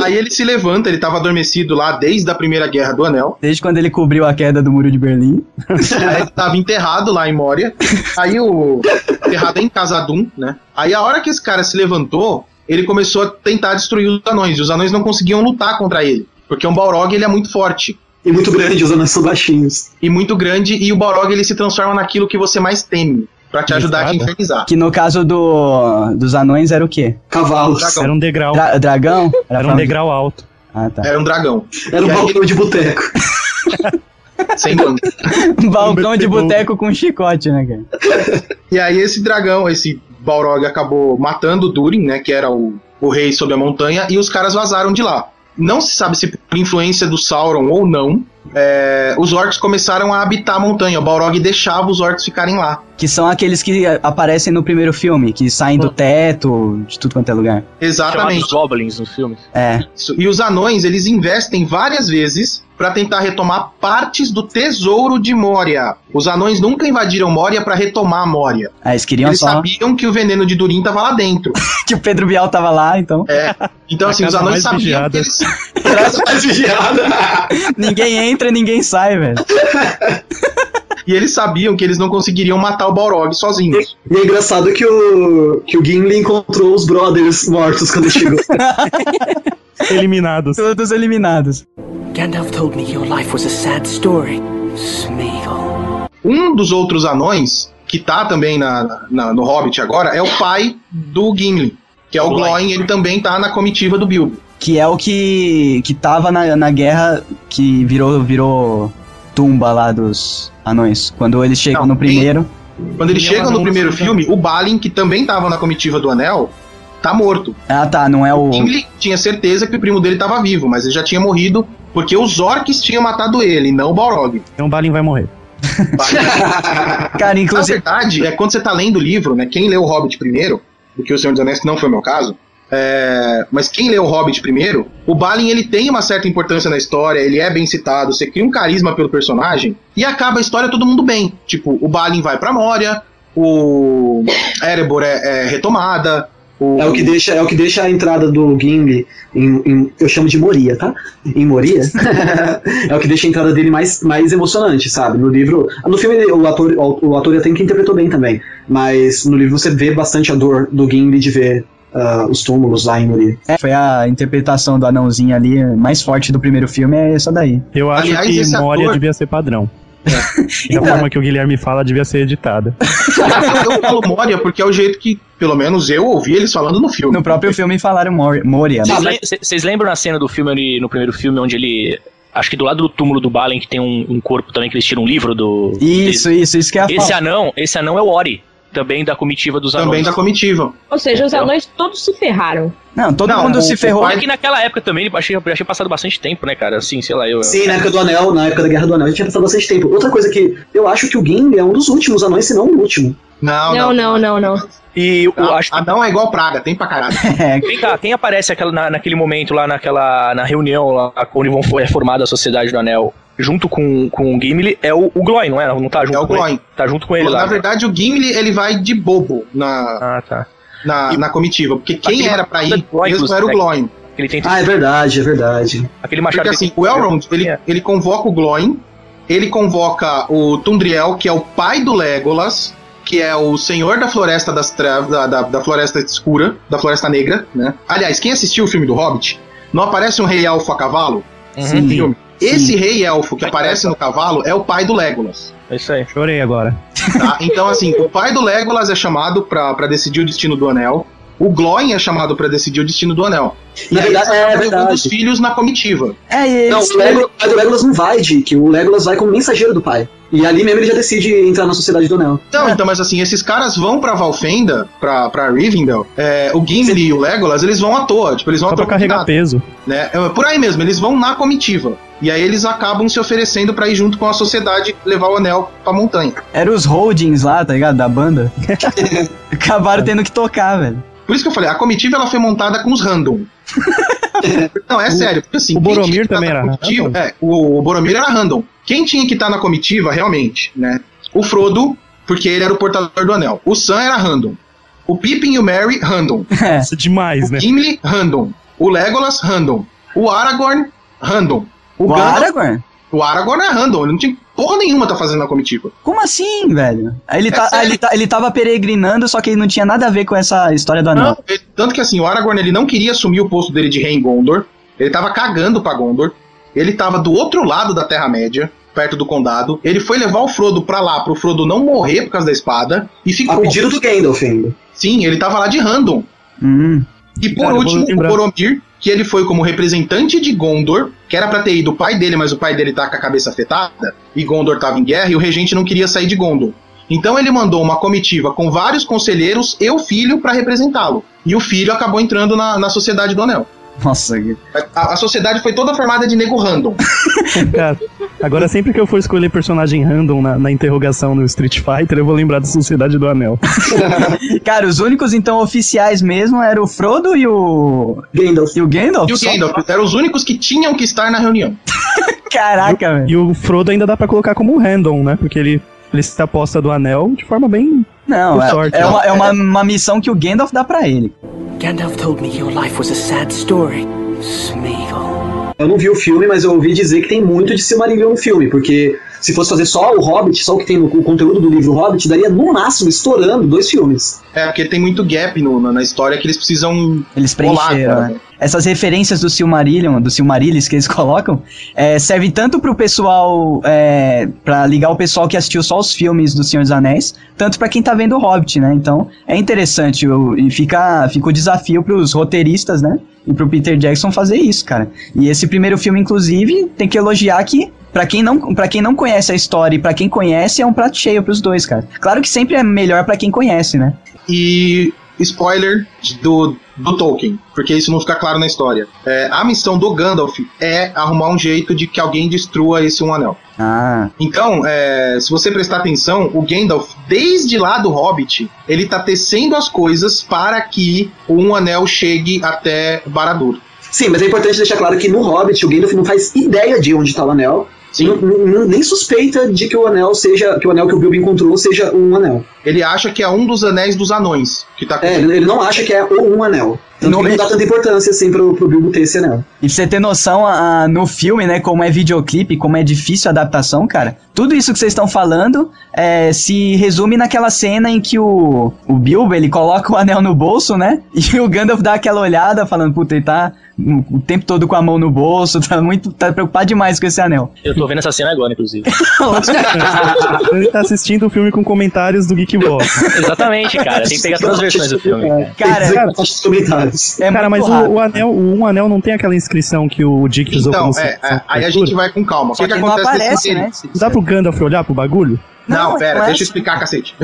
Aí ele se levanta, ele tava adormecido lá desde a primeira guerra do Anel. Desde quando ele cobriu a queda do muro de Berlim. Aí ele tava enterrado lá em Moria. Aí o. Enterrado em Casadum, né? Aí a hora que esse cara se levantou, ele começou a tentar destruir os anões. E os anões não conseguiam lutar contra ele. Porque um Balrog ele é muito forte. E muito grande, os anões são baixinhos. E muito grande, e o Balrog ele se transforma naquilo que você mais teme. Pra te ajudar a te infernizar. Que no caso do, dos anões era o quê? Cavalos. Dragão. Era um degrau. Dra- dragão? Era um forma de- degrau alto. Ah, tá. Era um dragão. Era um E balcão de boteco. [laughs] Sem banco. [laughs] Um balcão de boteco com chicote, né, cara? E aí esse dragão, esse Balrog acabou matando Durin, né, que era o, o rei sobre a montanha, e os caras vazaram de lá. Não se sabe se por influência do Sauron ou não, é, os orcs começaram a habitar a montanha. O Balrog deixava os orcs ficarem lá. Que são aqueles que aparecem no primeiro filme, que saem do teto, de tudo quanto é lugar. Exatamente. Chamados Goblins nos filmes. É. Isso. E os anões, eles investem várias vezes pra tentar retomar partes do tesouro de Moria. Os anões nunca invadiram Moria pra retomar Moria. Ah, eles queriam Eles só sabiam que o veneno de Durin tava lá dentro. [laughs] que o Pedro Bial tava lá, então. É. Então, assim, os anões sabiam vigiada. que eles. [laughs] Casa mais vigiada. ninguém entra, ninguém sai, velho. E eles sabiam que eles não conseguiriam matar o Balrog sozinhos. E é engraçado que o, que o Gimli encontrou os brothers mortos quando chegou. [laughs] Eliminados. Todos eliminados. Gandalf told me your life was a sad story. Smeagol. Um dos outros anões, que tá também na, na- no Hobbit agora, é o pai do Gimli, que é o. Glóin, ele também tá na comitiva do Bilbo. Que é o que. que tava na, na guerra que virou, virou tumba lá dos anões. Quando eles chegam Não, no primeiro. Quando eles Ele chegam no primeiro filme, o Balin, que também tava na comitiva do Anel, tá morto. Ah tá, não é o. O Gimli tinha certeza que o primo dele tava vivo, mas ele já tinha morrido porque os orcs tinham matado ele, não o Balrog. Então o Balin vai morrer. [laughs] Cara, Na inclusive. verdade, é quando você tá lendo o livro, né? Quem leu o Hobbit primeiro, do que o Senhor dos Anéis, não foi o meu caso, é, mas quem leu o Hobbit primeiro, o Balin ele tem uma certa importância na história, ele é bem citado, você cria um carisma pelo personagem e acaba a história todo mundo bem. Tipo, o Balin vai pra Moria, o Erebor é, é retomada. O... É o que deixa, é o que deixa a entrada do Gimli em, em- eu chamo de Moria, tá? Em Moria. [laughs] é o que deixa a entrada dele mais, mais emocionante, sabe? No livro, no filme o ator, o, o ator até que interpretou bem também, mas no livro você vê bastante a dor do Gimli de ver ah, os túmulos lá em Moria. É, foi a interpretação do anãozinho ali mais forte do primeiro filme, é essa daí. Eu acho Aliás, que Moria ator- devia ser padrão. [laughs] E a Então- forma que o Guilherme fala devia ser editada. [laughs] Eu falo Moria porque é o jeito que, pelo menos, eu ouvi eles falando no filme. No próprio filme falaram Mor- Moria. Vocês né? Vocês lembram na cena do filme, ali, no primeiro filme, onde ele. Acho que do lado do túmulo do Balin, que tem um, um corpo também que eles tiram um livro do. Isso, isso, isso que é a Esse anão, esse anão é o Ori, também da comitiva dos Também anões. da comitiva. Ou seja, os anões todos se ferraram. Não, todo Não, mundo o- se o ferrou. pai- É que naquela época também, eu achei, achei passado bastante tempo, né, cara? Assim, sei lá, eu. Sim, na época do Anel, na época da Guerra do Anel, a gente tinha passado bastante tempo. Outra coisa que eu acho que o Gimli é um dos últimos anões, se não o último. Não, Não, não, não, não. E eu não. acho. Anão é igual praga, tem pra caralho. [laughs] Vem cá, quem aparece aquela, na- naquele momento lá naquela na reunião lá, onde vão, é formada a Sociedade do Anel, junto com, com o Gimli, é o, o Gloin, não é? Não tá junto É o com Gloin. ele? Tá junto com ele Na lá. né? verdade, o Gimli ele vai de bobo na, Ah, tá. na, na comitiva, porque quem era pra ir Gloin, mesmo era o né? Gloin. Ele tenta. Ah, é verdade, é verdade. aquele machado Porque que- assim, o Elrond, ele, É. ele convoca o Gloin, ele convoca o Tundriel, que é o pai do Legolas, que é o senhor da Floresta das Trevas, da, da, da Floresta Escura, da Floresta Negra, né? Aliás, quem assistiu o filme do Hobbit, não aparece um rei elfo a cavalo? Uhum. Sim. no filme? Esse rei elfo que aparece no cavalo é o pai do Legolas. É isso aí. Chorei agora. Tá? Então, assim, o pai do Legolas é chamado pra, pra decidir o destino do anel. O Gloin é chamado pra decidir o destino do anel. E Na aí verdade, é acabam levando os verdade. filhos na comitiva. é e Não, o, Legolas, o pai do Legolas não vai, Dick. O Legolas vai como mensageiro do pai. E ali mesmo ele já decide entrar na Sociedade do Anel. Não, então, mas assim, esses caras vão pra Valfenda, pra, pra Rivendell, é, o Gimli e o Legolas, eles vão à toa, tipo, eles vão Só pra carregar nada, peso. né? É, Por aí mesmo, eles vão na comitiva. E aí eles acabam se oferecendo pra ir junto com a sociedade levar o anel pra montanha. Eram os holdings lá, tá ligado? Da banda. [laughs] [laughs] Acabaram tendo que tocar, velho. Por isso que eu falei, a comitiva ela foi montada com os random. [laughs] Não, é sério. Porque, assim, o Boromir tá também era comitiva-? É, o, o Boromir era random. Quem tinha que estar na comitiva, realmente, né? O Frodo, porque ele era o portador do anel. O Sam era random. O Pippin e o Merry, random. [laughs] Isso é demais, né? Gimli, random. O Legolas, random. O Aragorn, random. O, O Gandalf- Aragorn? O Aragorn é random. Ele não tinha porra nenhuma tá fazendo na comitiva. Como assim, velho? Aí Ele, tá, É sério. ele, tá, ele tava peregrinando, só que ele não tinha nada a ver com essa história do anel. Não, ele- tanto que assim, o Aragorn ele não queria assumir o posto dele de rei em Gondor. Ele tava cagando pra Gondor. Ele tava do outro lado da Terra-média, perto do condado. Ele foi levar o Frodo pra lá, pro Frodo não morrer por causa da espada. E ficou. A pedido do Gandalf ainda. Sim, ele tava lá de random. Hum. E por Cara, último, o. Boromir, que ele foi como representante de Gondor, que era pra ter ido o pai dele, mas o pai dele tá com a cabeça afetada, e Gondor tava em guerra, e o regente não queria sair de Gondor. Então ele mandou uma comitiva com vários conselheiros e o filho pra representá-lo. E o filho acabou entrando na, na Sociedade do Anel. Nossa, A, a sociedade foi toda formada de nego random. [laughs] Cara, agora sempre que eu for escolher personagem random na, na interrogação no Street Fighter, eu vou lembrar da Sociedade do Anel. [laughs] Cara, os únicos então oficiais mesmo eram o Frodo e o. Gandalf. E o Gandalf? E o Só- Gandalf eram os únicos que tinham que estar na reunião. [laughs] Caraca, velho. E o Frodo ainda dá pra colocar como random, né? Porque ele, ele se aposta do anel de forma bem. Não, é, sorte, é né? uma, é uma, uma missão que o Gandalf dá pra ele. Gandalf told me your life was a sad story. Smeagol. Eu não vi o filme, mas eu ouvi dizer que tem muito de Silmarillion no filme, porque se fosse fazer só o Hobbit, só o que tem no o conteúdo do livro Hobbit, daria no máximo, estourando, dois filmes. É, porque tem muito gap no- na, na história que eles precisam. Eles Rolar, preencheram, cara. né? Essas referências do Silmarillion, do Silmarillis que eles [laughs] colocam, é, servem tanto pro pessoal, é, para ligar o pessoal que assistiu só os filmes do Senhor dos Anéis, tanto pra quem tá vendo o Hobbit, né? Então, é interessante o- e fica, fica o desafio pros roteiristas, né? E pro Peter Jackson fazer isso, cara. E esse primeiro filme, inclusive, tem que elogiar que Pra quem, não, pra quem não conhece a história e pra quem conhece, é um prato cheio pros dois, cara. Claro que sempre é melhor pra quem conhece, né? E spoiler do, do Tolkien, porque isso não fica claro na história. É, a missão do Gandalf é arrumar um jeito de que alguém destrua esse um anel. Ah, Então, é, se você prestar atenção, o Gandalf, desde lá do Hobbit, ele tá tecendo as coisas para que o um anel chegue até Baradur. Sim, mas é importante deixar claro que no Hobbit o Gandalf não faz ideia de onde está o anel. Não- nem suspeita de que o anel seja. que o anel que o Bilbo encontrou seja um anel. Ele acha que é um dos anéis dos anões que tá É, ele ele não acha que é o um anel. Tanto Não que não dá tanta importância assim pro, pro Bilbo ter esse anel. E pra você ter noção, a- a- no filme, né, como é videoclipe, como é difícil a adaptação, cara, tudo isso que vocês estão falando é, se resume naquela cena em que o, o Bilbo, ele coloca o anel no bolso, né, [laughs] e o Gandalf dá aquela olhada falando, puta, ele tá o o tempo todo com a mão no bolso, tá muito, tá preocupado demais com esse anel. Eu tô vendo essa cena agora, inclusive. [laughs] [laughs] Ele tá assistindo o filme com comentários do Geekbox. Exatamente, cara. Tem que pegar todas as versões do filme. cara. Cara, Tem é Cara, mas o, o anel, o um anel não tem aquela inscrição que o Dick usou Então, como é, é, aí a gente vai com calma. O Só que, que que não acontece aparece, né? Não dá pro Gandalf olhar pro bagulho? Não, Não, pera, é deixa eu explicar, cacete.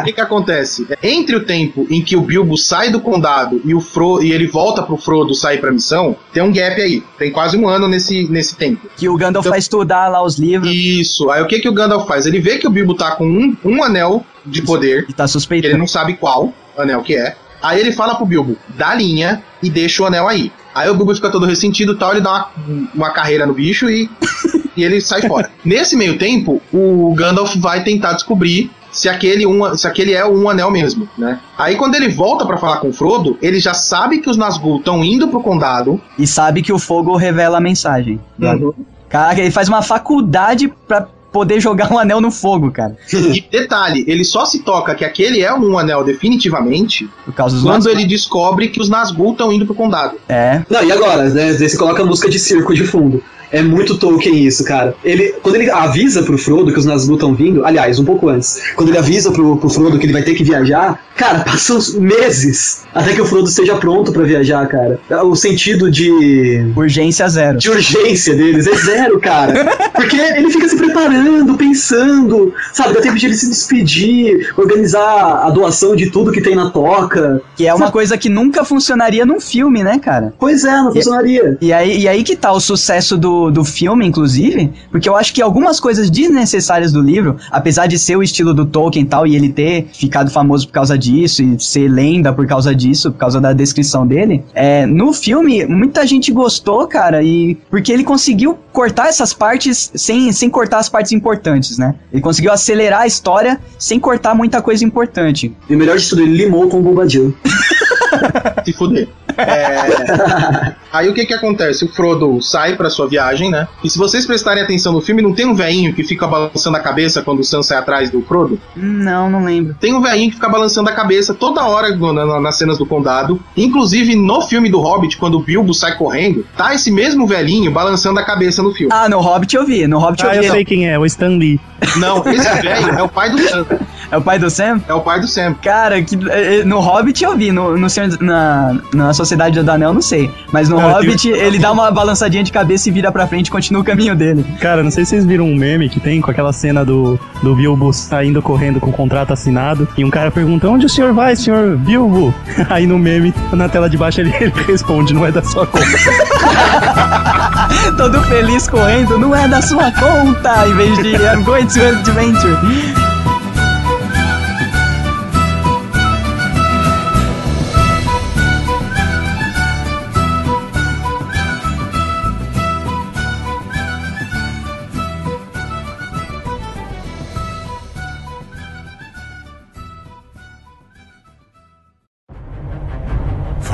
o que que acontece? Entre o tempo em que o Bilbo sai do condado e o Fro e ele volta pro Frodo sair pra missão, tem um gap aí. Tem quase um ano nesse, nesse tempo. Que o Gandalf Então- vai estudar lá os livros Isso. Aí o que que o Gandalf faz? Ele vê que o Bilbo tá com um, um anel de poder, e tá que ele suspeitando. não sabe qual anel que é. Aí ele fala pro Bilbo, dá linha e deixa o anel aí. Aí o Bilbo fica todo ressentido e tal, ele dá uma, uma carreira no bicho e, [laughs] e ele sai fora. Nesse meio tempo, o Gandalf vai tentar descobrir se aquele, um, se aquele é um anel mesmo, né? Aí quando ele volta pra falar com o Frodo, ele já sabe que os Nazgûl estão indo pro condado. E sabe que o fogo revela a mensagem. Uhum. Caraca, ele faz uma faculdade pra poder jogar um anel no fogo, cara. E detalhe, ele só se toca que aquele é um anel definitivamente Por causa dos quando Nazgûl. ele descobre que os Nazgûl estão indo pro condado. É. Não, e agora, né? Daí Você coloca a música de circo de fundo. É muito Tolkien isso, cara. Ele, quando ele avisa pro Frodo que os Nazgûl estão vindo, aliás, um pouco antes, quando ele avisa pro, pro Frodo que ele vai ter que viajar, cara, [laughs] passam meses até que o Frodo esteja pronto pra viajar, cara. O sentido de Urgência zero. de urgência deles é zero, cara. [laughs] Porque ele fica se preparando, pensando, sabe? Dá tempo de ele se despedir, organizar a doação de tudo que tem na toca. Que é uma coisa que nunca funcionaria num filme, né, cara? Pois é, não funcionaria. E aí, e aí que tá o sucesso do, do, do filme, inclusive, porque eu acho que algumas coisas desnecessárias do livro, apesar de ser o estilo do Tolkien e tal, e ele ter ficado famoso por causa disso, e ser lenda por causa disso, por causa da descrição dele, é, no filme, muita gente gostou, cara, e porque ele conseguiu cortar essas partes sem, sem cortar as partes importantes, né? Ele conseguiu acelerar a história sem cortar muita coisa importante. E o melhor de tudo, ele limou com o Bombadil. [laughs] [laughs] Se fuder. É... Aí o que que acontece? O Frodo sai pra sua viagem, né? E se vocês prestarem atenção no filme, não tem um velhinho que fica balançando a cabeça quando o Sam sai atrás do Frodo? Não, não lembro. Tem um velhinho que fica balançando a cabeça toda hora na- nas cenas do condado. Inclusive, no filme do Hobbit, quando o Bilbo sai correndo, tá esse mesmo velhinho balançando a cabeça no filme. Ah, no Hobbit eu vi, no Hobbit Ah, eu vi. eu sei quem é, o Stan Lee. Não, esse velho é o pai do Sam. É o pai do Sam? É o pai do Sam. Cara, que, eh, no Hobbit eu vi, no, no Senhor- na, na Sociedade do Anel não sei. Mas no Cara, Hobbit ele dá uma balançadinha de cabeça e vira pra frente e continua o caminho dele. Cara, não sei se vocês viram um meme que tem com aquela cena do, do Bilbo saindo correndo com o contrato assinado e um cara pergunta: Onde o senhor vai, senhor Bilbo? [laughs] Aí no meme, na tela de baixo, ele, [laughs] ele responde: Não é da sua conta. [laughs] Todo feliz correndo, não é da sua conta, em vez de I'm going to adventure.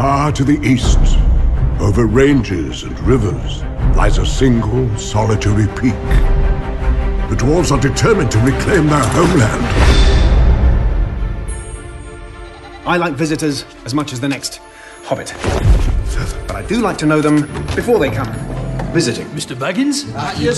Far to the east, over ranges and rivers, lies a single solitary peak. The dwarves are determined to reclaim their homeland. I like visitors as much as the next hobbit. But I do like to know them before they come visiting. Mr. Baggins?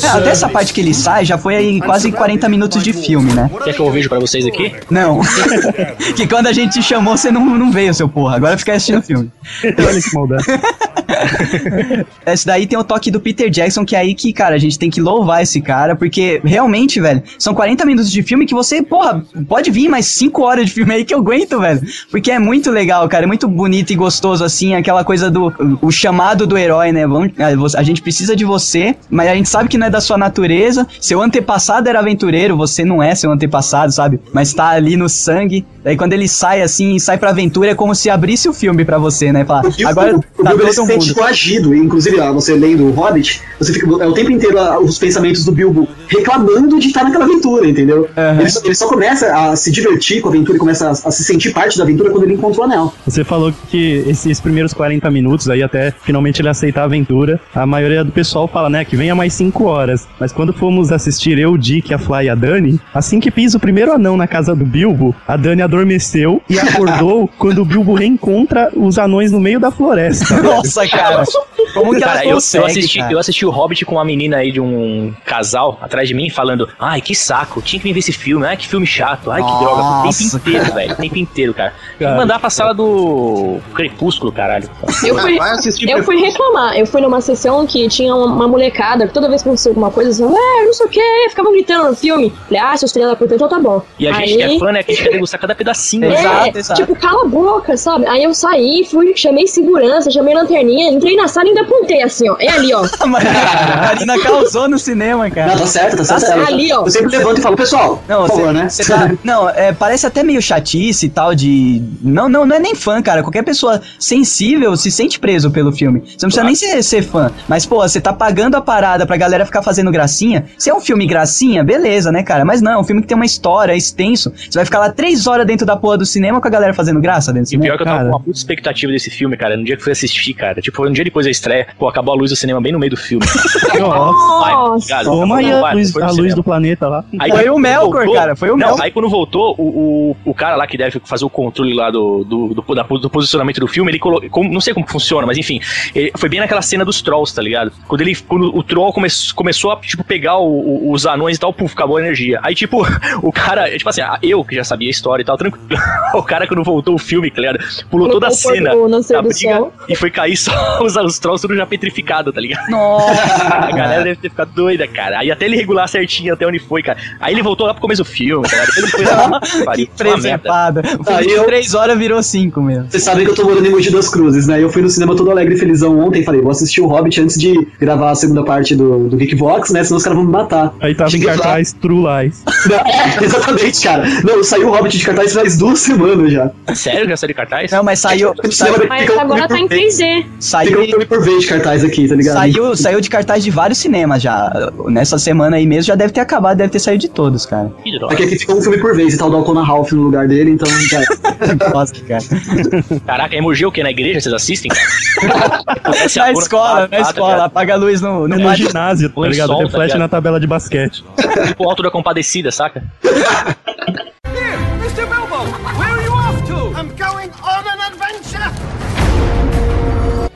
É, até essa parte que ele sai já foi aí quase 40 minutos de filme, né? Quer que eu vejo pra vocês aqui? Não. [laughs] que quando a gente te chamou, você não, não veio, seu porra. Agora fica assistindo o filme. Olha que maldade. [laughs] Esse daí tem o toque do Peter Jackson, que é aí que, cara, a gente tem que louvar esse cara, porque realmente, velho, são 40 minutos de filme que você, porra, pode vir mais 5 horas de filme aí que eu aguento, velho. Porque é muito legal, cara, é muito bonito e gostoso, assim, aquela coisa do o chamado do herói, né? Vamos- A gente precisa de você, mas a gente sabe que não é da sua natureza. Seu antepassado era aventureiro, você não é seu antepassado, sabe? Mas tá ali no sangue. Daí quando ele sai assim, sai pra aventura, é como se abrisse o filme pra você, né? Falar, E o- agora o, o tá Bilbo ele todo se sente coagido. E, Inclusive, ó, você lendo o Hobbit, você fica é o tempo inteiro ah, os pensamentos do Bilbo reclamando de estar naquela aventura, entendeu? Ele, só, ele só começa a se divertir com a aventura e começa a, a se sentir parte da aventura quando ele encontra o anel. Você falou que esses primeiros 40 minutos aí, até finalmente ele aceitar a aventura, a maioria do pessoal fala, né, que venha mais 5 horas. Mas quando fomos assistir eu, o Dick, a Fly e a Dani, assim que pisa o primeiro anão na casa do Bilbo, a Dani adormeceu e acordou [laughs] quando o Bilbo reencontra os anões no meio da floresta. Nossa, cara. Como que Cara, ela eu, consegue, eu, assisti, cara? eu assisti o Hobbit com uma menina aí de um casal atrás de mim falando: Ai, que saco, tinha que vir ver esse filme, ai, que filme chato, ai, que droga. O Nossa, tempo inteiro, velho, o tempo inteiro, cara. Tem que Cara. mandar pra sala do Crepúsculo, caralho. Eu fui, eu fui reclamar. Eu fui numa sessão que tinha uma, molecada que toda vez que acontecia alguma coisa, assim, ué, não sei o que, ficavam gritando no filme. Falei, ah, seus filhos da puta, então tá bom. E a gente que é fã, né, que a gente quer degustar cada pedacinho. É, né? Exato, exato. tipo, cala a boca, sabe? Aí eu saí, fui, chamei segurança, chamei lanterninha, entrei na sala e ainda apontei assim, ó. É ali, ó. [laughs] A Marina causou no cinema, cara. Não, tá certo, tá certo. Tá Eu- ali, ó. Eu sempre levanto e falo, pessoal, Não, por favor, né? tá- [laughs] não, é, parece até meio chatice e tal de. Não, não, não é nem fã, cara. Qualquer pessoa sensível se sente preso pelo filme. Você não precisa nem ser, ser fã. Mas, pô, você tá pagando a parada pra galera ficar fazendo gracinha. Se é um filme gracinha, beleza, né, cara? Mas não, é um filme que tem uma história, é extenso. Você vai ficar lá três horas dentro da porra do cinema com a galera fazendo graça dentro do E pior cinema. é que eu tava Cara. com uma puta expectativa desse filme, cara. No dia que fui assistir, cara. Tipo, foi um dia depois da estreia. Pô, acabou a luz do cinema bem no meio do filme. [laughs] Nossa. Toma aí a luz, a luz do planeta lá. Aí Foi o Melkor, voltou- cara, foi o não, Melkor. Aí quando voltou, o, o, o cara lá que deve fazer o controle lá do, do, do, da- do posicionamento do filme, ele colocou. Não sei como funciona, mas enfim. ele- foi bem naquela cena dos trolls, tá ligado? Quando ele. Quando o troll come, começou a, tipo, pegar o- o- os anões e tal, puf, acabou a energia. Aí, tipo, [laughs] o cara, tipo assim, eu que já sabia a história e tal, tranquilo. [laughs] O cara, quando voltou o filme, tá ligado? Pulou toda a cena da briga sol. e foi cair só os, os trolls Saussuro já petrificado, tá ligado? Nossa! [laughs] A galera deve ter ficado doida, cara. Aí até ele regular certinho até onde foi, cara. Aí ele voltou lá pro começo do filme, cara. Depois ele foi lá. [laughs] Pariu, filme Aí de eu- três horas virou cinco mesmo. Vocês sabem que eu tô morando em Mogi das Cruzes, né? Eu fui no cinema todo alegre e felizão ontem e falei, vou assistir o Hobbit antes de gravar a segunda parte do, do Geekbox, né? Senão os caras vão me matar. Aí tava em Cheguei lá- cartaz True Lies. [laughs] Não, é, exatamente, cara. Não, saiu o Hobbit de cartaz faz duas semanas já. Sério que já saiu de cartaz? Não, mas saiu. saiu, Mas agora tá em 3D. saiu, um por de cartaz aqui, tá ligado? saiu, saiu de cartaz de vários cinemas já. Nessa semana aí mesmo já deve ter acabado, deve ter saído de todos, cara. Que droga. Aqui, aqui fica um filme por vez e tal, o Dalton Ralph no lugar dele, então [laughs] já é. Nossa, cara. Caraca, emoji o quê? Na igreja vocês assistem, [laughs] Na escola, na tá, escola, tá apaga a luz no, no No pátio. ginásio, tá ligado? sol, tá Reflete ligado? na tabela de basquete. Tipo o alto da compadecida, saca? [laughs] Mr. Bilbo, where are you off to? I'm going on an.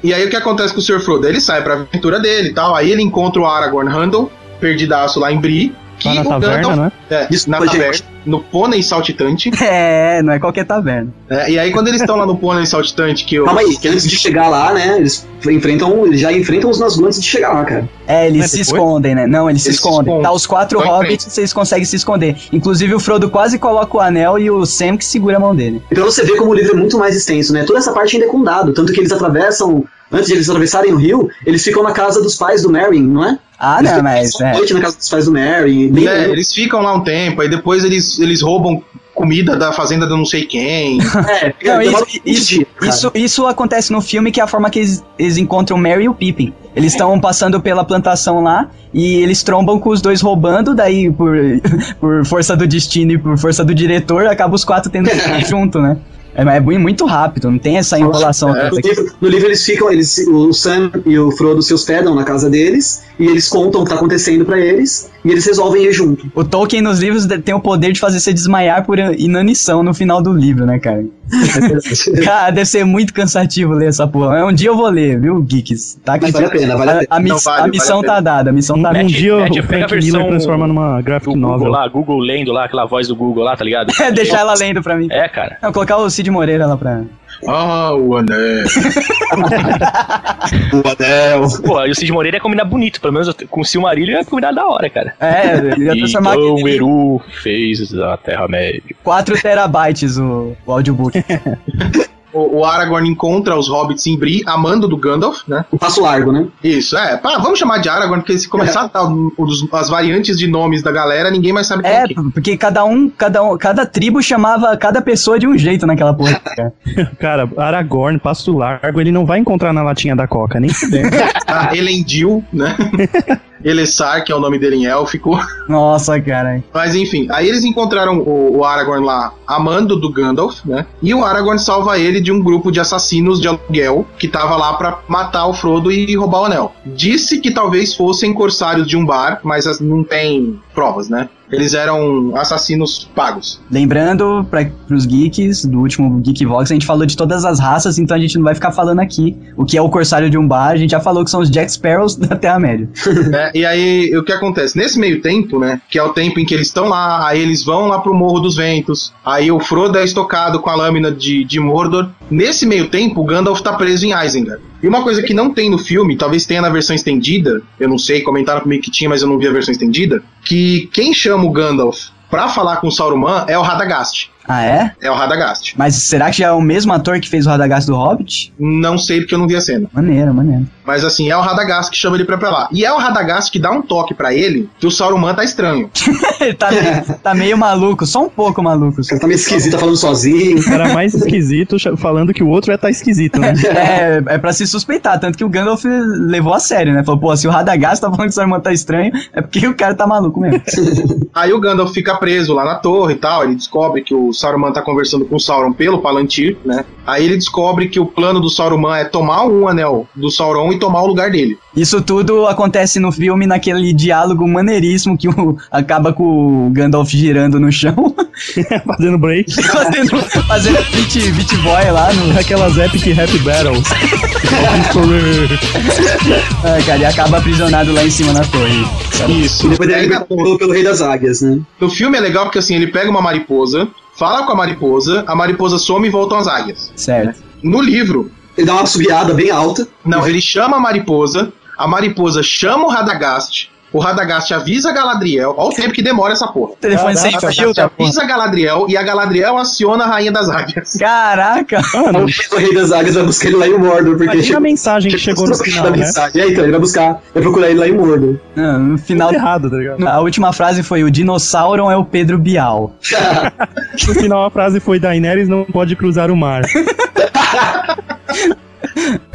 E aí o que acontece com o Sr. Frodo? Ele sai pra aventura dele e tal, aí ele encontra o Aragorn Handel, perdidaço lá em Bree. Que Lá na o taverna, Gandalf- né? É, Isso, na gente. taverna, no pônei saltitante. [laughs] É, não é qualquer taverna. É, e aí quando eles estão lá no pônei saltitante, que o... Calma aí, que antes de chegar lá, né? Eles enfrentam. Eles já enfrentam os Nazgûl antes de chegar lá, cara. É, eles Mas se depois? escondem, né? Não, eles, se Eles se escondem. escondem. Tá os quatro hobbits, vocês conseguem se esconder. Inclusive o Frodo quase coloca o anel e o Sam que segura a mão dele. E pra você ver como o livro é muito mais extenso, né? Toda essa parte ainda é com dado, tanto que eles atravessam. Antes de eles atravessarem o rio, eles ficam na casa dos pais do Merry, não é? Ah, Eles não, mas. É. noite na casa dos pais do Merry. bem- É, eles ficam lá um tempo, aí depois eles, eles roubam comida da fazenda de não sei quem. [laughs] É, Não, isso, isso, isso, isso acontece no filme, que é a forma que eles, eles encontram o Merry e o Pippin. Eles estão passando pela plantação lá e eles trombam com os dois roubando, daí por, [laughs] por força do destino e por força do diretor, acaba os quatro tendo que ir [laughs] junto, né? É, mas é muito rápido, não tem essa enrolação É, no, livro, no livro eles ficam, eles, o Sam e o Frodo se hospedam na casa deles e eles contam o que tá acontecendo pra eles e eles resolvem ir junto. O Tolkien nos livros tem o poder de fazer você desmaiar por inanição no final do livro, né, cara? [laughs] Cara, deve ser muito cansativo ler essa porra. Mas Um dia eu vou ler, viu, Geeks? Tá aqui. Mas vale a pena, vale a pena. A, Não, miss- vale, a vale missão a tá dada, a missão tá dada. um dia mete, o Frank Miller versão transforma numa graphic Do Google novel. lá, Google lendo lá, aquela voz do Google lá, tá ligado? É, [laughs] deixar ela lendo pra mim. É, cara. Não, colocar o Cid Moreira lá pra. Ah, o anel. [laughs] o anel. Pô, e o Cid Moreira ia combinar bonito, pelo menos com o Silmarillion ia combinar da hora, cara. É, ele ia transformar Então aquele Eru fez a Terra-média. 4 terabytes o, o audiobook. [laughs] O, o Aragorn encontra os hobbits em Bree, amando do Gandalf, né? O passo largo, né? Isso, é. Pá, vamos chamar de Aragorn, porque se começar a dar os- as variantes de nomes da galera, ninguém mais sabe quem é É, quem. porque cada um, cada um, cada tribo chamava cada pessoa de um jeito naquela porra. Cara. [laughs] Cara, Aragorn, Passo Largo, ele não vai encontrar na latinha da Coca, nem fudendo. [laughs] Ah, Elendil, né? [laughs] Elessar, que é o nome dele em élfico. [laughs] Nossa, cara. Mas enfim, aí eles encontraram o, o Aragorn lá amando do Gandalf, né? E o Aragorn salva ele de um grupo de assassinos de aluguel que tava lá pra matar o Frodo e roubar o anel. Disse que talvez fossem corsários de um bar, mas as- não tem provas, né? Eles eram assassinos pagos. Lembrando para os geeks do último Geek Vox, a gente falou de todas as raças, então a gente não vai ficar falando aqui o que é o corsário de um bar, a gente já falou que são os Jack Sparrows [laughs] da Terra-média. né? [laughs] E aí, o que acontece? Nesse meio tempo, né? Que é o tempo em que eles estão lá, aí eles vão lá pro Morro dos Ventos, aí o Frodo é estocado com a lâmina de, de Mordor. Nesse meio tempo, o Gandalf tá preso em Isengard. E uma coisa que não tem no filme, talvez tenha na versão estendida, eu não sei, comentaram comigo que tinha, mas eu não vi a versão estendida, que quem chama o Gandalf pra falar com o Sauron é o Radagast. Ah, é? É o Radagast. Mas será que já é o mesmo ator que fez o Radagast do Hobbit? Não sei porque eu não vi a cena. Maneiro, maneiro. Mas assim, é o Radagast que chama ele pra pra lá. E é o Radagast que dá um toque pra ele que o Sauron tá estranho. [laughs] Ele tá, meio, tá meio maluco, só um pouco maluco. O cara tá meio esquisito, tá falando sozinho. O cara mais esquisito falando que o outro é tá esquisito, né? [laughs] É, é pra se suspeitar, tanto que o Gandalf levou a sério, né? Falou, pô, se o Radagast tá falando que sua irmã tá estranho, é porque o cara tá maluco mesmo. [laughs] Aí o Gandalf fica preso lá na torre e tal. Ele descobre que o Saruman tá conversando com o Sauron pelo Palantir, né? Aí ele descobre que o plano do Saruman é tomar um anel do Sauron e tomar o lugar dele. Isso tudo acontece no filme, naquele diálogo maneiríssimo que o- acaba com o Gandalf girando no chão, [laughs] Fazendo break. [laughs] fazendo, fazendo beat, beat boy lá no. Aquelas epic rap battles. [laughs] Ah, cara, e acaba aprisionado lá em cima na torre. Isso. E depois ele é pelo, pelo Rei das Águias, né? no filme é legal porque assim, ele pega uma mariposa, fala com a mariposa, a mariposa some e voltam as águias. Certo. No livro, Ele dá uma subiada bem alta. Não, ele chama a mariposa, a mariposa chama o Radagast, o Radagast avisa a Galadriel. Olha o tempo que demora essa porra. Telefone sem fio porra. avisa a Galadriel e a Galadriel aciona a Rainha das Águias. Caraca! Mano, O Rei das Águias vai buscar ele lá em Mordor, porque... imagina a [laughs] mensagem que chegou no final, da né? mensagem. É, então, ele vai buscar, vai procurar ele lá em Mordor. Não, no final. Tudo errado, tá ligado? A última frase foi: O dinossauro é o Pedro Bial. [laughs] No final a frase foi Daenerys não pode cruzar o mar. [laughs]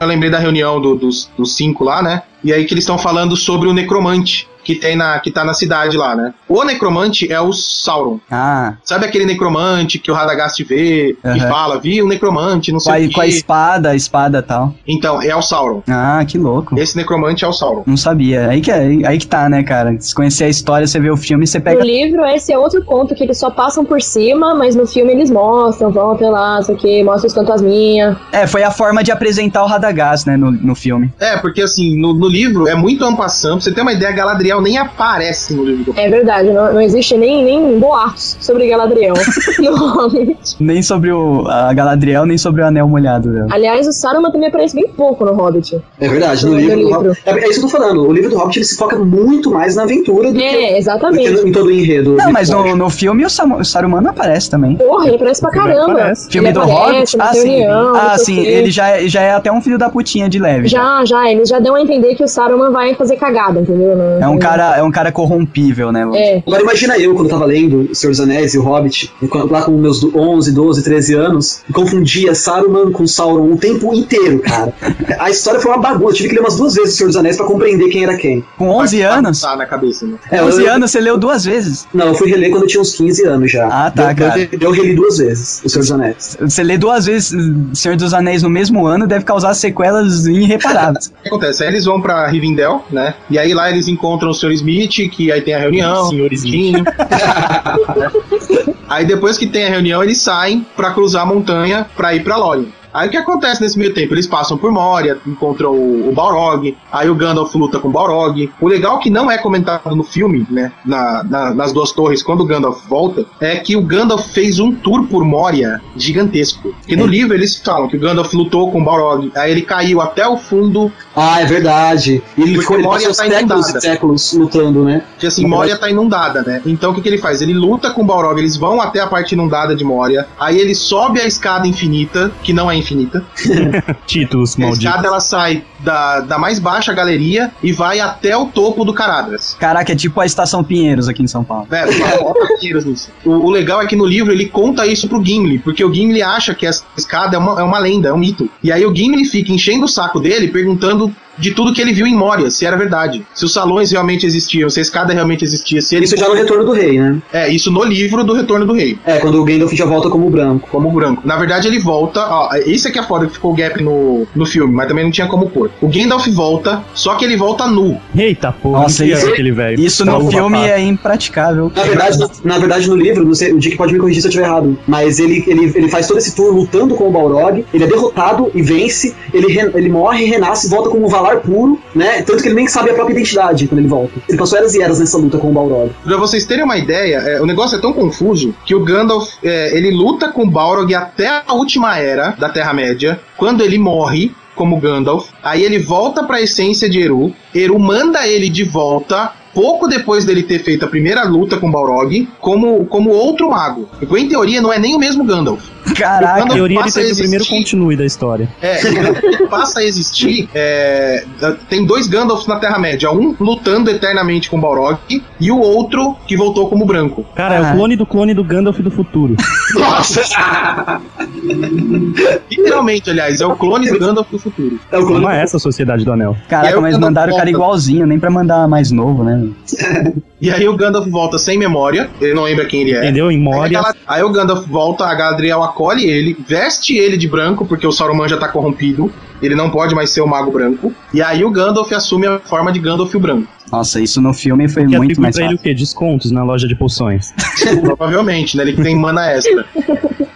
Eu lembrei da reunião do- dos, dos cinco lá, né? E aí que eles estão falando sobre o necromante que tem na que tá na cidade lá, né? O necromante é o Sauron. Ah, Sabe aquele necromante que o Radagast vê e Aham. fala, viu, o necromante, não com a, sei o com a quê. espada, a espada e tal. Então, é o Sauron. Ah, que louco. Esse necromante é o Sauron. Não sabia. Aí que, aí, aí que tá, né, cara? Se conhecer a história, você vê o filme, você No pega. livro, esse é outro ponto que eles só passam por cima, mas no filme eles mostram, vão até lá, isso aqui, mostram os fantasminha. É, foi a forma de apresentar o Radagast, né, no, no filme. É, porque assim, no, no livro é muito ampassando. Pra você ter uma ideia, Galadriel nem aparece no livro. É verdade, não, não existe nem, nem boatos sobre Galadriel [laughs] no Hobbit. Nem sobre o, a Galadriel, nem sobre o Anel Molhado. Né? Aliás, o Saruman também aparece bem pouco no Hobbit. É verdade, no No livro, do livro. Hobbit. É, é isso que eu tô falando. O livro do Hobbit ele se foca muito mais na aventura do É, que, do que exatamente. no- em todo o enredo. Não, mas no, no filme o, Sam, o Saruman não aparece também. Porra, ele aparece pra caramba. aparece. Filme ele do aparece Hobbit? Ah, sim. Ah, sim. Ele já, é- já é até um filho da putinha de leve. Já, já, eles já dão a entender que o Saruman vai fazer cagada, entendeu? Não- É um cara, é um cara corrompível, né? É. Agora imagina eu, quando eu tava lendo O Senhor dos Anéis e o Hobbit, lá com meus 11, 12, 13 anos, e confundia Saruman com Sauron o tempo inteiro, cara. [laughs] A história foi uma bagunça, eu tive que ler umas duas vezes O Senhor dos Anéis pra compreender quem era quem. Com 11 anos? Tá na cabeça, né? É, 11 eu- anos você leu duas vezes. Não, eu fui reler quando eu tinha uns 15 anos já. Ah, tá, eu, cara. Eu, eu reli duas vezes O Senhor dos Anéis. Você lê duas vezes uh, Senhor dos Anéis no mesmo ano deve causar sequelas irreparáveis. O que acontece? Aí eles vão pra Rivendell, né? E aí lá eles encontram o Sr. Smith, que aí tem a reunião. Senhor Smith. [laughs] aí depois que tem a reunião, eles saem pra cruzar a montanha pra ir pra Lórien. Aí o que acontece nesse meio tempo? Eles passam por Moria, encontram o, o Balrog, aí o Gandalf luta com o Balrog. O legal que não é comentado no filme, né, na- na- nas duas torres, quando o Gandalf volta, é que o Gandalf fez um tour por Moria gigantesco. Porque no livro eles falam que o Gandalf lutou com o Balrog, aí ele caiu até o fundo, Ah, é verdade. E ele ficou Moria tá séculos inundada. e séculos lutando, né? que assim, Na Moria verdade- tá inundada, né? Então o que, que ele faz? Ele luta com o Balrog, eles vão até a parte inundada de Moria, aí ele sobe a escada infinita, que não é infinita. [laughs] Títulos A malditos. escada ela sai da, da mais baixa galeria e vai até o topo do Caradras. Caraca, é tipo a Estação Pinheiros aqui em São Paulo. Velho, bota dinheiros nisso. O, o legal é que no livro ele conta isso pro Gimli, porque o Gimli acha que essa escada é uma, é uma lenda, é um mito. E aí o Gimli fica enchendo o saco dele, perguntando de tudo que ele viu em Moria, se era verdade. Se os salões realmente existiam, se a escada realmente existia, se ele. Isso já no Retorno do Rei, né? É, isso no livro do Retorno do Rei. É, quando o Gandalf já volta como branco. Como branco. Na verdade, ele volta. Ó, isso aqui é foda que ficou o gap no, no filme, mas também não tinha como pôr. O Gandalf volta, só que ele volta nu. Eita porra, Nossa, não queria isso- aquele velho. Isso Tá no filme passa. é impraticável. Na verdade, na, na verdade, no livro, não sei, o Dick pode me corrigir se eu estiver errado, mas ele, ele, ele faz todo esse tour lutando com o Balrog, ele é derrotado e vence, ele, re- ele morre, renasce, volta com um Valar puro, né? Tanto que ele nem sabe a própria identidade quando ele volta. Ele passou eras e eras nessa luta com o Balrog. Pra vocês terem uma ideia, é, o negócio é tão confuso que o Gandalf é, ele luta com o Balrog até a última era da Terra-média, quando ele morre como Gandalf. Aí ele volta pra essência de Eru. Eru manda ele de volta. Pouco depois dele ter feito a primeira luta com o Balrog, como, como outro mago. Então, em teoria, não é nem o mesmo Gandalf. Caraca. Na teoria ele teve o primeiro continue da história. É, ele [laughs] passa a existir. é, tem dois Gandalfs na Terra-média. Um lutando eternamente com o Balrog e o outro que voltou como branco. Cara, é Ah. o clone do clone do Gandalf do futuro. [laughs] Literalmente, aliás, é o clone do Gandalf do futuro. É o clone Não é essa a Sociedade do Anel. Caraca, o mas mandaram o cara igualzinho, nem pra mandar mais novo, né? [laughs] E aí o Gandalf volta sem memória, ele não lembra quem ele é. Entendeu? Em Aí, Moria. aí o Gandalf volta, a Galadriel acolhe ele, veste ele de branco, porque o Sauron já tá corrompido, ele não pode mais ser o Mago Branco. E aí o Gandalf assume a forma de Gandalf o Branco. Nossa, isso no filme foi Que muito mais pra ele o fácil. quê? Descontos na loja de poções. [laughs] Provavelmente, né? Ele tem mana extra. [laughs]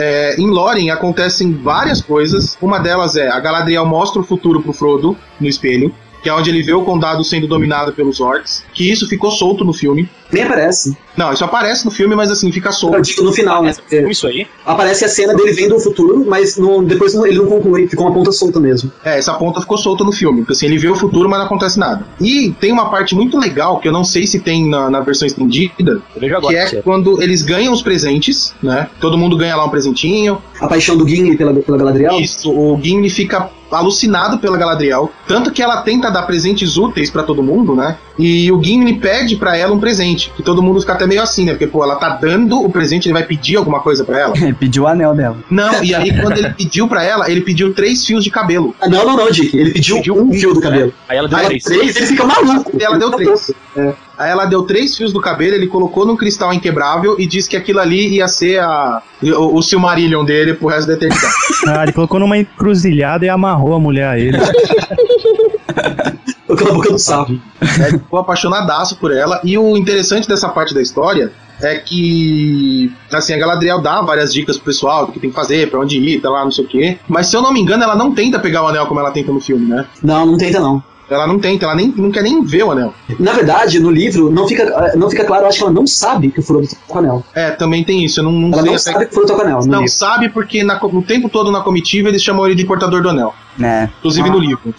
É, em Lórien acontecem várias coisas. Uma delas é a Galadriel mostra o futuro pro Frodo no espelho. que é onde ele vê o condado sendo dominado pelos orcs, que isso ficou solto no filme. Nem aparece. Não, isso aparece no filme, mas assim, fica solto. Eu digo no final, né? Porque Isso aí? Aparece a cena dele vendo o futuro, mas não- depois não- ele não conclui, ficou uma ponta solta mesmo. É, essa ponta ficou solta no filme, porque assim, ele vê o futuro, mas não acontece nada. E tem uma parte muito legal, que eu não sei se tem na, na versão estendida, agora. que é Tia. quando eles ganham os presentes, né? Todo mundo ganha lá um presentinho. A paixão do Gimli pela, pela Galadriel. Isso, o Gimli fica alucinado pela Galadriel, tanto que ela tenta dar presentes úteis pra todo mundo, né? E o Gimli pede pra ela um presente, que todo mundo fica até meio assim, né? Porque pô, ela tá dando o presente, ele vai pedir alguma coisa pra ela? Ele [laughs] pediu o anel dela. Não, e aí quando ele pediu pra ela, ele pediu três fios de cabelo. Ah, não, não, não, Dick. Ele pediu, um fio do cabelo. Aí ela deu Aí três. três, ele fica maluco. Ela deu três. louco. Aí ela deu três fios do cabelo, ele colocou num cristal inquebrável e disse que aquilo ali ia ser a, o, o Silmarillion dele pro resto da eternidade. [laughs] Ah, ele colocou numa encruzilhada e amarrou a mulher a ele. [laughs] Na boca do sapo. Ele ficou apaixonadaço por ela. E o interessante dessa parte da história é que, assim, a Galadriel dá várias dicas pro pessoal do que tem que fazer, pra onde ir, tá lá, não sei o quê. Mas se eu não me engano, ela não tenta pegar o anel como ela tenta no filme, né? Não, não tenta não. Ela não tenta, ela nem, não quer nem ver o anel. Na verdade, no livro, não fica, não fica claro, eu acho que ela não sabe que o Frodo tá com o anel. É, também tem isso. Eu não, não Ela sei não sabe que o Frodo tá com o anel. Não livro. sabe porque na, no tempo todo na comitiva eles chamam ele de portador do anel. Né? Inclusive Ah. no livro.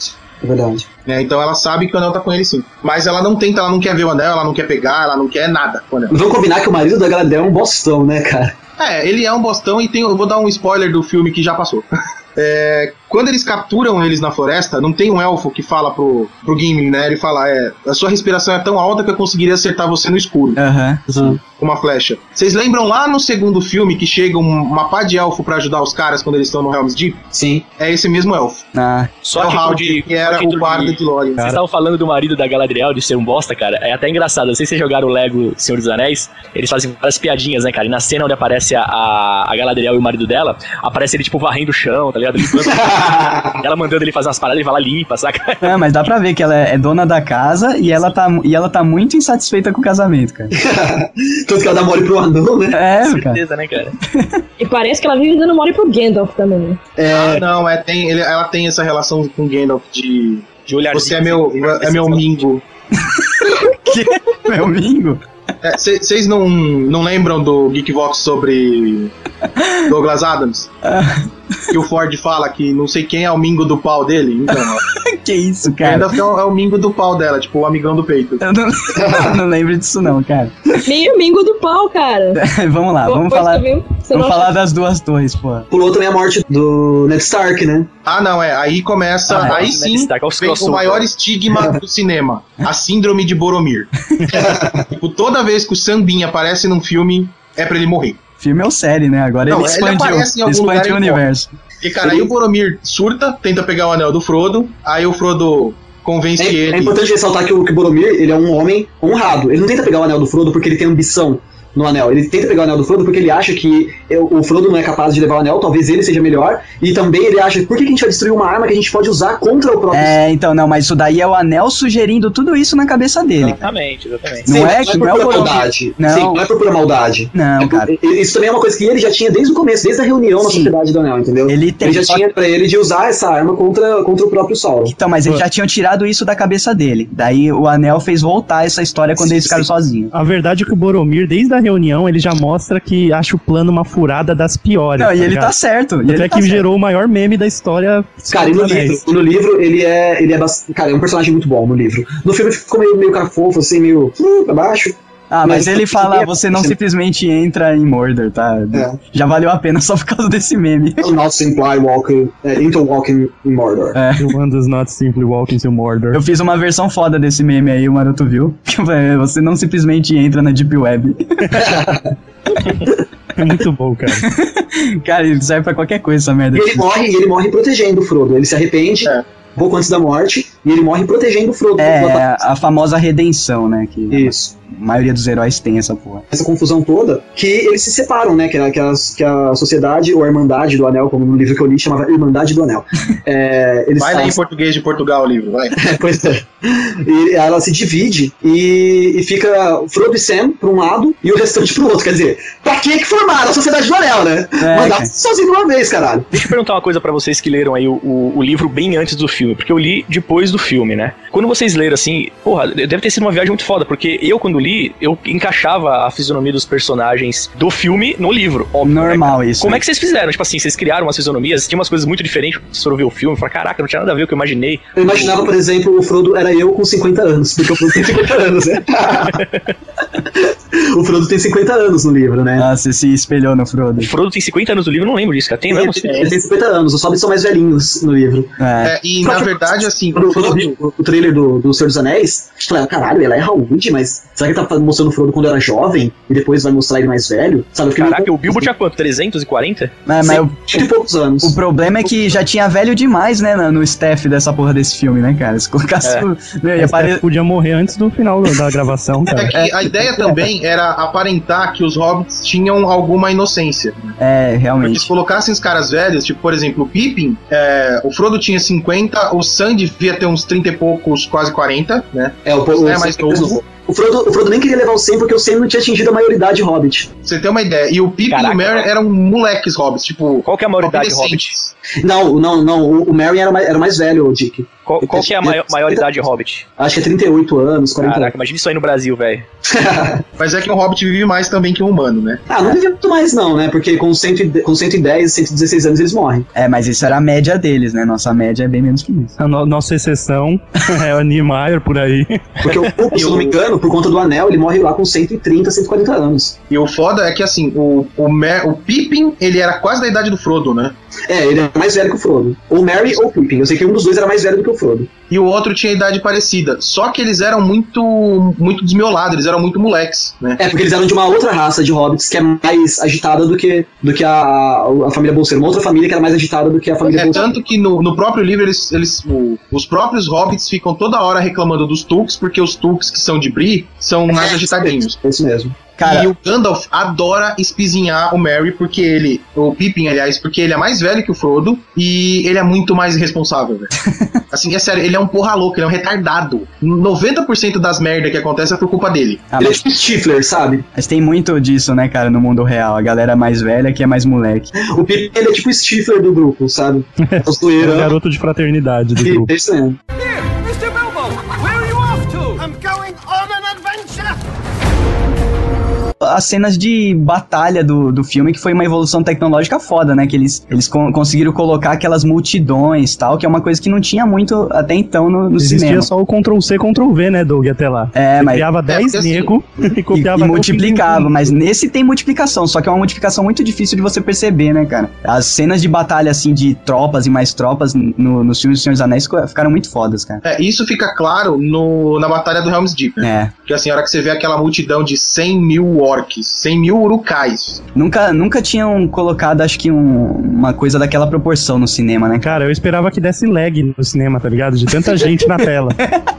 É verdade. né? Então ela sabe que o anel tá com ele sim. Mas ela não tenta, ela não quer ver o anel, ela não quer pegar, ela não quer nada com o anel. Vamos combinar que o marido da Galadriel é um bostão, né, cara? É, ele é um bostão e tem. Eu vou dar um spoiler do filme que já passou. [laughs] É, quando eles capturam eles na floresta, não tem um elfo que fala pro, pro Gimli, né? Ele fala: é, a sua respiração é tão alta que eu conseguiria acertar você no escuro. Aham. Com uma flecha. Vocês lembram lá no segundo filme que chega um- uma pá de elfo pra ajudar os caras quando eles estão no Helm's Deep? Sim. É esse mesmo elfo. Ah, Só é o que Howard, de, que era título o guarda de Lórien. Vocês estavam falando do marido da Galadriel de ser um bosta, cara. É até engraçado. Não sei se vocês jogaram o Lego Senhor dos Anéis. Eles fazem várias piadinhas, né, cara? E na cena onde aparece a, a, Galadriel e o marido dela, aparece ele, tipo, varrendo o chão, tá ligado? Limpando. [laughs] [laughs] ela mandando ele fazer umas paradas, ele vai lá limpa, saca? É, mas dá pra ver que ela é dona da casa e ela tá, e ela tá muito insatisfeita com o casamento, cara. [laughs] Tanto que ela dá mole pro anão, né? É, cara. Certeza, né, cara? [laughs] E parece que ela vive dando mole pro Gandalf também. né? Ah, não, é, tem, ele- ela tem essa relação com Gandalf de. De olhar Você é meu, é meu mingo. Meu mingo? Vocês não, não lembram do Geekvox sobre Douglas Adams? Que o Ford fala que não sei quem é o mingo do pau dele? Então, ó, [laughs] que isso, cara? Gandalf é o, é o mingo do pau dela, tipo o amigão do peito. Eu não, eu [laughs] não lembro disso não, cara. Meio mingo do pau, cara. [laughs] vamos lá, vamos falar, vamos falar acha- das duas torres, pô. Pulou também a morte do Ned Stark, né? Ah, não, é. Aí começa. Ah, aí Ned sim Stark, os vem o maior estigma do cinema: a síndrome de Boromir. tipo, toda vez que o Sambin aparece num filme, é pra ele morrer. Filme ou série, né? Agora Não, ele ele expandiu, aparece em algum expandiu lugar o e universo. Porque, cara, aí o Boromir surta, tenta pegar o anel do Frodo, aí o Frodo convence É, ele. é importante ressaltar que o, que o Boromir, ele é um homem honrado. Ele não tenta pegar o anel do Frodo porque ele tem ambição no anel. Ele tenta pegar o anel do Frodo porque ele acha que o Frodo não é capaz de levar o anel, talvez ele seja melhor. E também ele acha, por que a gente vai destruir uma arma que a gente pode usar contra o próprio É, então, não, mas isso daí é o anel sugerindo tudo isso na cabeça dele. Exatamente, exatamente. Não Sim, é que não é por pura Boromir. maldade. Não. Sim, não é por pura maldade. Não, É por- cara. Isso também é uma coisa que ele já tinha desde o começo, desde a reunião na Sim. Sociedade do Anel, entendeu? Ele tem- já tinha pra ele de usar essa arma contra, contra o próprio Sauron. Então, mas eles já tinham tirado isso da cabeça dele. Daí o anel fez voltar essa história quando Sim, eles ficaram sozinhos. A verdade é que o Boromir, desde a reunião, ele já mostra que acha o plano uma furada das piores. Não, e ele ligado? tá certo. E Até ele que tá certo. gerou o maior meme da história. Cara, e no livro, no livro ele é. Ele é bastante. Cara, é um personagem muito bom no livro. No filme ficou meio, meio cara fofo, assim, meio. hum, pra baixo. Ah, mas Mas ele fala, você não simplesmente entra em Mordor, tá? É. Já valeu a pena [laughs] só por causa desse meme. Do not simply walking. É, into walking in Mordor. É. The one does not simply walk into Mordor. Eu fiz uma versão foda desse meme aí, o Maroto viu. [laughs] Que é, Você não simplesmente entra na Deep Web. [laughs] É muito bom, cara. Cara, ele serve pra qualquer coisa essa merda. E ele morre, e ele morre protegendo o Frodo. Ele se arrepende É. um pouco antes da morte, e ele morre protegendo o Frodo. do É, a famosa redenção, né? Que Isso. a maioria dos heróis tem essa porra. Essa confusão toda, que eles se separam, né? Que a, que, a, que a sociedade ou a Irmandade do Anel, como no livro que eu li, chamava Irmandade do Anel. [laughs] É, eles Vai lá em português de Portugal o livro, vai. [laughs] pois é. E ela se divide e, e fica o Frodo e Sam pra um lado e o restante pro outro. Quer dizer, pra que que formaram a Sociedade do Anel, né? É, Mandar sozinho de uma vez, caralho. Deixa eu perguntar uma coisa pra vocês que leram aí o, o, o livro bem antes do filme, porque eu li depois do filme, né? Quando vocês leram assim, porra, deve ter sido uma viagem muito foda, porque eu, quando li, eu encaixava a fisionomia dos personagens do filme no livro. Óbvio, né, Normal cara? isso, Como né? é que vocês fizeram? Tipo assim, vocês criaram umas fisionomias, tinha umas coisas muito diferentes, vocês foram ver o filme, falaram, caraca, não tinha nada a ver com o que eu imaginei. Eu imaginava, por exemplo, o Frodo era eu com 50 anos, porque o Frodo tem 50 anos, né? [laughs] [laughs] o Frodo tem 50 anos no livro, né? Ah, você se espelhou no Frodo. O Frodo tem 50 anos no livro, eu não lembro disso, cara. Tem mesmo? Ele, ele tem 50 anos, os hobbits são mais velhinhos no livro. É. É, e na verdade, assim, Quando, o eu Frodo, o, o trailer do, do Senhor dos Anéis, eu falei, ah, caralho, ela é Raoud, mas será que ele tá mostrando o Frodo quando era jovem e depois vai mostrar ele mais velho? Sabe, eu fiquei meio Caraca, o Bilbo tinha quanto? 340? É, mas Sim, tinha poucos anos. o problema é que já tinha velho demais, né, no, no staff dessa porra desse filme, né, cara? Se colocasse. É. o- pare... podia morrer antes do final da gravação, é cara. que a ideia também era aparentar que os hobbits tinham alguma inocência. É, Porque se realmente. colocassem os caras velhos, tipo, por exemplo, o Pippin, é, o Frodo tinha 50, o Sam devia ter uns 30 e poucos, quase 40, né? É, o, o, Sam é o, mais novo. o Frodo, o Frodo nem queria levar o 100 porque o 100 não tinha atingido a maioridade hobbit. Você ter uma ideia. E o Pippin Caraca. e o Merry eram moleques hobbits, tipo. Qual que é a maioridade adolescentes. Não, não, não. O, o Merry era mais, era mais velho, o Dick. Qual, qual que é a maior, maioridade Hobbit? Acho que é 38 anos, 40 Caraca, imagina isso aí no Brasil, velho. [laughs] Mas é que um hobbit vive mais também que um humano, né? Ah, não devia muito mais não, né? Porque com, 100, com 110, 116 anos eles morrem. É, mas isso era a média deles, né? Nossa média é bem menos que isso. A no- nossa exceção [laughs] é o Niemeyer por aí. Porque o Pulpo, se eu não me engano, por conta do anel, ele morre lá com 130, 140 anos. E o foda é que, assim, o, o, Mer, o Pippin, ele era quase da idade do Frodo, né? É, ele é mais velho que o Frodo. Ou Merry ou Pippin. Eu sei que um dos dois era mais velho do que o Frodo. E o outro tinha idade parecida. Só que eles eram muito muito desmiolados, eles eram muito moleques, né? É, porque eles eram de uma outra raça de hobbits que é mais agitada do que, do que a, a família Bolseiro. Uma outra família que era mais agitada do que a família É Bolseiro. tanto que no, no próprio livro eles, eles o- os próprios hobbits ficam toda hora reclamando dos Tulks, porque os Tulks que são de Bri são mais agitadinhos. É isso mesmo. Cara, e o Gandalf adora espizinhar o Merry porque ele, o Pippin, aliás, porque ele é mais velho que o Frodo e ele é muito mais irresponsável, velho. [laughs] assim, é sério, ele é um porra louco, ele é um retardado. 90% das merdas que acontecem é por culpa dele. ah, Ele é mas, tipo Stifler, sabe? mas tem muito disso, né, cara, no mundo real. A galera mais velha que é mais moleque. O Pippin ele é tipo Stifler do grupo, sabe? [laughs] É o É garoto de fraternidade do grupo. É isso mesmo. As cenas de batalha do, do filme, que foi uma evolução tecnológica foda, né? Que eles, eles con- conseguiram colocar aquelas multidões tal, que é uma coisa que não tinha muito até então no, no Existia cinema. só o Ctrl-C, Ctrl-V, né, Doug, até lá. É, Você mas- criava 10 porque assim, nego e [laughs] E, copiava e o multiplicava, mas nesse tem multiplicação, só que é uma multiplicação muito difícil de você perceber, né, cara? As cenas de batalha, assim, de tropas e mais tropas no, nos filmes do Senhor dos Anéis fica- ficaram muito fodas, cara. É, isso fica claro no, na Batalha do Helm's Deep. É. Porque assim, a hora que você vê aquela multidão de 100 mil orcs, 100 mil urucais. Nunca, nunca tinham colocado, acho que, um- uma coisa daquela proporção no cinema, né? Cara, eu esperava que desse lag no cinema, tá ligado? De tanta gente na tela. [laughs]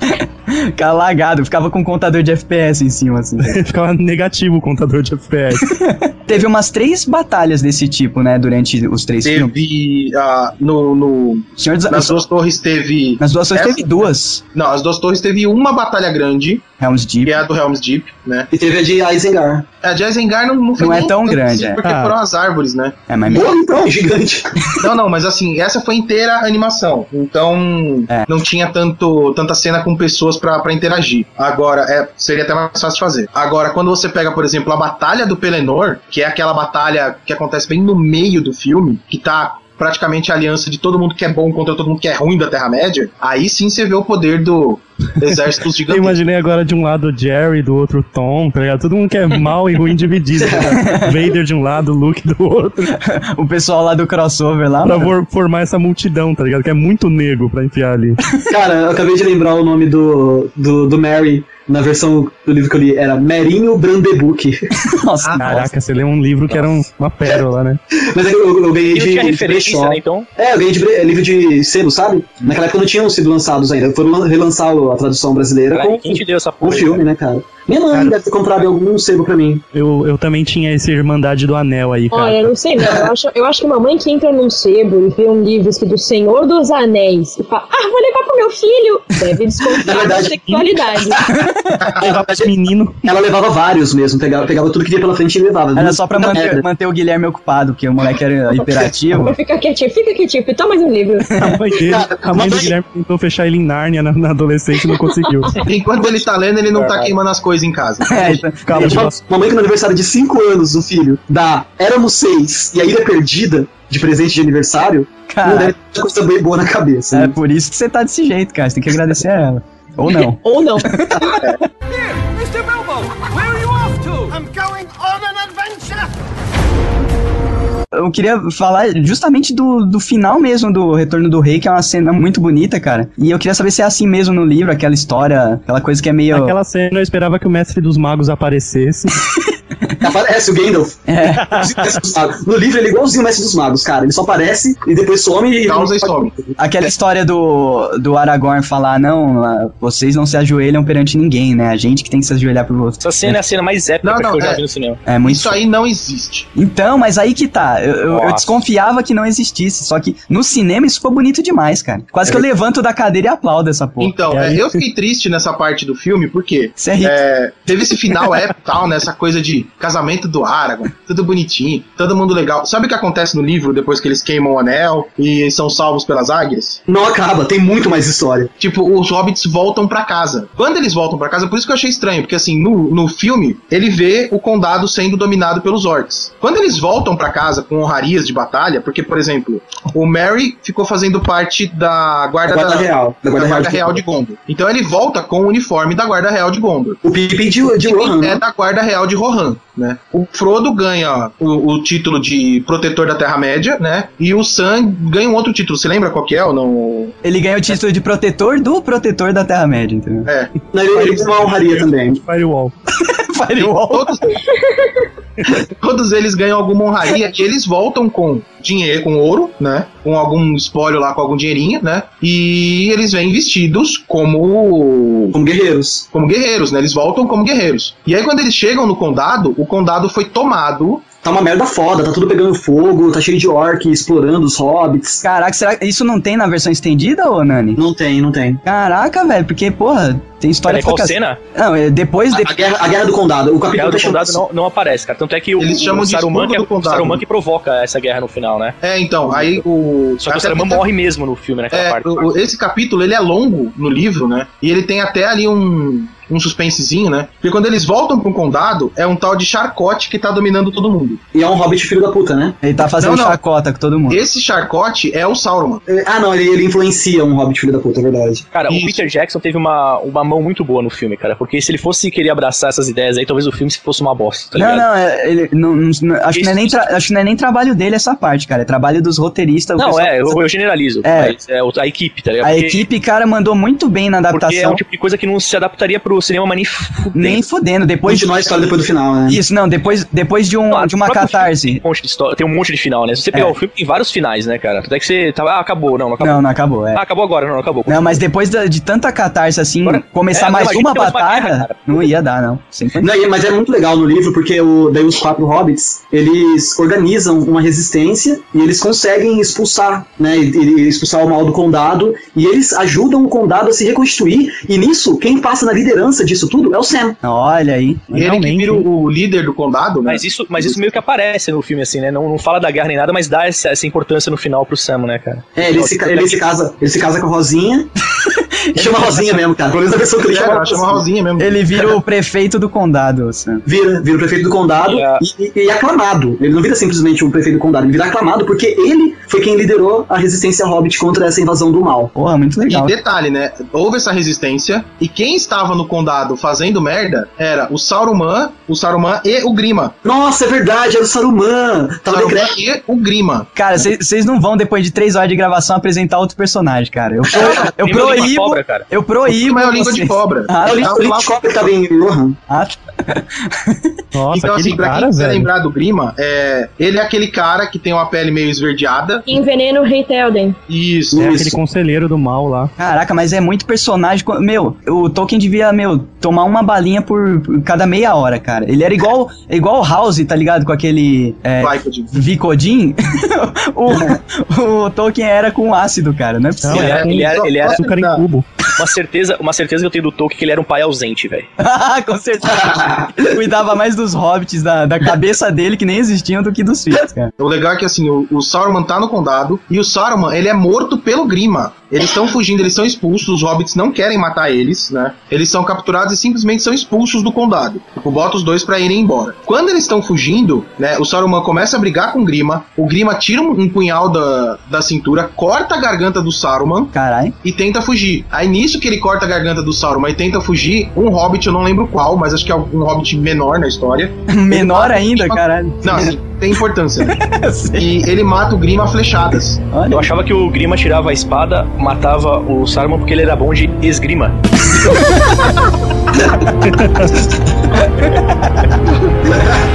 Ficava lagado, ficava com um contador de FPS em cima, assim. [laughs] Ficava negativo o contador de FPS. [laughs] Teve umas três batalhas desse tipo, né, durante os três filmes. Teve. ah, no, no- Senhor dos nas duas torres teve. Nas duas torres Essa- teve duas. Não, as duas torres teve uma batalha grande, Helm's Deep. que é a do Helm's Deep, né? E teve a de Isengard. A de Isengard não, não foi Não é tão grande, assim, é. Porque Ah. foram as árvores, né? É, mas Pô, então, gigante. [laughs] Não, não, mas assim, essa foi inteira animação. Então, É. não tinha tanto, tanta cena com pessoas pra, pra interagir. Agora, é, seria até mais fácil fazer. Agora, quando você pega, por exemplo, a Batalha do Pelennor, que é aquela batalha que acontece bem no meio do filme, que tá praticamente a aliança de todo mundo que é bom contra todo mundo que é ruim da Terra-média, aí sim você vê o poder do exército [laughs] Eu gigantesco. imaginei agora de um lado o Jerry, do outro o Tom, tá ligado? Todo mundo que é mal e ruim dividido. Tá ligado? [laughs] Vader de um lado, Luke do outro. o pessoal lá do crossover lá. Pra mano, for- formar essa multidão, tá ligado? Que é muito nego pra enfiar ali. Cara, eu acabei de lembrar o nome do, do, do Mary na versão do livro que eu li. Era Merinho Brandebuck. [laughs] Nossa, Caraca, você leu um livro que era um- uma pérola, né? [laughs] Mas eu, eu, eu ganhei de, de referência, brechó. né, então? É, eu ganhei de bre- livro de selo, sabe? Naquela época não tinham sido lançados ainda. Foram lan- relançar a tradução brasileira Caralho, com, quem te deu essa porra? o filme, né, cara? Minha mãe deve ter comprado algum sebo pra mim. Eu, eu também tinha esse Irmandade do Anel aí, cara. Olha, eu não sei não. Eu acho, eu acho que uma mãe que entra num sebo e vê um livro escrito Senhor dos Anéis e fala, ah, vou levar pro meu filho, deve Na desconfiar da verdade- sexualidade. [laughs] menino. Ela levava vários mesmo, pegava, pegava tudo que via pela frente e levava. Era só pra manter, manter o Guilherme ocupado, porque o moleque era hiperativo. Fica quietinho, fica quietinho, toma mais um livro. [laughs] A mãe dele, a mãe do Guilherme tentou fechar ele em Nárnia na, na adolescência e não conseguiu. Enquanto ele tá lendo, ele não tá queimando as coisas em casa. [laughs] É, então, Calma, Uma, uma mãe que no aniversário de 5 anos do filho dá Éramos Seis e a Ilha Perdida de presente de aniversário, não cara, deve ter coisa bem boa na cabeça. é né? por isso que você tá desse jeito, cara. Você tem que agradecer a ela. Ou não. [laughs] Ou não. [laughs] Eu queria falar justamente do, do final mesmo do Retorno do Rei, que é uma cena muito bonita, cara. E eu queria saber se é assim mesmo no livro, aquela história, aquela coisa que é meio. Naquela cena eu esperava que o Mestre dos Magos aparecesse. [laughs] Aparece o Gandalf. É. No livro ele é igualzinho o Mestre dos Magos, cara. Ele só aparece e depois some e. Causa e some. Aquela história do, do Aragorn falar, não, ah, vocês não se ajoelham perante ninguém, né? A gente que tem que se ajoelhar por vocês. Essa cena é a cena mais épica Não, não, que eu já é- vi no cinema. É muito Isso aí não existe. Então, mas aí que tá. Eu, eu- eu desconfiava que não existisse. Só que no cinema isso ficou bonito demais, cara. Quase que eu levanto da cadeira e aplaudo essa porra. Então, é, aí- eu fiquei triste nessa parte do filme, porque é é, teve esse final épico tal, né? Essa coisa de casamento do Aragorn, tudo bonitinho, todo mundo legal. Sabe o que acontece no livro depois que eles queimam o anel e são salvos pelas águias? Não acaba, tem muito mais história. Tipo, os hobbits voltam pra casa. Quando eles voltam pra casa, por isso que eu achei estranho, porque assim, no, no filme, ele vê o condado sendo dominado pelos orcs. Quando eles voltam pra casa com honrarias de batalha, porque, por exemplo, o Merry ficou fazendo parte da guarda, Da Guarda Real. Da guarda, real, de Gondor. Então ele volta com o uniforme da guarda real de Gondor. O Pippin de, de Rohan. É da guarda real de Rohan, né? O Frodo ganha o, o título de protetor da Terra-média, né? E o Sam ganha um outro título. Você lembra qual que é ou não? Ele ganha o título de protetor do protetor da Terra-média, entendeu? É. Não, ele, ele tem uma honraria também. [laughs] Firewall. Firewall. Todos, todos eles ganham alguma honraria e eles voltam com dinheiro, com ouro, né? Com algum espólio lá, com algum dinheirinho, né? E eles vêm vestidos como Como guerreiros. como guerreiros, né? Eles voltam como guerreiros. E aí quando eles chegam no condado, o condado foi tomado Tá uma merda foda, tá tudo pegando fogo, tá cheio de orc explorando os hobbits. Caraca, será que isso não tem na versão estendida, ô Nani? Não tem, não tem. Caraca, velho, porque, porra, tem história Peraí, qual cena? Não, é depois. de- A, a guerra, a guerra do condado. O A capítulo guerra do tá condado não, não aparece, cara. Tanto é que o, Eles chamam o de Saruman, que é do o. Saruman que provoca essa guerra no final, né? É, então, aí o. Só que o Saruman morre mesmo no filme, naquela É, parte. o- o- esse capítulo ele é longo no livro, né? E ele tem até ali um, um suspensezinho, né? Porque quando eles voltam pro condado, é um tal de Charcote que tá dominando todo mundo. E é um hobbit filho da puta, né? Ele tá fazendo Não, não. chacota com todo mundo. Esse Charcote é o Sauron. Ah, não, ele, ele influencia um hobbit filho da puta, é verdade. Cara, Isso. o Peter Jackson teve uma, uma mão muito boa no filme, cara. Porque se ele fosse querer abraçar essas ideias aí, talvez o filme fosse uma bosta, tá não, ligado? não, é, ele, não, não- acho, que não é nem acho que não é nem trabalho dele essa parte, cara. É trabalho dos roteiristas. o Não, pessoal- é, eu, eu generalizo. É. mas é a equipe, tá ligado? A Porque- equipe, cara, mandou muito bem na Porque é adaptação. um tipo de coisa que não se adaptaria pro cinema, mas nem fudendo. Nem fudendo. Depois Continuar a história depois do final, né? Isso, não, depois, depois de, um, Não, de uma filme catarse. Tem um, monte de história, tem um monte de final, né? Se você pegar É. o filme, tem vários finais, né, cara? Até que você tava, ah, acabou, não, não acabou. Não, não acabou, é. Ah, acabou agora, não, não acabou. Não, mas depois da- de tanta catarse assim, Agora- começar É, mais não, imagina uma batalha, não ia dar, não. Não, mas é muito legal no livro porque o, daí os quatro hobbits eles organizam uma resistência e eles conseguem expulsar, né? e- e expulsar o mal do condado e eles ajudam o condado a se reconstituir. E nisso, quem passa na liderança disso tudo é o Sam. Olha aí. Ele que Realmente. vira o líder do condado, né? Mas isso, mas isso meio que aparece no filme, assim, né? Não, não fala da guerra nem nada, mas dá essa, essa importância no final pro Sam, né, cara? É, ele se, ca- ele se casa, ele se casa com a Rosinha. [laughs] [laughs] chama Rosinha mesmo, cara. Pelo menos a pessoa que ele É, chama, chama Rosinha mesmo. Ele vira o prefeito do condado, Sam. Vira, vira o prefeito do condado E a- e, e- e aclamado. Ele não vira simplesmente o prefeito do condado, ele vira aclamado porque ele foi quem liderou a resistência hobbit contra essa invasão do mal. Porra, muito legal. E detalhe, né? Houve essa resistência e quem estava no condado fazendo merda era o Saruman, o Saruman e o Grima. Nossa, é verdade, era o Saruman. Tava Saruman decreto. e o Grima. Cara, vocês não vão, depois de três horas de gravação, apresentar outro personagem, cara. Eu, [laughs] eu de proíbo. Cobra, cara. Eu proíbo. Mas é o língua de cobra. Ah, É o Ele lá- Link Cobra que tava em Rohan. ah, Nossa, então, assim, pra cara, quem quiser velho. lembrar do Grima, é, ele é aquele cara que tem uma pele meio esverdeada. Que envenena o Rei Telden. Isso, É isso. aquele conselheiro do mal lá. Caraca, mas é muito personagem. Meu, o Tolkien devia, meu, tomar uma balinha por cada meia hora, cara. Ele era igual é igual o House, tá ligado? Com aquele. É, Vicodin. [laughs] O, o Tolkien era com ácido, cara. Não é possível. Ele era, ele era, ele era Açúcar em cubo. Uma certeza, uma certeza que eu tenho do Tolkien que ele era um pai ausente, velho. [laughs] com certeza. Cuidava mais dos hobbits, da, da cabeça dele, que nem existiam, do que dos filhos, cara. O legal é que assim, o, o Sauron tá no condado e o Sauron, ele é morto pelo Grima. Eles estão fugindo, eles são expulsos, os hobbits não querem matar eles, né? Eles são capturados e simplesmente são expulsos do condado. Tipo, bota os dois pra irem embora. Quando eles estão fugindo, né, o Saruman começa a brigar com o Grima, o Grima tira um, um punhal da, da cintura, corta a garganta do Saruman Caralho. e tenta fugir. Aí nisso que ele corta a garganta do Sauron e tenta fugir, um hobbit, eu não lembro qual, mas acho que é um hobbit menor na história. [laughs] Menor ainda, caralho. Não, tem importância. [laughs] né? e ele mata o Grima a flechadas. Olha. Eu achava que o Grima tirava a espada, matava o Saruman porque ele era bom de esgrima. [laughs]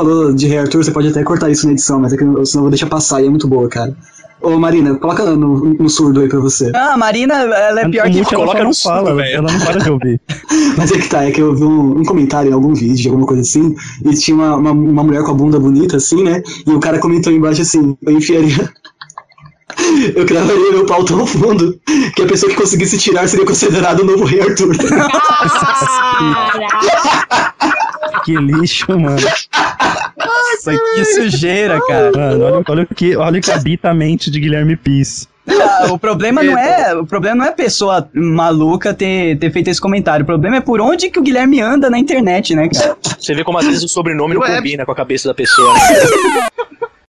Falou de Rei Arthur, você pode até cortar isso na edição, mas é que eu- senão eu vou deixar passar e é muito boa, cara. Ô Marina, coloca no, no surdo aí pra você. Ah, a Marina, ela é pior que. ela coloca no surdo, fala, velho. ela não para de ouvir. [laughs] Mas é que tá, é que eu vi um, um comentário em algum vídeo, alguma coisa assim, e tinha uma, uma, uma mulher com a bunda bonita, assim, né? E o cara comentou embaixo assim, eu enfiaria. [laughs] Eu cravaria meu pau tão fundo que a pessoa que conseguisse tirar seria considerado o novo rei Arthur. [laughs] Que lixo, mano. Nossa, que sujeira, cara. Mano, olha, olha, o que, olha o que habita a mente de Guilherme Pis. Ah, o problema não é, o problema não é a pessoa maluca ter, ter feito esse comentário. O problema é por onde que o Guilherme anda na internet, né, cara? Você vê como às vezes o sobrenome não Ué. combina com a cabeça da pessoa, né? [laughs]